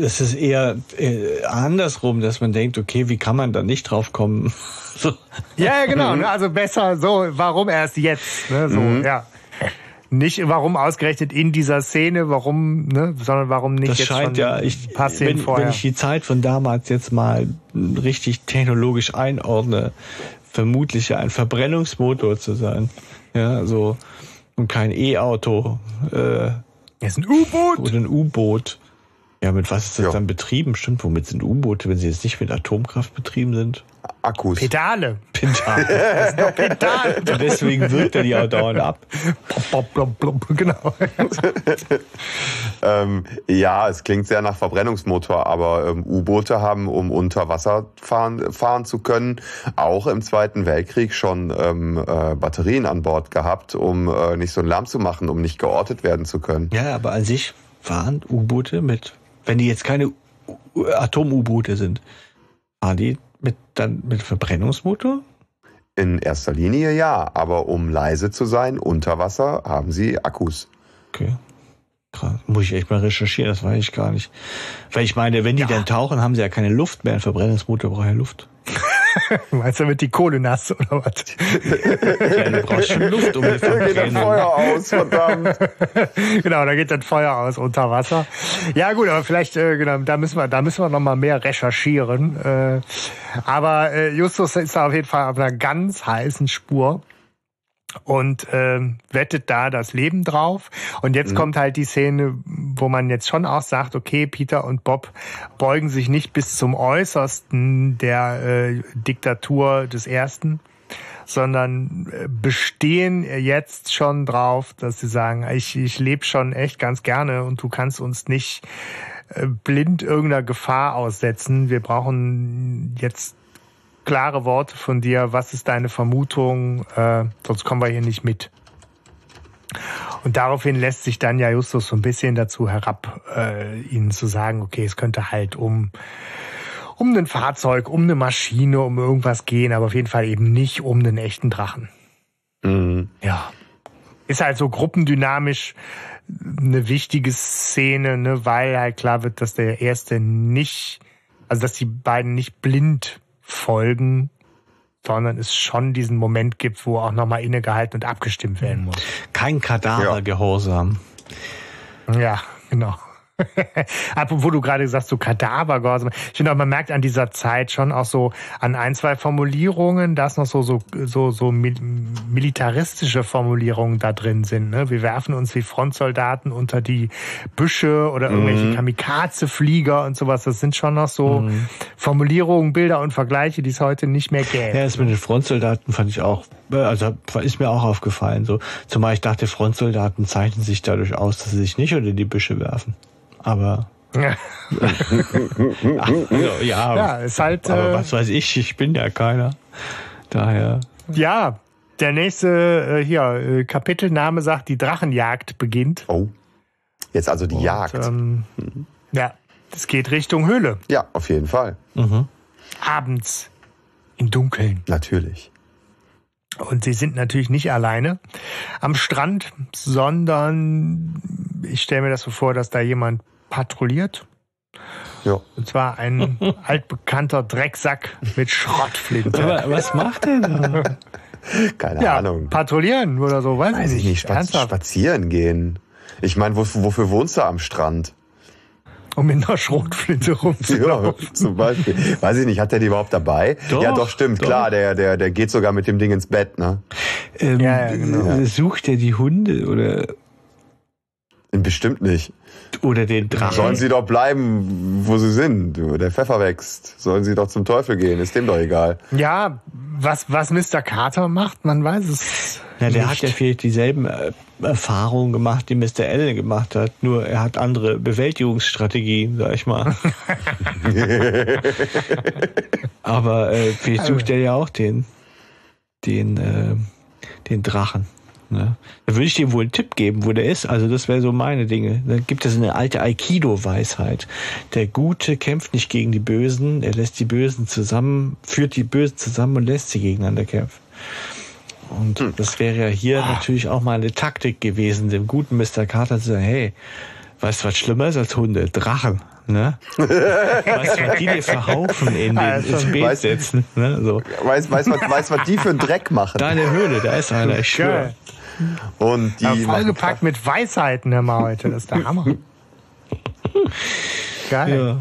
es ist eher äh, andersrum, dass man denkt, okay, wie kann man da nicht drauf kommen? so. Ja, genau. Ne? Also besser so, warum erst jetzt? Ne? So, mhm. ja. Nicht warum ausgerechnet in dieser Szene, warum, ne, sondern warum nicht das jetzt scheint schon ja, ich, wenn, vorher. wenn ich die Zeit von damals jetzt mal richtig technologisch einordne, vermutlich ja ein Verbrennungsmotor zu sein. Ja, so und kein E-Auto. Äh, ist ein U-Boot. Oder ein U-Boot. Ja, mit was ist das ja. dann betrieben? Stimmt, womit sind U-Boote, wenn sie jetzt nicht mit Atomkraft betrieben sind? Akkus. Pedale. Pedale. Das sind doch Pedale. Deswegen wirkt er die auch dauernd ab. Blop, blop, blop, genau. ähm, ja, es klingt sehr nach Verbrennungsmotor, aber ähm, U-Boote haben, um unter Wasser fahren, fahren zu können, auch im Zweiten Weltkrieg schon ähm, äh, Batterien an Bord gehabt, um äh, nicht so einen Lärm zu machen, um nicht geortet werden zu können. Ja, aber an sich fahren U-Boote mit, wenn die jetzt keine Atom-U-Boote sind, fahren die mit, dann mit Verbrennungsmotor? In erster Linie ja, aber um leise zu sein unter Wasser haben sie Akkus. Okay. Krass. Muss ich echt mal recherchieren, das weiß ich gar nicht. Weil ich meine, wenn die ja. dann tauchen, haben sie ja keine Luft mehr. Ein Verbrennungsmotor braucht ja Luft. Meinst du, damit die Kohle nass oder was? ja, du brauchst schon Luft, um die Da geht das Feuer aus, verdammt. genau, da geht das Feuer aus unter Wasser. Ja gut, aber vielleicht, äh, genau, da müssen wir, da müssen wir noch mal mehr recherchieren. Äh, aber äh, Justus ist da auf jeden Fall auf einer ganz heißen Spur und äh, wettet da das Leben drauf. Und jetzt mhm. kommt halt die Szene, wo man jetzt schon auch sagt, okay, Peter und Bob beugen sich nicht bis zum Äußersten der äh, Diktatur des Ersten, sondern äh, bestehen jetzt schon drauf, dass sie sagen, ich, ich lebe schon echt ganz gerne und du kannst uns nicht äh, blind irgendeiner Gefahr aussetzen. Wir brauchen jetzt klare Worte von dir. Was ist deine Vermutung? Äh, sonst kommen wir hier nicht mit. Und daraufhin lässt sich dann ja Justus so ein bisschen dazu herab, äh, ihnen zu sagen, okay, es könnte halt um um ein Fahrzeug, um eine Maschine, um irgendwas gehen, aber auf jeden Fall eben nicht um einen echten Drachen. Mhm. Ja. Ist halt so gruppendynamisch eine wichtige Szene, ne, weil halt klar wird, dass der erste nicht, also dass die beiden nicht blind folgen, sondern es schon diesen Moment gibt, wo auch nochmal innegehalten und abgestimmt werden muss. Kein Kadavergehorsam. Ja. ja, genau. wo du gerade sagst, so Kadavergehorsam. Ich finde auch, man merkt an dieser Zeit schon auch so an ein, zwei Formulierungen, dass noch so, so, so, so militaristische Formulierungen da drin sind. Ne? Wir werfen uns wie Frontsoldaten unter die Büsche oder irgendwelche mhm. Kamikaze-Flieger und sowas. Das sind schon noch so mhm. Formulierungen, Bilder und Vergleiche, die es heute nicht mehr gäbe. Ja, das mit den Frontsoldaten fand ich auch, also ist mir auch aufgefallen. So, zumal ich dachte, Frontsoldaten zeichnen sich dadurch aus, dass sie sich nicht unter die Büsche werfen aber ja. Ja, ja, ist halt. Aber äh, was weiß ich, ich bin ja keiner. Daher. Ja, der nächste äh, hier äh, Kapitelname sagt, die Drachenjagd beginnt. Oh. Jetzt also die Und, Jagd. Ähm, ja, es geht Richtung Höhle. Ja, auf jeden Fall. Mhm. Abends im Dunkeln. Natürlich. Und sie sind natürlich nicht alleine am Strand, sondern ich stelle mir das so vor, dass da jemand patrouilliert. Ja. Und zwar ein altbekannter Drecksack mit Schrottflinte. Aber was macht er da? Keine ja, Ahnung. Patrouillieren oder so, weiß, weiß ich nicht. Spaz spazieren gehen. Ich meine, wofür wohnst du am Strand? Um in der Schrotflinte rumzulaufen. Ja, zum Beispiel. Weiß ich nicht, hat der die überhaupt dabei? Doch, ja, doch, stimmt, doch. klar, der, der, der geht sogar mit dem Ding ins Bett, ne? Ähm, ja, ja, genau. Sucht er die Hunde oder? Bestimmt nicht. Oder den Drachen. Sollen sie doch bleiben, wo sie sind. Der Pfeffer wächst. Sollen sie doch zum Teufel gehen. Ist dem doch egal. Ja, was, was Mr. Carter macht, man weiß es. Ja, der nicht. hat ja vielleicht dieselben äh, Erfahrungen gemacht, die Mr. Allen gemacht hat. Nur er hat andere Bewältigungsstrategien, sag ich mal. Aber äh, vielleicht sucht er ja auch den, den, äh, den Drachen. Ne? Da würde ich dem wohl einen Tipp geben, wo der ist. Also das wäre so meine Dinge. Da gibt es eine alte Aikido-Weisheit. Der Gute kämpft nicht gegen die Bösen, er lässt die Bösen zusammen, führt die Bösen zusammen und lässt sie gegeneinander kämpfen. Und hm. das wäre ja hier ah. natürlich auch mal eine Taktik gewesen, dem guten Mr. Carter zu sagen, hey, weißt du, was schlimmer ist als Hunde? Drachen. Ne? weißt du, was die dir verhaufen in den, also, ins Beet weiß, setzen? Ne? So. Weißt du, weiß, was, weiß, was die für einen Dreck machen? Deine Höhle, da ist einer, ich schwöre. Und die ja, vollgepackt mit Weisheiten immer heute, das ist der Hammer. Geil.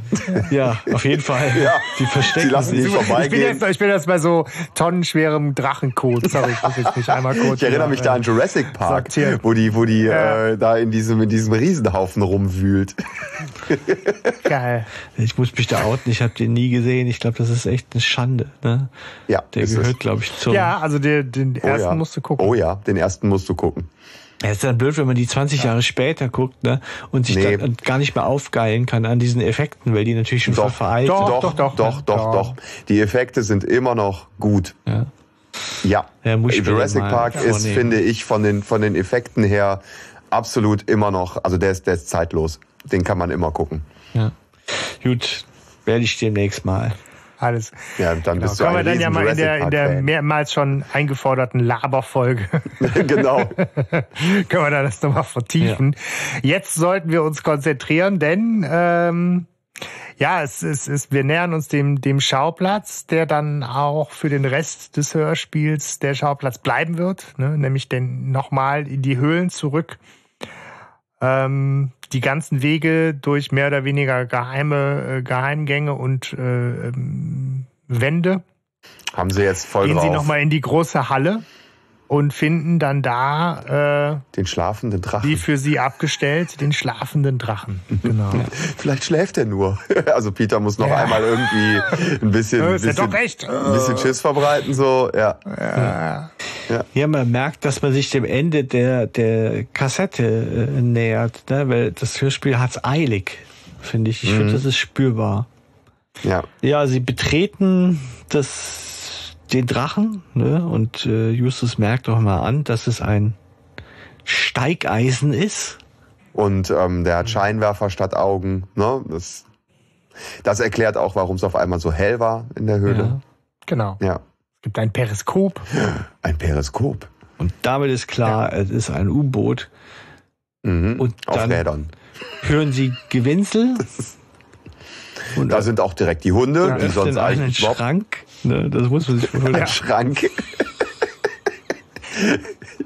Ja, ja auf jeden Fall. Ja. Die verstecken Sie lassen sich vorbeigehen. Ich bin, jetzt, ich bin jetzt bei so tonnenschwerem Drachenkot. Sorry, ich muss jetzt nicht einmal kurz. Ich erinnere mich da an Jurassic Park, wo die, wo die ja. äh, da in diesem, in diesem Riesenhaufen rumwühlt. Geil. Ich muss mich da outen, ich habe den nie gesehen. Ich glaube, das ist echt eine Schande. Ne? Ja. Der gehört, glaube ich, zum. Ja, also den, den ersten oh ja. musst du gucken. Oh ja, den ersten musst du gucken. Ja, ist dann blöd, wenn man die 20 Jahre später guckt, ne? Und sich nee. dann gar nicht mehr aufgeilen kann an diesen Effekten, weil die natürlich schon doch, veraltet doch, doch, doch, doch, doch, doch. Die Effekte sind immer noch gut. Ja. Ja. ja Jurassic Park ist, finde ich, von den, von den Effekten her absolut immer noch, also der ist, der ist zeitlos. Den kann man immer gucken. Ja. Gut, werde ich demnächst mal. Alles. Ja, dann genau. bist du Können wir dann ja mal in der, in der mehrmals schon eingeforderten Laberfolge. genau. Können wir da das nochmal vertiefen. Ja. Jetzt sollten wir uns konzentrieren, denn ähm, ja, es ist, es, wir nähern uns dem, dem Schauplatz, der dann auch für den Rest des Hörspiels der Schauplatz bleiben wird, ne? nämlich denn nochmal in die Höhlen zurück. Ähm, die ganzen Wege durch mehr oder weniger geheime äh, Geheimgänge und äh, ähm, Wände. Haben Sie jetzt voll Gehen drauf. Sie nochmal in die große Halle und finden dann da äh, den schlafenden Drachen. Wie für sie abgestellt, den schlafenden Drachen. Genau. Vielleicht schläft er nur. Also Peter muss noch ja. einmal irgendwie ein bisschen, ein bisschen, doch recht. ein bisschen Schiss verbreiten. So, ja. Ja. ja. ja. man merkt, dass man sich dem Ende der, der Kassette äh, nähert, ne? weil das Hörspiel hat's eilig, finde ich. Ich mhm. finde, das ist spürbar. Ja. Ja, sie betreten das den Drachen ne? und äh, Justus merkt auch mal an, dass es ein Steigeisen ist. Und ähm, der hat Scheinwerfer statt Augen. Ne? Das, das erklärt auch, warum es auf einmal so hell war in der Höhle. Ja. Genau. Ja. Es gibt ein Periskop. Ein Periskop. Und damit ist klar, ja. es ist ein U-Boot. Mhm. Und auf Rädern. Hören Sie Gewinzel. Und da sind auch direkt die Hunde, die sonst eigentlich. Einen Schrank. Ne, das muss man sich vorstellen. Ein Schrank.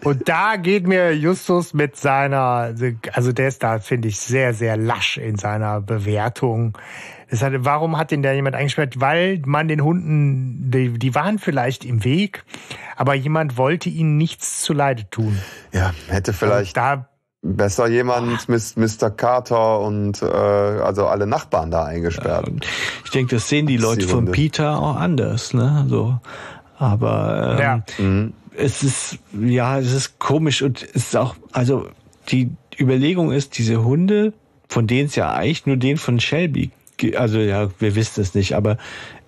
Und da geht mir Justus mit seiner, also der ist da, finde ich, sehr, sehr lasch in seiner Bewertung. Das hat, warum hat denn da jemand eingesperrt? Weil man den Hunden, die, die waren vielleicht im Weg, aber jemand wollte ihnen nichts zuleide tun. Ja, hätte vielleicht. Und da besser jemand Mr. Carter und äh, also alle Nachbarn da eingesperrt. Ja, ich denke, das sehen die Leute von Peter auch anders, ne? So, aber ähm, ja. Mhm. es ist ja, es ist komisch und es ist auch, also die Überlegung ist, diese Hunde, von denen es ja eigentlich nur den von Shelby also ja, wir wissen es nicht, aber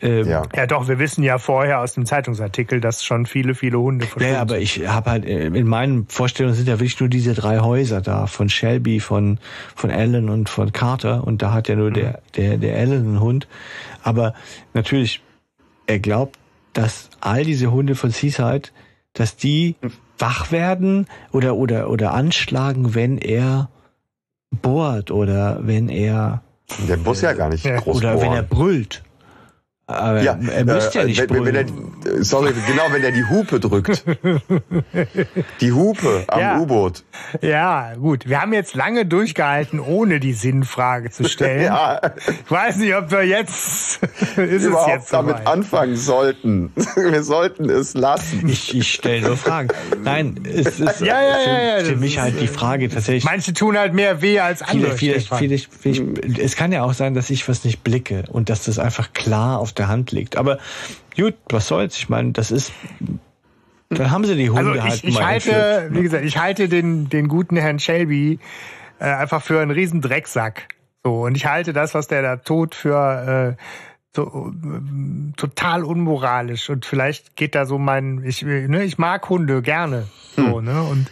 ähm, ja. ja, doch, wir wissen ja vorher aus dem Zeitungsartikel, dass schon viele, viele Hunde verschwunden Ja, aber ich habe halt, äh, in meinen Vorstellungen sind ja wirklich nur diese drei Häuser da, von Shelby, von, von Allen und von Carter. Und da hat ja nur mhm. der, der, der Allen einen Hund. Aber natürlich, er glaubt, dass all diese Hunde von Seaside, dass die wach werden oder, oder, oder anschlagen, wenn er bohrt oder wenn er der muss ja gar nicht groß Oder bohren. wenn er brüllt. Aber ja, er müsste äh, ja nicht wenn, wenn er, Sorry, genau, wenn er die Hupe drückt. die Hupe am ja. U-Boot. Ja, gut. Wir haben jetzt lange durchgehalten, ohne die Sinnfrage zu stellen. ja. Ich weiß nicht, ob wir jetzt ist überhaupt es jetzt damit weit. anfangen sollten. wir sollten es lassen. Ich, ich stelle nur Fragen. Nein, es ist ja, ja, ja, ja, für, für mich halt die Frage tatsächlich. Manche tun halt mehr weh als andere. Vielleicht, vielleicht, vielleicht, es kann ja auch sein, dass ich was nicht blicke und dass das einfach klar auf der Hand liegt. Aber gut, was soll's? Ich meine, das ist. Da haben sie die Hunde also ich, halt ich mal halte, entführt, ne? wie gesagt, ich halte den, den guten Herrn Shelby äh, einfach für einen riesen Drecksack. So, und ich halte das, was der da tut, für, äh, so äh, total unmoralisch und vielleicht geht da so mein ich ne, ich mag Hunde gerne so Hm. ne und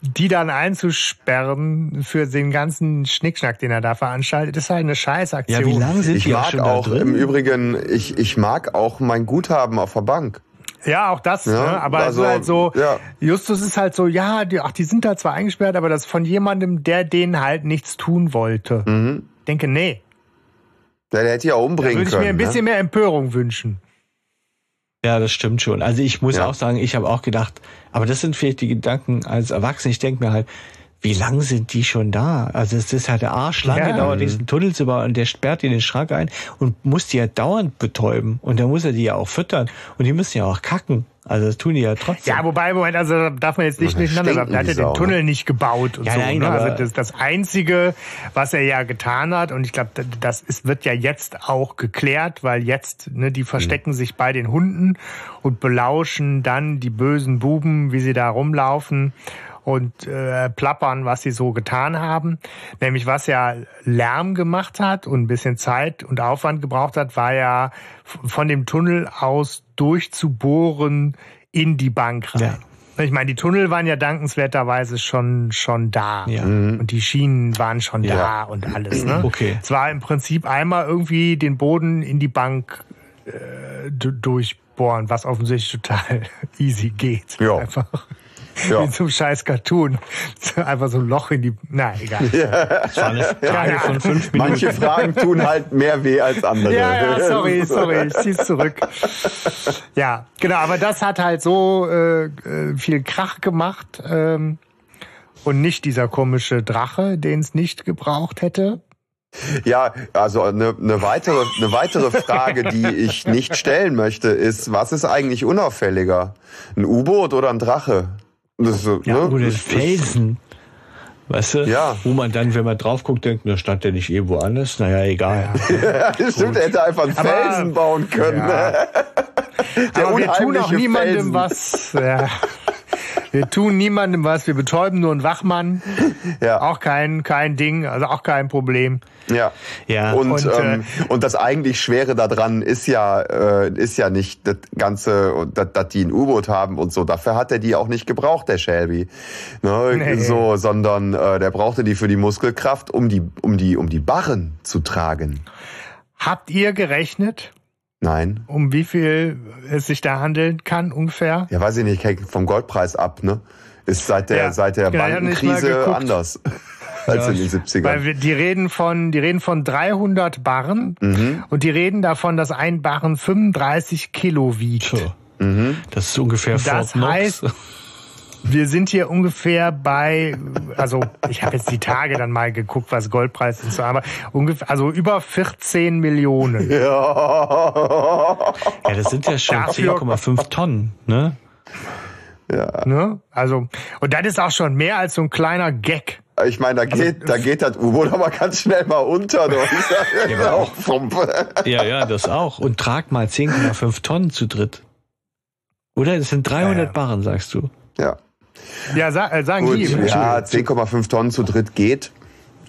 die dann einzusperren für den ganzen Schnickschnack, den er da veranstaltet, ist halt eine Scheißaktion. Ja, wie lange sind Ich die auch mag schon auch, da drin? im Übrigen, ich, ich mag auch mein Guthaben auf der Bank. Ja, auch das, Ja, ne? aber also, es ist halt so, ja. Justus ist halt so, ja, die, ach, die sind da zwar eingesperrt, aber das von jemandem, der denen halt nichts tun wollte. Mhm. Ich denke, nee, Der, der hätte ja da umbringen würde ich können. mir ein bisschen ne? mehr Empörung wünschen. Ja, das stimmt schon. Also ich muss Ja. auch sagen, ich habe auch gedacht, aber das sind vielleicht die Gedanken als Erwachsener. Ich denke mir halt, wie lang sind die schon da? Also es ist halt der Arschlange, Ja. dauert diesen Tunnel zu bauen und der sperrt die in den Schrank ein und muss die ja dauernd betäuben. Und dann muss er die ja auch füttern. Und die müssen ja auch kacken. Also das tun die ja trotzdem. Ja, wobei, Moment, also da darf man jetzt nicht stinken sagen. Er hat ja den Sau, Tunnel ne? nicht gebaut und Ja, so. nein, ne? Also das, das Einzige, was er ja getan hat, und ich glaube, das ist, wird ja jetzt auch geklärt, weil jetzt, ne, die verstecken sich bei den Hunden und belauschen dann die bösen Buben, wie sie da rumlaufen und äh, plappern, was sie so getan haben. Nämlich was ja Lärm gemacht hat und ein bisschen Zeit und Aufwand gebraucht hat, war ja von dem Tunnel aus durchzubohren in die Bank rein. Ja. Ich meine, die Tunnel waren ja dankenswerterweise schon schon da Ja. und die Schienen waren schon da Ja. und alles. Ne? Okay. Es war im Prinzip einmal irgendwie den Boden in die Bank äh, durchbohren, was offensichtlich total easy geht. Ja. Einfach Ja. wie zum scheiß Cartoon. Einfach so ein Loch in die. Na, egal. Das war eine Frage Ja. von fünf Minuten. Manche Fragen tun halt mehr weh als andere. Ja, ja, sorry, sorry, ich zieh's zurück. Ja, genau, aber das hat halt so äh, äh, viel Krach gemacht ähm, und nicht dieser komische Drache, den es nicht gebraucht hätte. Ja, also eine, eine, weitere, eine weitere Frage, die ich nicht stellen möchte, ist, was ist eigentlich unauffälliger? Ein U-Boot oder ein Drache? Das ist, Ja, ne? oder Felsen. Weißt du? Ja. Wo man dann, wenn man drauf guckt, denkt, na, stand der nicht irgendwo anders? Naja, egal. Ja, stimmt, er hätte einfach einen Aber- Felsen bauen können. Ja. Der aber wir tun auch niemandem Felsen. was. Ja. Wir tun niemandem was, wir betäuben nur einen Wachmann. Ja. Auch kein, kein Ding, also auch kein Problem. Ja. Ja. Und, Und, äh, ähm, und das eigentlich Schwere daran ist ja, äh, ist ja nicht das Ganze, dass, dass die ein U-Boot haben und so. Dafür hat er die auch nicht gebraucht, der Shelby. Ne? Nee. So, sondern äh, der brauchte die für die Muskelkraft, um die, um die, um die Barren zu tragen. Habt ihr gerechnet, Nein. um wie viel es sich da handeln kann ungefähr? Ja, weiß ich nicht, hängt vom Goldpreis ab, ne? Ist seit der, Ja, seit der genau, Bankenkrise anders als in den 70ern. Weil wir, die reden von, die reden von 300 Barren Mhm. und die reden davon, dass ein Barren 35 Kilo wiegt. Mhm. Das ist ungefähr Das Fort Knox. heißt- Wir sind hier ungefähr bei, also ich habe jetzt die Tage dann mal geguckt, was Goldpreis ist, aber ungefähr, also über 14 Millionen. Ja. Ja, das sind ja schon Dafür- 10,5 Tonnen, ne? Ne? Also, und das ist auch schon mehr als so ein kleiner Gag. Ich meine, da Also, geht, da geht das U-Boot aber ganz schnell mal unter. Aber auch Ja, ja, das auch. Und trag mal 10,5 Tonnen zu dritt. Oder? Das sind 300 Ja. Barren, sagst du. ja. Ja, sa äh, sagen Gut, die. ja, 10,5 Tonnen zu dritt geht.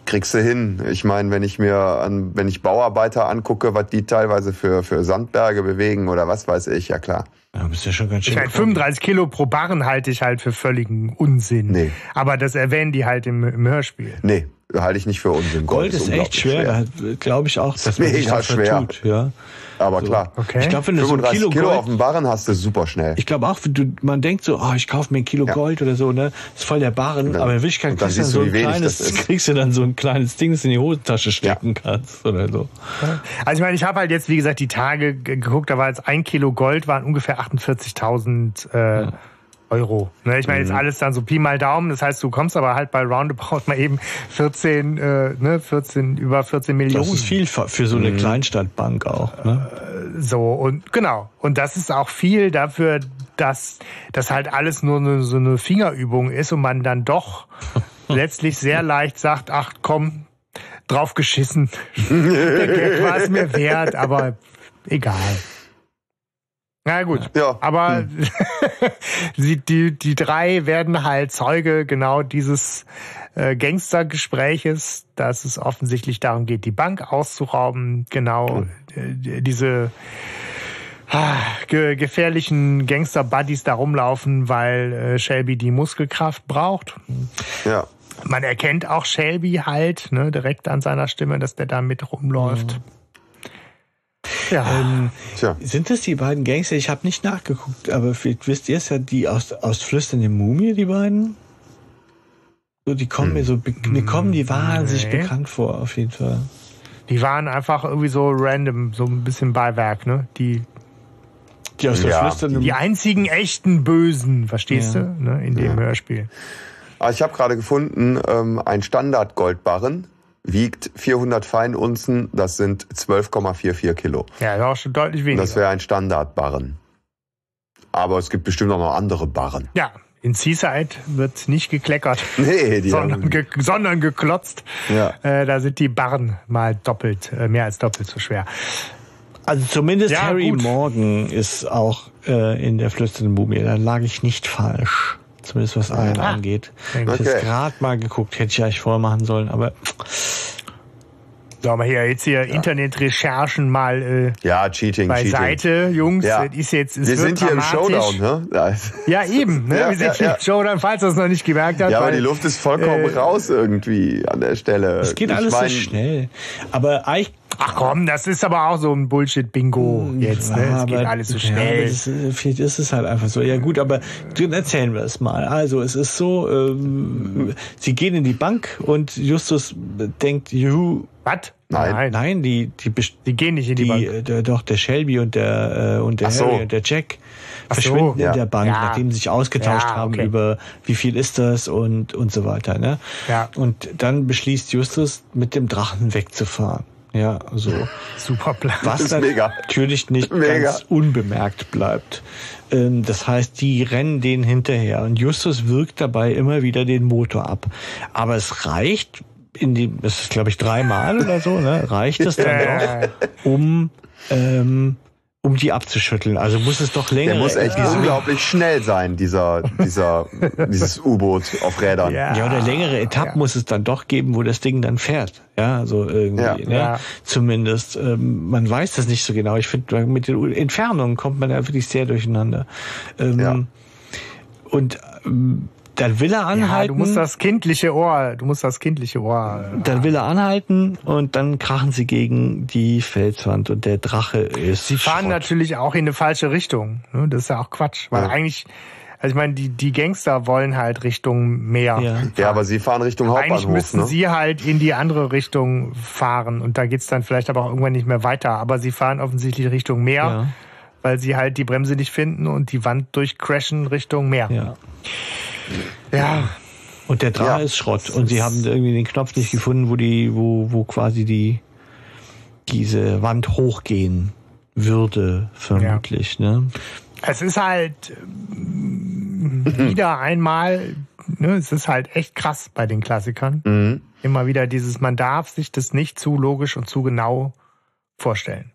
Kriegst du hin. Ich meine, wenn ich mir an, wenn ich Bauarbeiter angucke, was die teilweise für, für Sandberge bewegen oder was weiß ich, ja klar. Ja, bist ja schon ganz schön. Ich meine, 35 Kilo pro Barren halte ich halt für völligen Unsinn. Nee. Aber das erwähnen die halt im, im Hörspiel. Nee, halte ich nicht für Unsinn. Gold ist echt unglaublich schwer. Da glaube ich auch, dass man sich schwer. vertut. Ja. Aber klar. Okay. Ich glaube, wenn du so ein 35 Kilo, Kilo, Gold auf dem Barren hast du super schnell. Ich glaube auch, wenn du, man denkt so, oh, ich kaufe mir ein Kilo Ja. Gold oder so, ne? ist voll der Barren, dann- aber in Wirklichkeit kriegst du, so ein kleines, das ist. kriegst du dann so ein kleines Ding, das du in die Hosentasche stecken kannst oder so. Also ich meine, ich habe halt jetzt, wie gesagt, die Tage ge- geguckt, da war jetzt ein Kilo Gold, waren ungefähr 48.000 äh, Euro. Ne, ich meine, Mhm. jetzt alles dann so Pi mal Daumen, das heißt, du kommst aber halt bei Roundabout mal eben 14, äh, ne, 14, über 14 Millionen. Das ist viel für so eine Kleinstadtbank auch. Ne? So, und genau. Und das ist auch viel dafür, dass das halt alles nur eine, so eine Fingerübung ist und man dann doch letztlich sehr leicht sagt, ach komm, drauf geschissen. Der Gag war es mir wert, aber egal. Na gut. Ja. Aber sie, die, die drei werden halt Zeuge genau dieses äh, Gangstergespräches, dass es offensichtlich darum geht, die Bank auszurauben. Genau. äh, diese ah, ge gefährlichen Gangster-Buddies da rumlaufen, weil äh, Shelby die Muskelkraft braucht. Ja. Man erkennt auch Shelby halt ne, direkt an seiner Stimme, dass der da mit rumläuft. Ja. Ähm, Tja. sind das die beiden Gangster? Ich habe nicht nachgeguckt, aber vielleicht wisst ihr es ja, die aus, aus Flüsternde Mumie, die beiden? So, die kommen mir so, mir kommen die wahnsinnig Nee. bekannt vor, auf jeden Fall. Die waren einfach irgendwie so random, so ein bisschen Beiwerk, ne? Die, Die aus der Ja. Flüsternde die einzigen echten Bösen, verstehst Ja. du, ne? In dem Hörspiel. Aber ich habe gerade gefunden, ähm, ein Standard-Goldbarren wiegt 400 Feinunzen, das sind 12,44 Kilo. Ja, das ist auch schon deutlich weniger. das wäre ein Standardbarren. Aber es gibt bestimmt auch noch andere Barren. ja, in Seaside wird nicht gekleckert, Nee, die sondern, ge sondern geklotzt. Ja. Äh, da sind die Barren mal doppelt, äh, mehr als doppelt so schwer. Also zumindest Ja, Harry gut. Morgan ist auch äh, in der flüsternden Mumie. Da lag ich nicht falsch. Zumindest was einen Ah. angeht. Sehr Ich jetzt Okay. gerade mal geguckt, hätte ich eigentlich vorher machen sollen, aber Sollen wir hier jetzt hier Internetrecherchen mal äh, ja, Cheating, Cheating. beiseite, Jungs. Ja. Es ist jetzt, es Wir wird sind hier im dramatisch. Showdown, ne? Ja. Ja, eben. Ne? Ja, wir sind ja, hier ja. im Showdown, falls das noch nicht gemerkt hat. Ja, aber weil, die Luft ist vollkommen äh, raus irgendwie an der Stelle. es geht Ich alles mein, so schnell. Aber eigentlich Ach komm, das ist aber auch so ein Bullshit-Bingo jetzt. Ne? Es geht alles so Ja, schnell. das, äh, vielleicht ist es halt einfach so. Ja gut, aber dann erzählen wir es mal. Also es ist so, ähm, sie gehen in die Bank und Justus denkt, juhu, Was? Nein. nein, die, die, best- Die gehen nicht in die, die, Bank. äh, der, doch der Shelby und der äh, und der so. Harry und der Jack Ach so. verschwinden Ja. in der Bank, Ja. nachdem sie sich ausgetauscht Ja, haben okay. über wie viel ist das und und so weiter. Ne? Ja. Und dann beschließt Justus mit dem Drachen wegzufahren. Ja, so. Super Plan. Was ist dann mega. natürlich nicht Mega. ganz unbemerkt bleibt. Ähm, Das heißt, die rennen denen hinterher und Justus wirkt dabei immer wieder den Motor ab. Aber es reicht in die, das ist glaube ich dreimal oder so, ne? Reicht es dann doch, um ähm, um die abzuschütteln. Also muss es doch länger. Der muss echt diese- unglaublich schnell sein, dieser, dieser, dieses U-Boot auf Rädern. Ja. Ja, oder längere Etappen ja. muss es dann doch geben, wo das Ding dann fährt. Ja, so irgendwie. Ja. Ne? Ja. Zumindest. Ähm, man weiß das nicht so genau. Ich finde, mit den Entfernungen kommt man da wirklich sehr durcheinander. Ähm, Ja. Und ähm, dann will er ja, anhalten. du musst das kindliche Ohr, du musst das kindliche Ohr. äh, dann will er anhalten und dann krachen sie gegen die Felswand und der Drache ist. Sie fahren Schrott. natürlich auch in eine falsche Richtung. Ne? Das ist ja auch Quatsch. Weil Ja. eigentlich, also ich meine, die, die Gangster wollen halt Richtung Meer. Ja. Ja, aber sie fahren Richtung Eigentlich Hauptbahnhof. müssten Ne? sie halt in die andere Richtung fahren und da geht's dann vielleicht aber auch irgendwann nicht mehr weiter. Aber sie fahren offensichtlich Richtung Meer, Ja. Weil sie halt die Bremse nicht finden und die Wand durchcrashen Richtung Meer. Ja. Ja, Und der Drache Ja. ist Schrott. Und sie haben irgendwie den Knopf nicht gefunden, wo die, wo, wo quasi die diese Wand hochgehen würde, vermutlich. Ne? es ist halt ähm, wieder einmal, ne, es ist halt echt krass bei den Klassikern. Mhm. Immer wieder dieses, man darf sich das nicht zu logisch und zu genau vorstellen.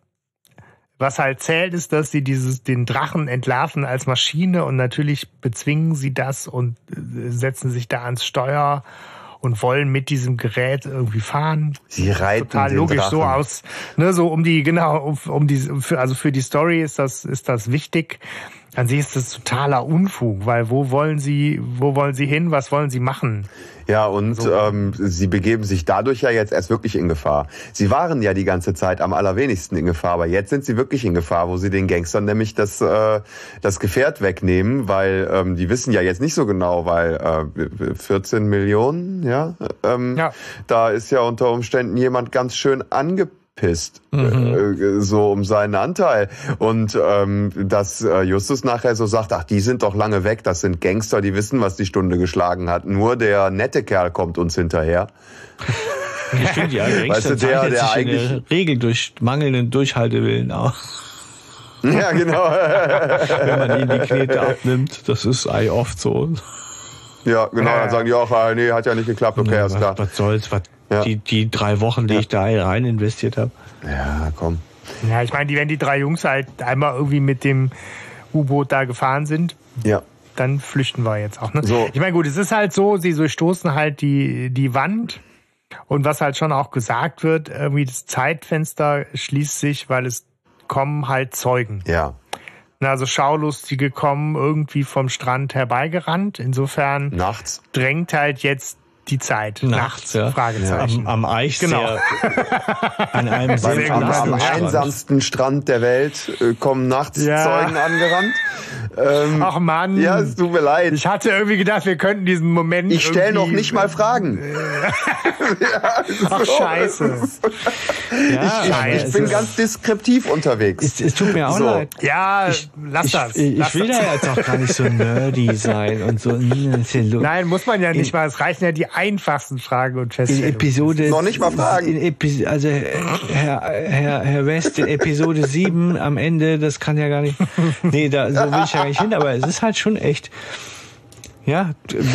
Was halt zählt, ist, dass sie dieses, den Drachen entlarven als Maschine und natürlich bezwingen sie das und äh, setzen sich da ans Steuer und wollen mit diesem Gerät irgendwie fahren. Sie reiten Total den logisch Drachen. so aus, ne, so um die, genau, um, um die, für, also für die Story ist das, ist das wichtig. An sich ist das totaler Unfug, weil wo wollen sie, wo wollen sie hin, was wollen sie machen? Ja, und So. ähm, sie begeben sich dadurch ja jetzt erst wirklich in Gefahr. Sie waren ja die ganze Zeit am allerwenigsten in Gefahr, aber jetzt sind sie wirklich in Gefahr, wo sie den Gangstern nämlich das, äh, das Gefährt wegnehmen, weil ähm, die wissen ja jetzt nicht so genau, weil äh, 14 Millionen, ja, ähm, Ja. da ist ja unter Umständen jemand ganz schön angepisst. äh, so um seinen Anteil und ähm, dass äh, Justus nachher so sagt, ach die sind doch lange weg, das sind Gangster, die wissen, was die Stunde geschlagen hat. Nur der nette Kerl kommt uns hinterher. Ich finde ja, Gangster Weißt du, der- der eigentlich- Regel durch mangelnden Durchhaltewillen auch. Ja, genau. Wenn man ihnen die Knete abnimmt, das ist oft so. Ja, genau. Dann sagen die auch, ah, nee, hat ja nicht geklappt, okay, Ja, ist klar. was, soll's, was Ja. die, die drei Wochen, die ich da rein investiert habe. Ja, komm. Ja, ich meine, die, wenn die drei Jungs halt einmal irgendwie mit dem U-Boot da gefahren sind, Ja. dann flüchten wir jetzt auch. Ne? So. Ich meine, gut, es ist halt so, sie so stoßen halt die, die Wand Und was halt schon auch gesagt wird, irgendwie das Zeitfenster schließt sich, weil es kommen halt Zeugen. Ja. Also Schaulustige kommen irgendwie vom Strand herbeigerannt. Insofern Nachts. drängt halt jetzt die Zeit. Nachts, ja. Fragezeichen. Am, am Eich Genau. an einem sehr Sehr Am, am einsamsten Strand der Welt äh, kommen nachts Ja. Zeugen angerannt. Ähm, Ach Mann. ja, es tut mir leid. Ich hatte irgendwie gedacht, wir könnten diesen Moment. Ich stelle noch nicht mal Fragen. Ach, scheiße. Ja, Ich- Ich es bin ganz deskriptiv unterwegs. es, es tut mir auch So. leid. Ja, lass Ich, das. ich, lass ich will das. da jetzt auch gar nicht so nerdy sein und so. ja Nein, muss man ja nicht mal. Es reichen ja die einfachsten Fragen und in Feststellungen. Episode. Noch nicht mal fragen. In Epi also, Herr, Herr, Herr West, in Episode 7 am Ende, das kann ja gar nicht. Nee, da, so will ich ja gar nicht hin, aber es ist halt schon echt. Ja,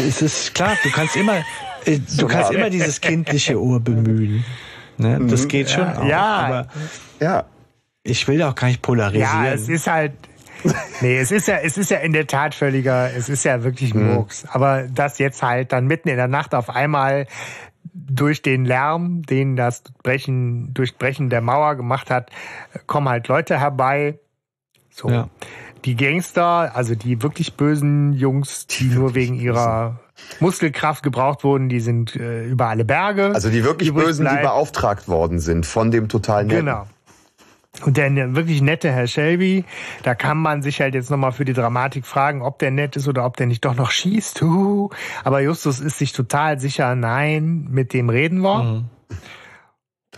es ist klar, du kannst immer, äh, du kannst immer dieses kindliche Ohr bemühen. Ne? Das geht schon auch. Ja. Aber Ja. ich will da auch gar nicht polarisieren. Ja, es ist halt. Nee, es ist ja, es ist ja in der Tat völliger, es ist ja wirklich Murks. Aber das jetzt halt dann mitten in der Nacht auf einmal durch den Lärm, den das Brechen, Durchbrechen der Mauer gemacht hat, kommen halt Leute herbei. So. Ja. Die Gangster, also die wirklich bösen Jungs, die nur wegen ihrer Muskelkraft gebraucht wurden, die sind äh, über alle Berge. Also die wirklich Bösen, die bleiben. beauftragt worden sind von dem total netten. Genau. Und der ne- wirklich nette Herr Shelby, da kann man sich halt jetzt nochmal für die Dramatik fragen, ob der nett ist oder ob der nicht doch noch schießt. Huhu. Aber Justus ist sich total sicher, nein, mit dem reden wir.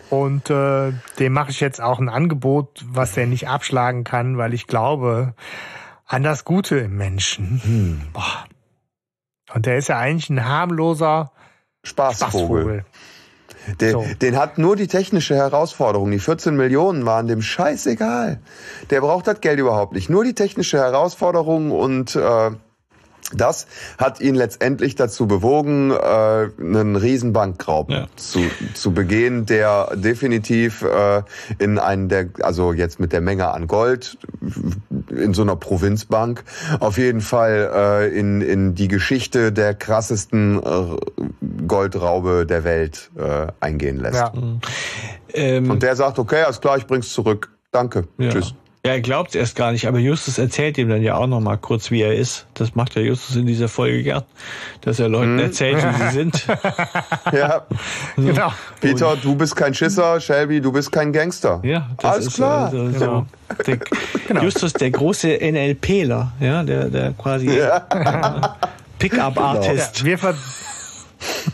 Und äh, dem mache ich jetzt auch ein Angebot, was der nicht abschlagen kann, weil ich glaube an das Gute im Menschen. Boah. Und der ist ja eigentlich ein harmloser Spaßvogel. Spaßvogel. Den, So. den hat nur die technische Herausforderung. Die 14 Millionen waren dem scheißegal. Der braucht das Geld überhaupt nicht. Nur die technische Herausforderung und äh, das hat ihn letztendlich dazu bewogen, äh, einen Riesenbankraub Ja. zu, zu begehen, der definitiv äh, in einen der, also jetzt mit der Menge an Gold in so einer Provinzbank, auf jeden Fall äh, in, in die Geschichte der krassesten äh, Goldraube der Welt äh, eingehen lässt. Ja. Ähm, Und der sagt, okay, alles klar, ich bring's zurück. Danke. Ja. Tschüss. Ja, er glaubt erst gar nicht, aber Justus erzählt ihm dann ja auch noch mal kurz, wie er ist. Das macht ja Justus in dieser Folge gern, dass er Leuten erzählt, wie sie sind. Ja. Genau. Peter, du bist kein Schisser, Shelby, du bist kein Gangster. Ja, das Alles ist klar. Also, so. der, Justus, der große NLPler, ja, der, der quasi Ja. Pickup-Artist. Ja, wir, ver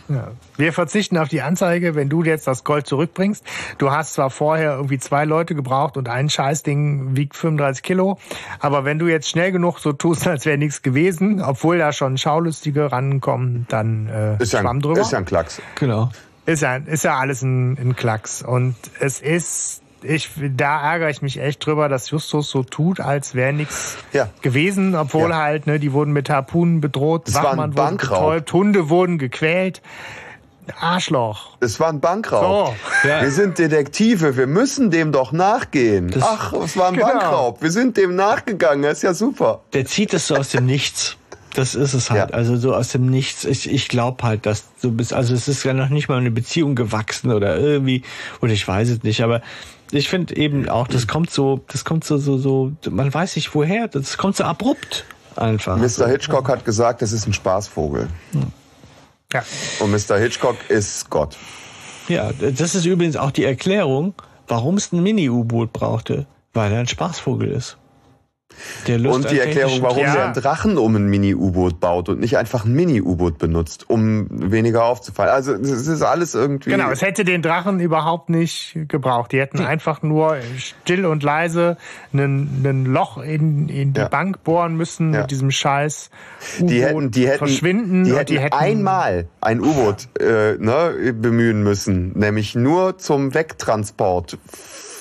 ja. Wir verzichten auf die Anzeige, wenn du jetzt das Gold zurückbringst. Du hast zwar vorher irgendwie zwei Leute gebraucht und ein Scheißding wiegt 35 Kilo, aber wenn du jetzt schnell genug so tust, als wäre nichts gewesen, obwohl da schon Schaulustige rankommen, dann äh, Ist ja, schwamm ein, drüber. ist ja ein Klacks. Genau. Ist ja, ist ja alles ein, ein Klacks. Und es ist, ich, da ärgere ich mich echt drüber, dass Justus so tut, als wäre nichts Ja. gewesen, obwohl Ja. halt, ne, die wurden mit Harpunen bedroht, Das Wachmann wurde betäubt, Hunde wurden gequält. Arschloch. Es war ein Bankraub. So. Ja. Wir sind Detektive, wir müssen dem doch nachgehen. Das- Ach, es war ein Genau. Bankraub. Wir sind dem nachgegangen, das ist ja super. Der zieht es so aus dem Nichts. Das ist es halt. Ja. Also so aus dem Nichts. Ich, ich glaube halt, dass du bist, also es ist ja noch nicht mal eine Beziehung gewachsen oder irgendwie, oder ich weiß es nicht, aber ich finde eben auch, das kommt so, das kommt so, so, so, man weiß nicht woher, das kommt so abrupt einfach. Mr. Hitchcock hat gesagt, es ist ein Spaßvogel. Ja. Und Mr. Hitchcock ist Gott. Ja, das ist übrigens auch die Erklärung, warum es ein Mini-U-Boot brauchte, weil er ein Spaßvogel ist. Und die Erklärung, warum Ja. der einen Drachen um ein Mini-U-Boot baut und nicht einfach ein Mini-U-Boot benutzt, um weniger aufzufallen. Also es ist alles irgendwie. Genau, es hätte den Drachen überhaupt nicht gebraucht. Die hätten einfach nur still und leise einen Loch in, in die Ja. Bank bohren müssen Ja. mit diesem scheiß die hätten, die hätten, verschwinden. die und hätten, einmal ein U-Boot äh, ne, bemühen müssen, nämlich nur zum Wegtransport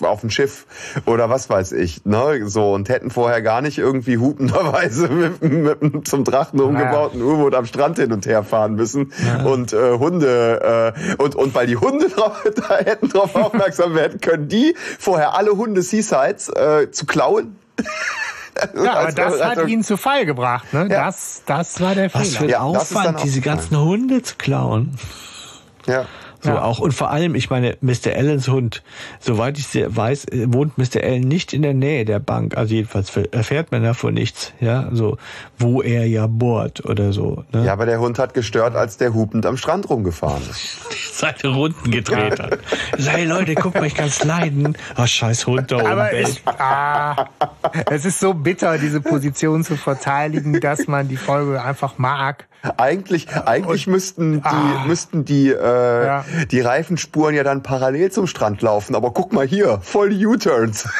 auf dem Schiff oder was weiß ich, ne, so und hätten vorher gar nicht irgendwie hupenderweise mit, mit einem zum Drachen umgebauten U-Boot am Strand hin und her fahren müssen und äh, Hunde äh, und und weil die Hunde drauf, da hätten drauf aufmerksam werden können, die vorher alle Hunde Seasides äh, zu klauen. Ja, aber das hat ihn zu Fall gebracht. Ne? Ja. Das, das war der Was für Fehler. ein Ja, das ist dann Aufwand, diese ganzen Hunde zu klauen. Ja. So Ja. auch und vor allem, ich meine, Mr. Allens Hund, soweit ich weiß, äh, wohnt Mr. Allen nicht in der Nähe der Bank. Also jedenfalls erfährt man davon nichts, ja, so wo er ja bohrt oder so. Ne? Ja, aber der Hund hat gestört, als der hupend am Strand rumgefahren ist. Seine Runden gedreht hat. Hey Leute, guck mal, ich kann's leiden. Ach, scheiß Hund da oben. Aber ich, ah, es ist so bitter, diese Position zu verteidigen, dass man die Folge einfach mag. Eigentlich, eigentlich müssten die, Ah. müssten die, äh, Ja. die Reifenspuren ja dann parallel zum Strand laufen. Aber guck mal hier, voll U-Turns.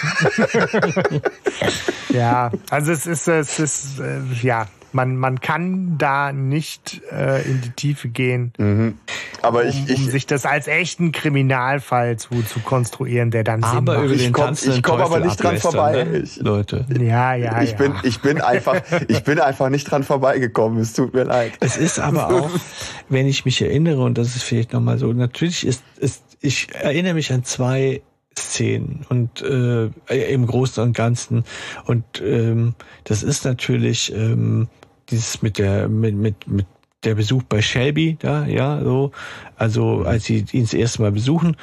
Ja, also es ist, es ist, äh, ja, man, man kann da nicht äh, in die Tiefe gehen, Aber um, ich, um ich, sich das als echten Kriminalfall zu, zu konstruieren, der dann Sinn aber macht. über Ich den ich komm aber nicht dran ablästern, vorbei. Ne? Ich- Leute. Ja, ja, ich ja. bin, ich bin einfach, ich bin einfach nicht dran vorbeigekommen. Es tut mir leid. Es ist aber auch, wenn ich mich erinnere, und das ist vielleicht nochmal so, natürlich ist, ist, ich erinnere mich an zwei Szenen und äh, im Großen und Ganzen. Und ähm, das ist natürlich ähm, dieses mit der, mit, mit, mit der Besuch bei Shelby da, ja, so, also als sie ihn das erste Mal besuchen.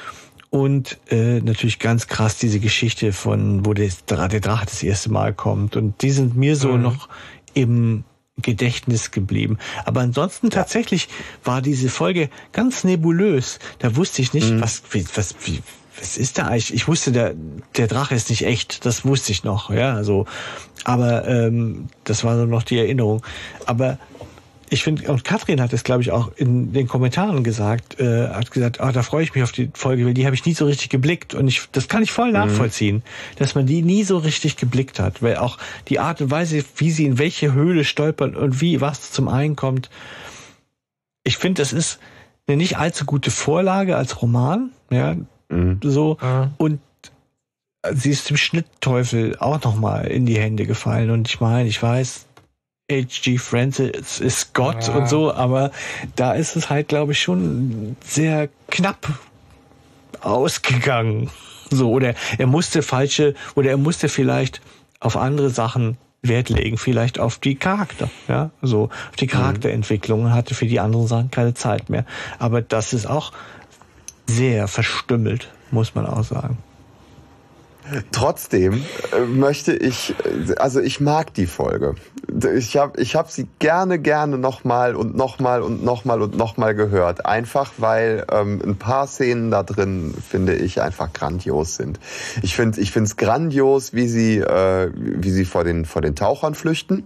Und äh, natürlich ganz krass diese Geschichte von, wo der, der Drache das erste Mal kommt. Und die sind mir so noch im Gedächtnis geblieben. Aber ansonsten tatsächlich war diese Folge ganz nebulös. Da wusste ich nicht, was, wie, was, wie, was ist da eigentlich? Ich wusste, der, der Drache ist nicht echt. Das wusste ich noch, ja, so. Aber ähm, das war so noch die Erinnerung. Aber ich finde, und Katrin hat es, glaube ich, auch in den Kommentaren gesagt, äh, hat gesagt, ah, da freue ich mich auf die Folge, weil die habe ich nie so richtig geblickt. Und ich, das kann ich voll nachvollziehen, dass man die nie so richtig geblickt hat. Weil auch die Art und Weise, wie sie in welche Höhle stolpern und wie was zum einen kommt. Ich finde, das ist eine nicht allzu gute Vorlage als Roman, ja, so. Ja. Und sie ist dem Schnittteufel auch nochmal in die Hände gefallen. Und ich meine, ich weiß, H.G. Francis ist Gott Ja. und so, aber da ist es halt, glaube ich, schon sehr knapp ausgegangen. So, oder er musste falsche, oder er musste vielleicht auf andere Sachen Wert legen, vielleicht auf die Charakter, ja, so, auf die Charakterentwicklung und hatte für die anderen Sachen keine Zeit mehr. Aber das ist auch sehr verstümmelt, muss man auch sagen. Trotzdem äh, möchte ich, also ich mag die Folge. Ich habe ich hab sie gerne, gerne nochmal und nochmal und nochmal und nochmal gehört. Einfach weil ähm, ein paar Szenen da drin, finde ich, einfach grandios sind. Ich finde ich finde es grandios, wie sie, äh, wie sie vor den, vor den Tauchern flüchten.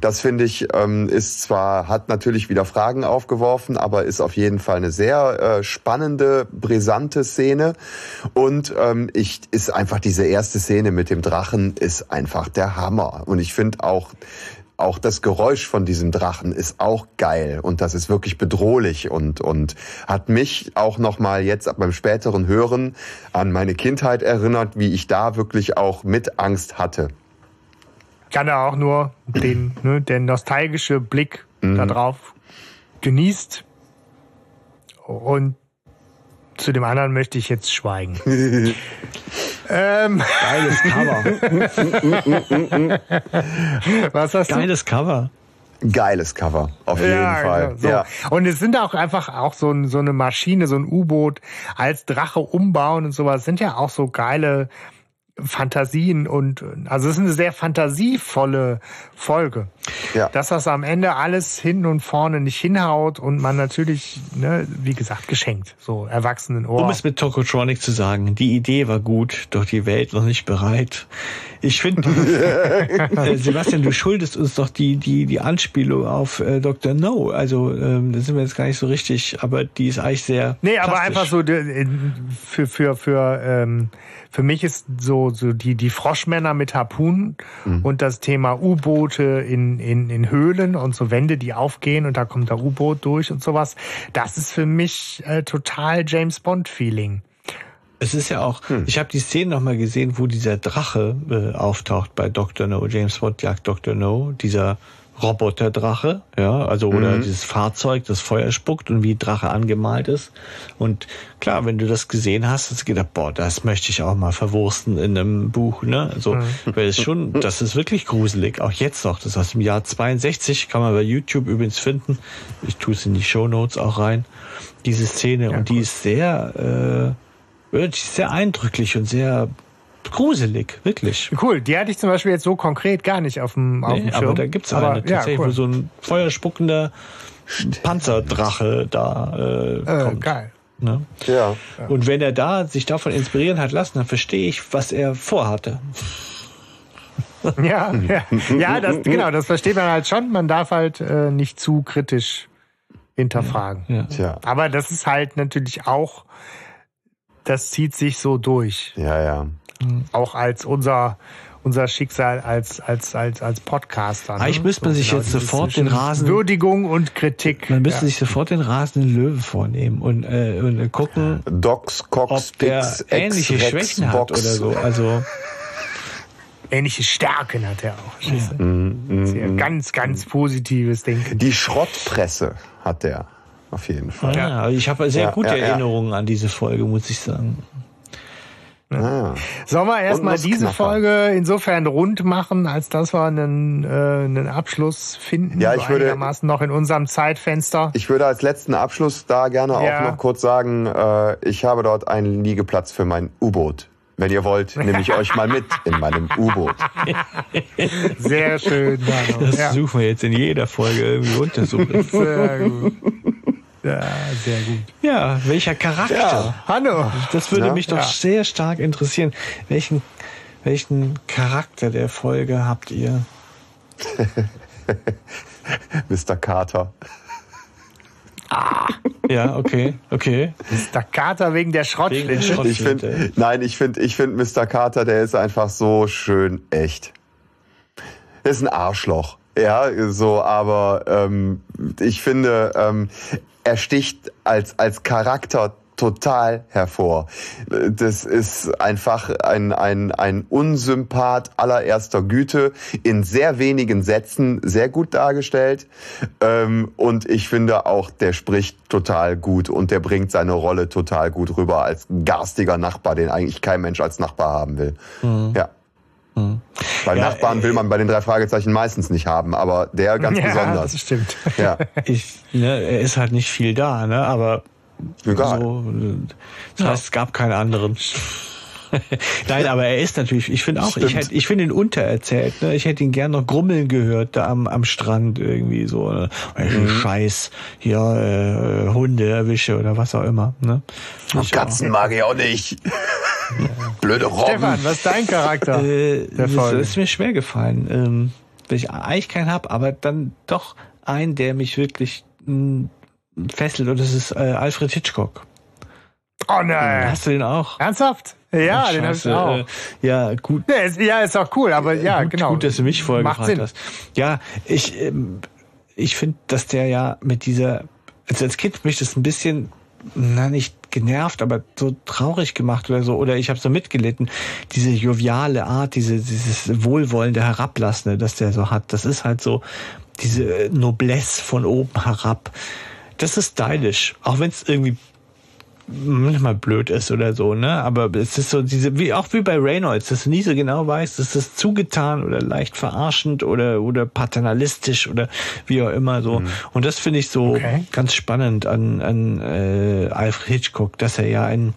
Das finde ich ähm, ist zwar hat natürlich wieder Fragen aufgeworfen, aber ist auf jeden Fall eine sehr äh, spannende, brisante Szene. Und ähm, ich ist einfach diese erste Szene mit dem Drachen ist einfach der Hammer. Und ich finde auch auch das Geräusch von diesem Drachen ist auch geil. Und das ist wirklich bedrohlich und und hat mich auch noch mal jetzt beim späteren Hören an meine Kindheit erinnert, wie ich da wirklich auch mit Angst hatte. Kann er auch nur den, ne, der nostalgische Blick da drauf genießt. Und zu dem anderen möchte ich jetzt schweigen. ähm, Geiles Cover. was hast du? Geiles Cover. Geiles Cover, auf jeden Fall. genau, so. Ja. Und es sind auch einfach auch so, so eine Maschine, so ein U-Boot als Drache umbauen und sowas sind ja auch so geile Fantasien und also es ist eine sehr fantasievolle Folge. Ja. Dass das am Ende alles hinten und vorne nicht hinhaut und man natürlich, ne, wie gesagt, geschenkt, so erwachsenen Ohr. Um es mit Tokotronic zu sagen, die Idee war gut, doch die Welt noch nicht bereit. Ich finde, äh, Sebastian, du schuldest uns doch die, die, die Anspielung auf äh, Dr. No. Also, ähm, da sind wir jetzt gar nicht so richtig, aber die ist eigentlich sehr. Nee, aber plastisch. einfach so für für für ähm, für mich ist so so die die Froschmänner mit Harpunen und das Thema U-Boote in in in Höhlen und so Wände, die aufgehen und da kommt der U-Boot durch und sowas. Das ist für mich äh, total James Bond Feeling. Es ist ja auch, ich habe die Szene nochmal gesehen, wo dieser Drache äh, auftaucht bei Dr. No, James Bond jagt Dr. No, dieser Roboterdrache, ja, also oder Mhm. dieses Fahrzeug, das Feuer spuckt und wie Drache angemalt ist. Und klar, wenn du das gesehen hast, hast du gedacht, boah, das möchte ich auch mal verwursten in einem Buch, ne? Also, Mhm. weil es schon, das ist wirklich gruselig, auch jetzt noch. Das ist aus dem Jahr 62, kann man bei YouTube übrigens finden. Ich tue es in die Show Notes auch rein. Diese Szene und die ist sehr, äh, wirklich sehr eindrücklich und sehr gruselig, wirklich. Cool, die hatte ich zum Beispiel jetzt so konkret gar nicht auf dem, auf dem Nee, Schirm. aber da gibt's Aber, eine tatsächlich, ja, cool. wo so ein feuerspuckender Panzerdrache da äh, äh, kommt. geil. Ne? Ja. Und wenn er da sich davon inspirieren hat lassen, dann verstehe ich, was er vorhatte. Ja, ja, ja das, genau, das versteht man halt schon. Man darf halt äh, nicht zu kritisch hinterfragen. Ja. Tja. Aber das ist halt natürlich auch, das zieht sich so durch. Ja, ja. Auch als unser, unser Schicksal als, als, als, als Podcaster. ne? Eigentlich müsste man sich jetzt dieses sofort den Rasen- Würdigung und Kritik. Man müsste ja. sich sofort den rasenden Löwen vornehmen und, äh, und gucken, Docs, Cox, ob der Pix, ähnliche X, Rex, Schwächen hat Box. oder so. Also Ähnliche Stärken hat er auch. Mhm, Sehr ganz, ganz positives Denken. Die Schrottpresse hat der auf jeden Fall. ja. ich habe sehr Ja, gute ja, ja. Erinnerungen an diese Folge, muss ich sagen. Ah, Sollen wir erstmal diese. Folge insofern rund machen, als dass wir einen, äh, einen Abschluss finden? Ja, so ich würde- einigermaßen noch in unserem Zeitfenster. Ich würde als letzten Abschluss da gerne Ja. auch noch kurz sagen, äh, ich habe dort einen Liegeplatz für mein U-Boot. Wenn ihr wollt, nehme ich euch mal mit in meinem U-Boot. Sehr schön, Manu. Das Ja, suchen wir jetzt in jeder Folge irgendwie untersuchen. sehr gut. Ja, sehr gut. ja, welcher Charakter? Hanno, Das würde Ja. mich doch Ja. sehr stark interessieren. Welchen, welchen Charakter der Folge habt ihr? Mr. Carter. Ja, okay, okay. der Kater wegen der Schrottflinte. Ich finde, nein, ich finde, ich finde Mr. Carter, der ist einfach so schön echt. Der ist ein Arschloch. Ja, so, aber ähm, ich finde, ähm, er sticht als, als Charakter total hervor. Das ist einfach ein, ein, ein Unsympath allererster Güte, in sehr wenigen Sätzen sehr gut dargestellt. Ähm, und ich finde auch, der spricht total gut und der bringt seine Rolle total gut rüber als garstiger Nachbar, den eigentlich kein Mensch als Nachbar haben will. Ja. Weil Ja, Nachbarn will man bei den drei Fragezeichen meistens nicht haben, aber der ganz ja, besonders. das stimmt. Ja, Ich, ne, er ist halt nicht viel da, ne? Aber egal. so, äh, das heißt, es gab keinen anderen. Nein, aber er ist natürlich, ich finde auch, ich, Stimmt. hätte, ich finde ihn untererzählt. Ne? Ich hätte ihn gern noch grummeln gehört, da am, am Strand irgendwie so. Ne? Mhm. Scheiß, hier äh, Hunde erwische oder was auch immer. Ne? Ich Katzen mag ich auch nicht. Blöde Robben. Stefan, was ist dein Charakter? Äh, das ist mir schwer gefallen, ähm, weil ich eigentlich keinen hab, aber dann doch einen, der mich wirklich mh, fesselt und das ist äh, Alfred Hitchcock. Oh nein. Hast du den auch? Ernsthaft? Ja, den hab ich Scheiße, auch. Äh, ja, gut. Ja, ist, ja, ist auch cool, aber ja, gut, genau. Gut, dass du mich vorher Macht gefragt Sinn. hast. Ja, ich, ähm, ich finde, dass der ja mit dieser, also als Kind mich das ein bisschen, na nicht genervt, aber so traurig gemacht oder so, oder ich habe so mitgelitten. Diese joviale Art, diese, dieses wohlwollende Herablassende, das der so hat, das ist halt so diese Noblesse von oben herab. Das ist stylisch, auch wenn es irgendwie manchmal blöd ist oder so, ne? Aber es ist so diese, wie auch wie bei Reynolds, dass du nie so genau weißt, ist das zugetan oder leicht verarschend oder oder paternalistisch oder wie auch immer so. Und das finde ich so Okay. ganz spannend an an äh, Alfred Hitchcock, dass er ja ein,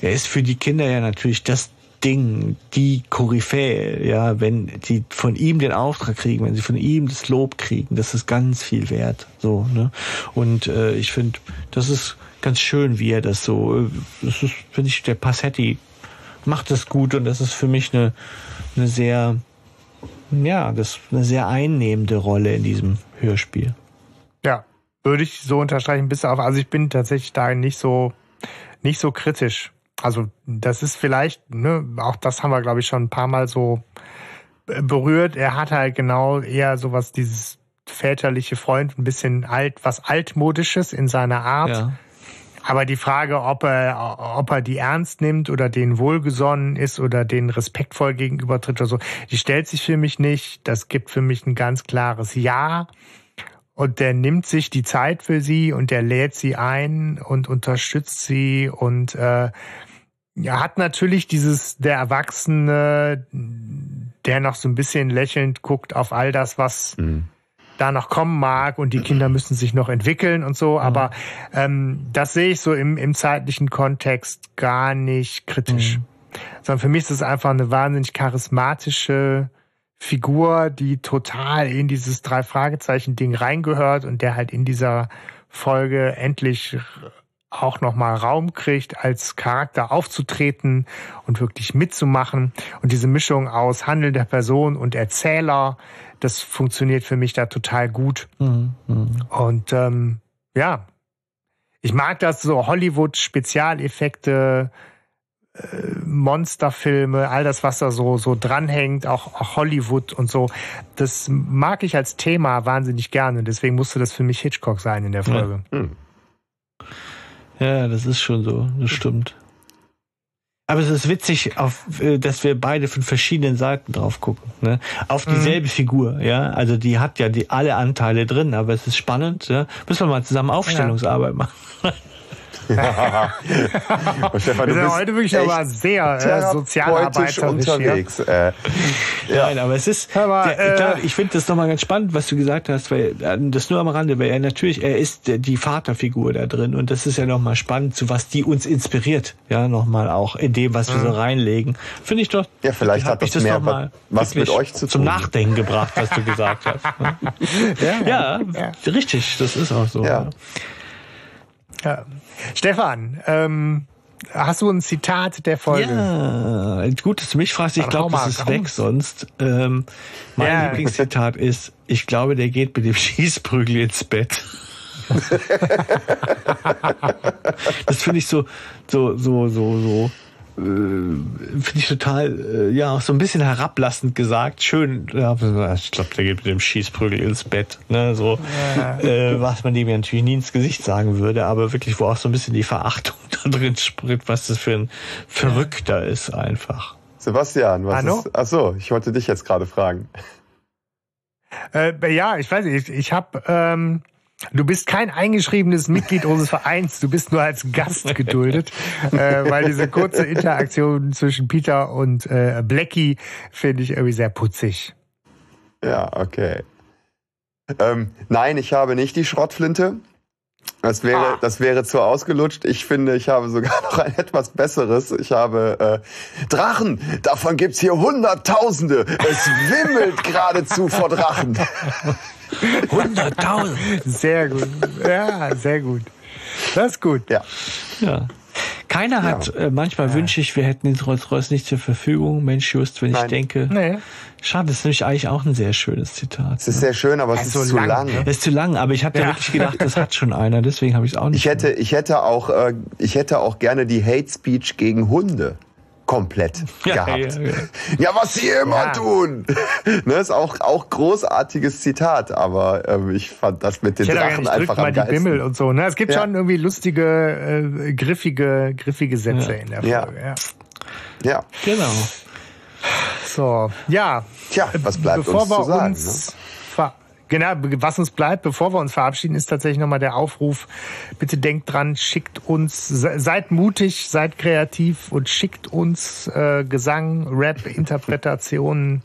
er ist für die Kinder ja natürlich das Ding, die Koryphäe, ja, wenn die von ihm den Auftrag kriegen, wenn sie von ihm das Lob kriegen, das ist ganz viel wert, so, ne? Und äh, ich finde, das ist ganz schön, wie er das so, äh, das ist, finde ich, der Passetti macht das gut und das ist für mich eine, eine sehr, ja, das eine sehr einnehmende Rolle in diesem Hörspiel. Ja, würde ich so unterstreichen, bis auf, also ich bin tatsächlich da nicht so, nicht so kritisch. Also das ist vielleicht, ne, auch das haben wir, glaube ich, schon ein paar Mal so äh, berührt. Er hat halt genau eher sowas, dieses väterliche Freund, ein bisschen alt, was altmodisches in seiner Art. Ja. Aber die Frage, ob er, ob er die ernst nimmt oder den wohlgesonnen ist oder den respektvoll gegenübertritt oder so, die stellt sich für mich nicht. Das gibt für mich ein ganz klares Ja. Und der nimmt sich die Zeit für sie und der lädt sie ein und unterstützt sie und äh, ja, hat natürlich dieses der Erwachsene, der noch so ein bisschen lächelnd guckt auf all das, was mhm da noch kommen mag und die Kinder müssen sich noch entwickeln und so. Aber ähm, das sehe ich so im, im zeitlichen Kontext gar nicht kritisch. Mhm. Sondern für mich ist es einfach eine wahnsinnig charismatische Figur, die total in dieses drei Fragezeichen Ding reingehört und der halt in dieser Folge endlich auch nochmal Raum kriegt, als Charakter aufzutreten und wirklich mitzumachen. Und diese Mischung aus handelnder Person und Erzähler, das funktioniert für mich da total gut. Mhm. Und ähm, ja, ich mag das so Hollywood-Spezialeffekte, äh, Monsterfilme, all das, was da so, so dranhängt, auch, auch Hollywood und so. Das mag ich als Thema wahnsinnig gerne. Deswegen musste das für mich Hitchcock sein in der Folge. Ja, hm. ja das ist schon so. Das stimmt. Aber es ist witzig, auf, äh, dass wir beide von verschiedenen Seiten drauf gucken. Ne? Auf mhm. dieselbe mhm. Figur, ja. Also die hat ja die alle Anteile drin, aber es ist spannend, ja. Müssen wir mal zusammen Aufstellungsarbeit ja. machen. Ja. Stefan, du bist heute wirklich aber sehr äh, sozialarbeiterisch unterwegs. Äh, ja. Nein, aber es ist, aber, der, äh, klar, ich finde das nochmal ganz spannend, was du gesagt hast, weil äh, das nur am Rande, weil er natürlich, er ist die Vaterfigur da drin und das ist ja nochmal spannend, zu was die uns inspiriert, ja, nochmal auch in dem, was wir mhm. so reinlegen. Finde ich doch. Ja, vielleicht hat das, das mehr was, was mit euch zu tun. Zum Nachdenken gebracht, was du gesagt hast. Ne? ja, ja, ja, richtig, das ist auch so. Ja. Ja. Stefan, ähm, hast du ein Zitat der Folge? Ja, gut, dass du mich fragst. Ich glaube, das ist komm. weg sonst. Ähm, mein ja. Lieblingszitat ist, ich glaube, der geht mit dem Schießprügel ins Bett. das finde ich so, so, so, so, so äh, finde ich total, äh, ja, auch so ein bisschen herablassend gesagt. Schön, ja, ich glaube, der geht mit dem Schießprügel ins Bett, ne, so, ja. äh, was man dem ja natürlich nie ins Gesicht sagen würde, aber wirklich, wo auch so ein bisschen die Verachtung da drin spricht, was das für ein Verrückter ist einfach. Sebastian, was Hallo? ist, ach so, ich wollte dich jetzt gerade fragen. Äh, ja, ich weiß nicht, ich, ich habe, ähm, Du bist kein eingeschriebenes Mitglied unseres Vereins, du bist nur als Gast geduldet, äh, weil diese kurze Interaktion zwischen Peter und äh, Blackie finde ich irgendwie sehr putzig. Ja, okay. Ähm, nein, ich habe nicht die Schrottflinte. Das wäre, ah. das wäre zu ausgelutscht. Ich finde, ich habe sogar noch ein etwas besseres. Ich habe äh, Drachen. Davon gibt's hier Hunderttausende. Es wimmelt geradezu vor Drachen. Hunderttausend. Sehr gut. Ja, sehr gut. Das ist gut. Ja. ja. Keiner hat, ja. äh, manchmal ja. wünsche ich, wir hätten den Rolls-Royce nicht zur Verfügung. Mensch, just, wenn Nein. ich denke. Nee. Schade, das ist nämlich eigentlich auch ein sehr schönes Zitat. Es ist ne? sehr schön, aber es ist, ist so zu lang. Ne? Es ist zu lang, aber ich habe ja. wirklich gedacht, das hat schon einer, deswegen habe ich es auch nicht. Ich hätte, ich hätte auch, äh, ich hätte auch gerne die Hate Speech gegen Hunde komplett ja, gehabt. Ja, ja. ja, was sie immer tun. ne, ist auch, auch großartiges Zitat, aber ähm, ich fand das mit den ich Drachen ja einfach am geilsten. Bimmel und so. Ne? Es gibt schon irgendwie lustige, äh, griffige, griffige Sätze in der Folge. Ja. ja. Genau. So, ja. Tja, was bleibt Bevor uns zu sagen? Uns ne? Genau, was uns bleibt, bevor wir uns verabschieden, ist tatsächlich nochmal der Aufruf. Bitte denkt dran, schickt uns, seid mutig, seid kreativ und schickt uns äh, Gesang, Rap, Interpretationen,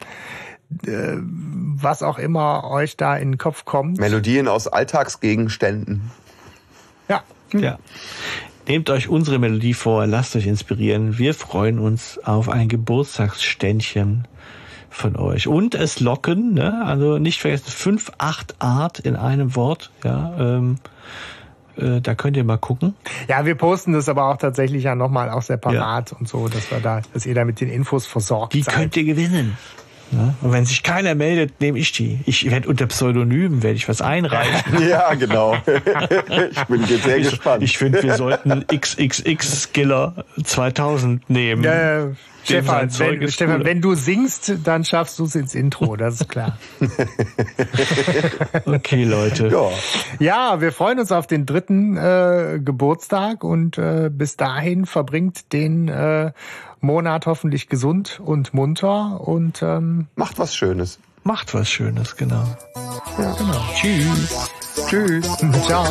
äh, was auch immer euch da in den Kopf kommt. Melodien aus Alltagsgegenständen. Ja. Ja. Nehmt euch unsere Melodie vor, lasst euch inspirieren. Wir freuen uns auf ein Geburtstagsständchen von euch. Und es locken, ne? also nicht vergessen, fünf, acht Art in einem Wort. Ja, ähm, äh, da könnt ihr mal gucken. Ja, wir posten das aber auch tatsächlich ja nochmal auch separat ja. und so, dass wir da, dass ihr da mit den Infos versorgt Die seid. könnt ihr gewinnen. Ja? Und wenn sich keiner meldet, nehme ich die. Ich werde unter Pseudonym werde ich was einreichen. ja, genau. ich bin sehr ich, gespannt. Ich finde, wir sollten XXX Skiller 2000 nehmen. Ja, Stefan, wenn, Stefan wenn du singst, dann schaffst du es ins Intro, das ist klar. okay, Leute. Ja. ja, wir freuen uns auf den dritten äh, Geburtstag und äh, bis dahin verbringt den äh, Monat hoffentlich gesund und munter und ähm, macht was Schönes. Macht was Schönes, genau. Ja, genau. Tschüss. Tschüss. Ciao.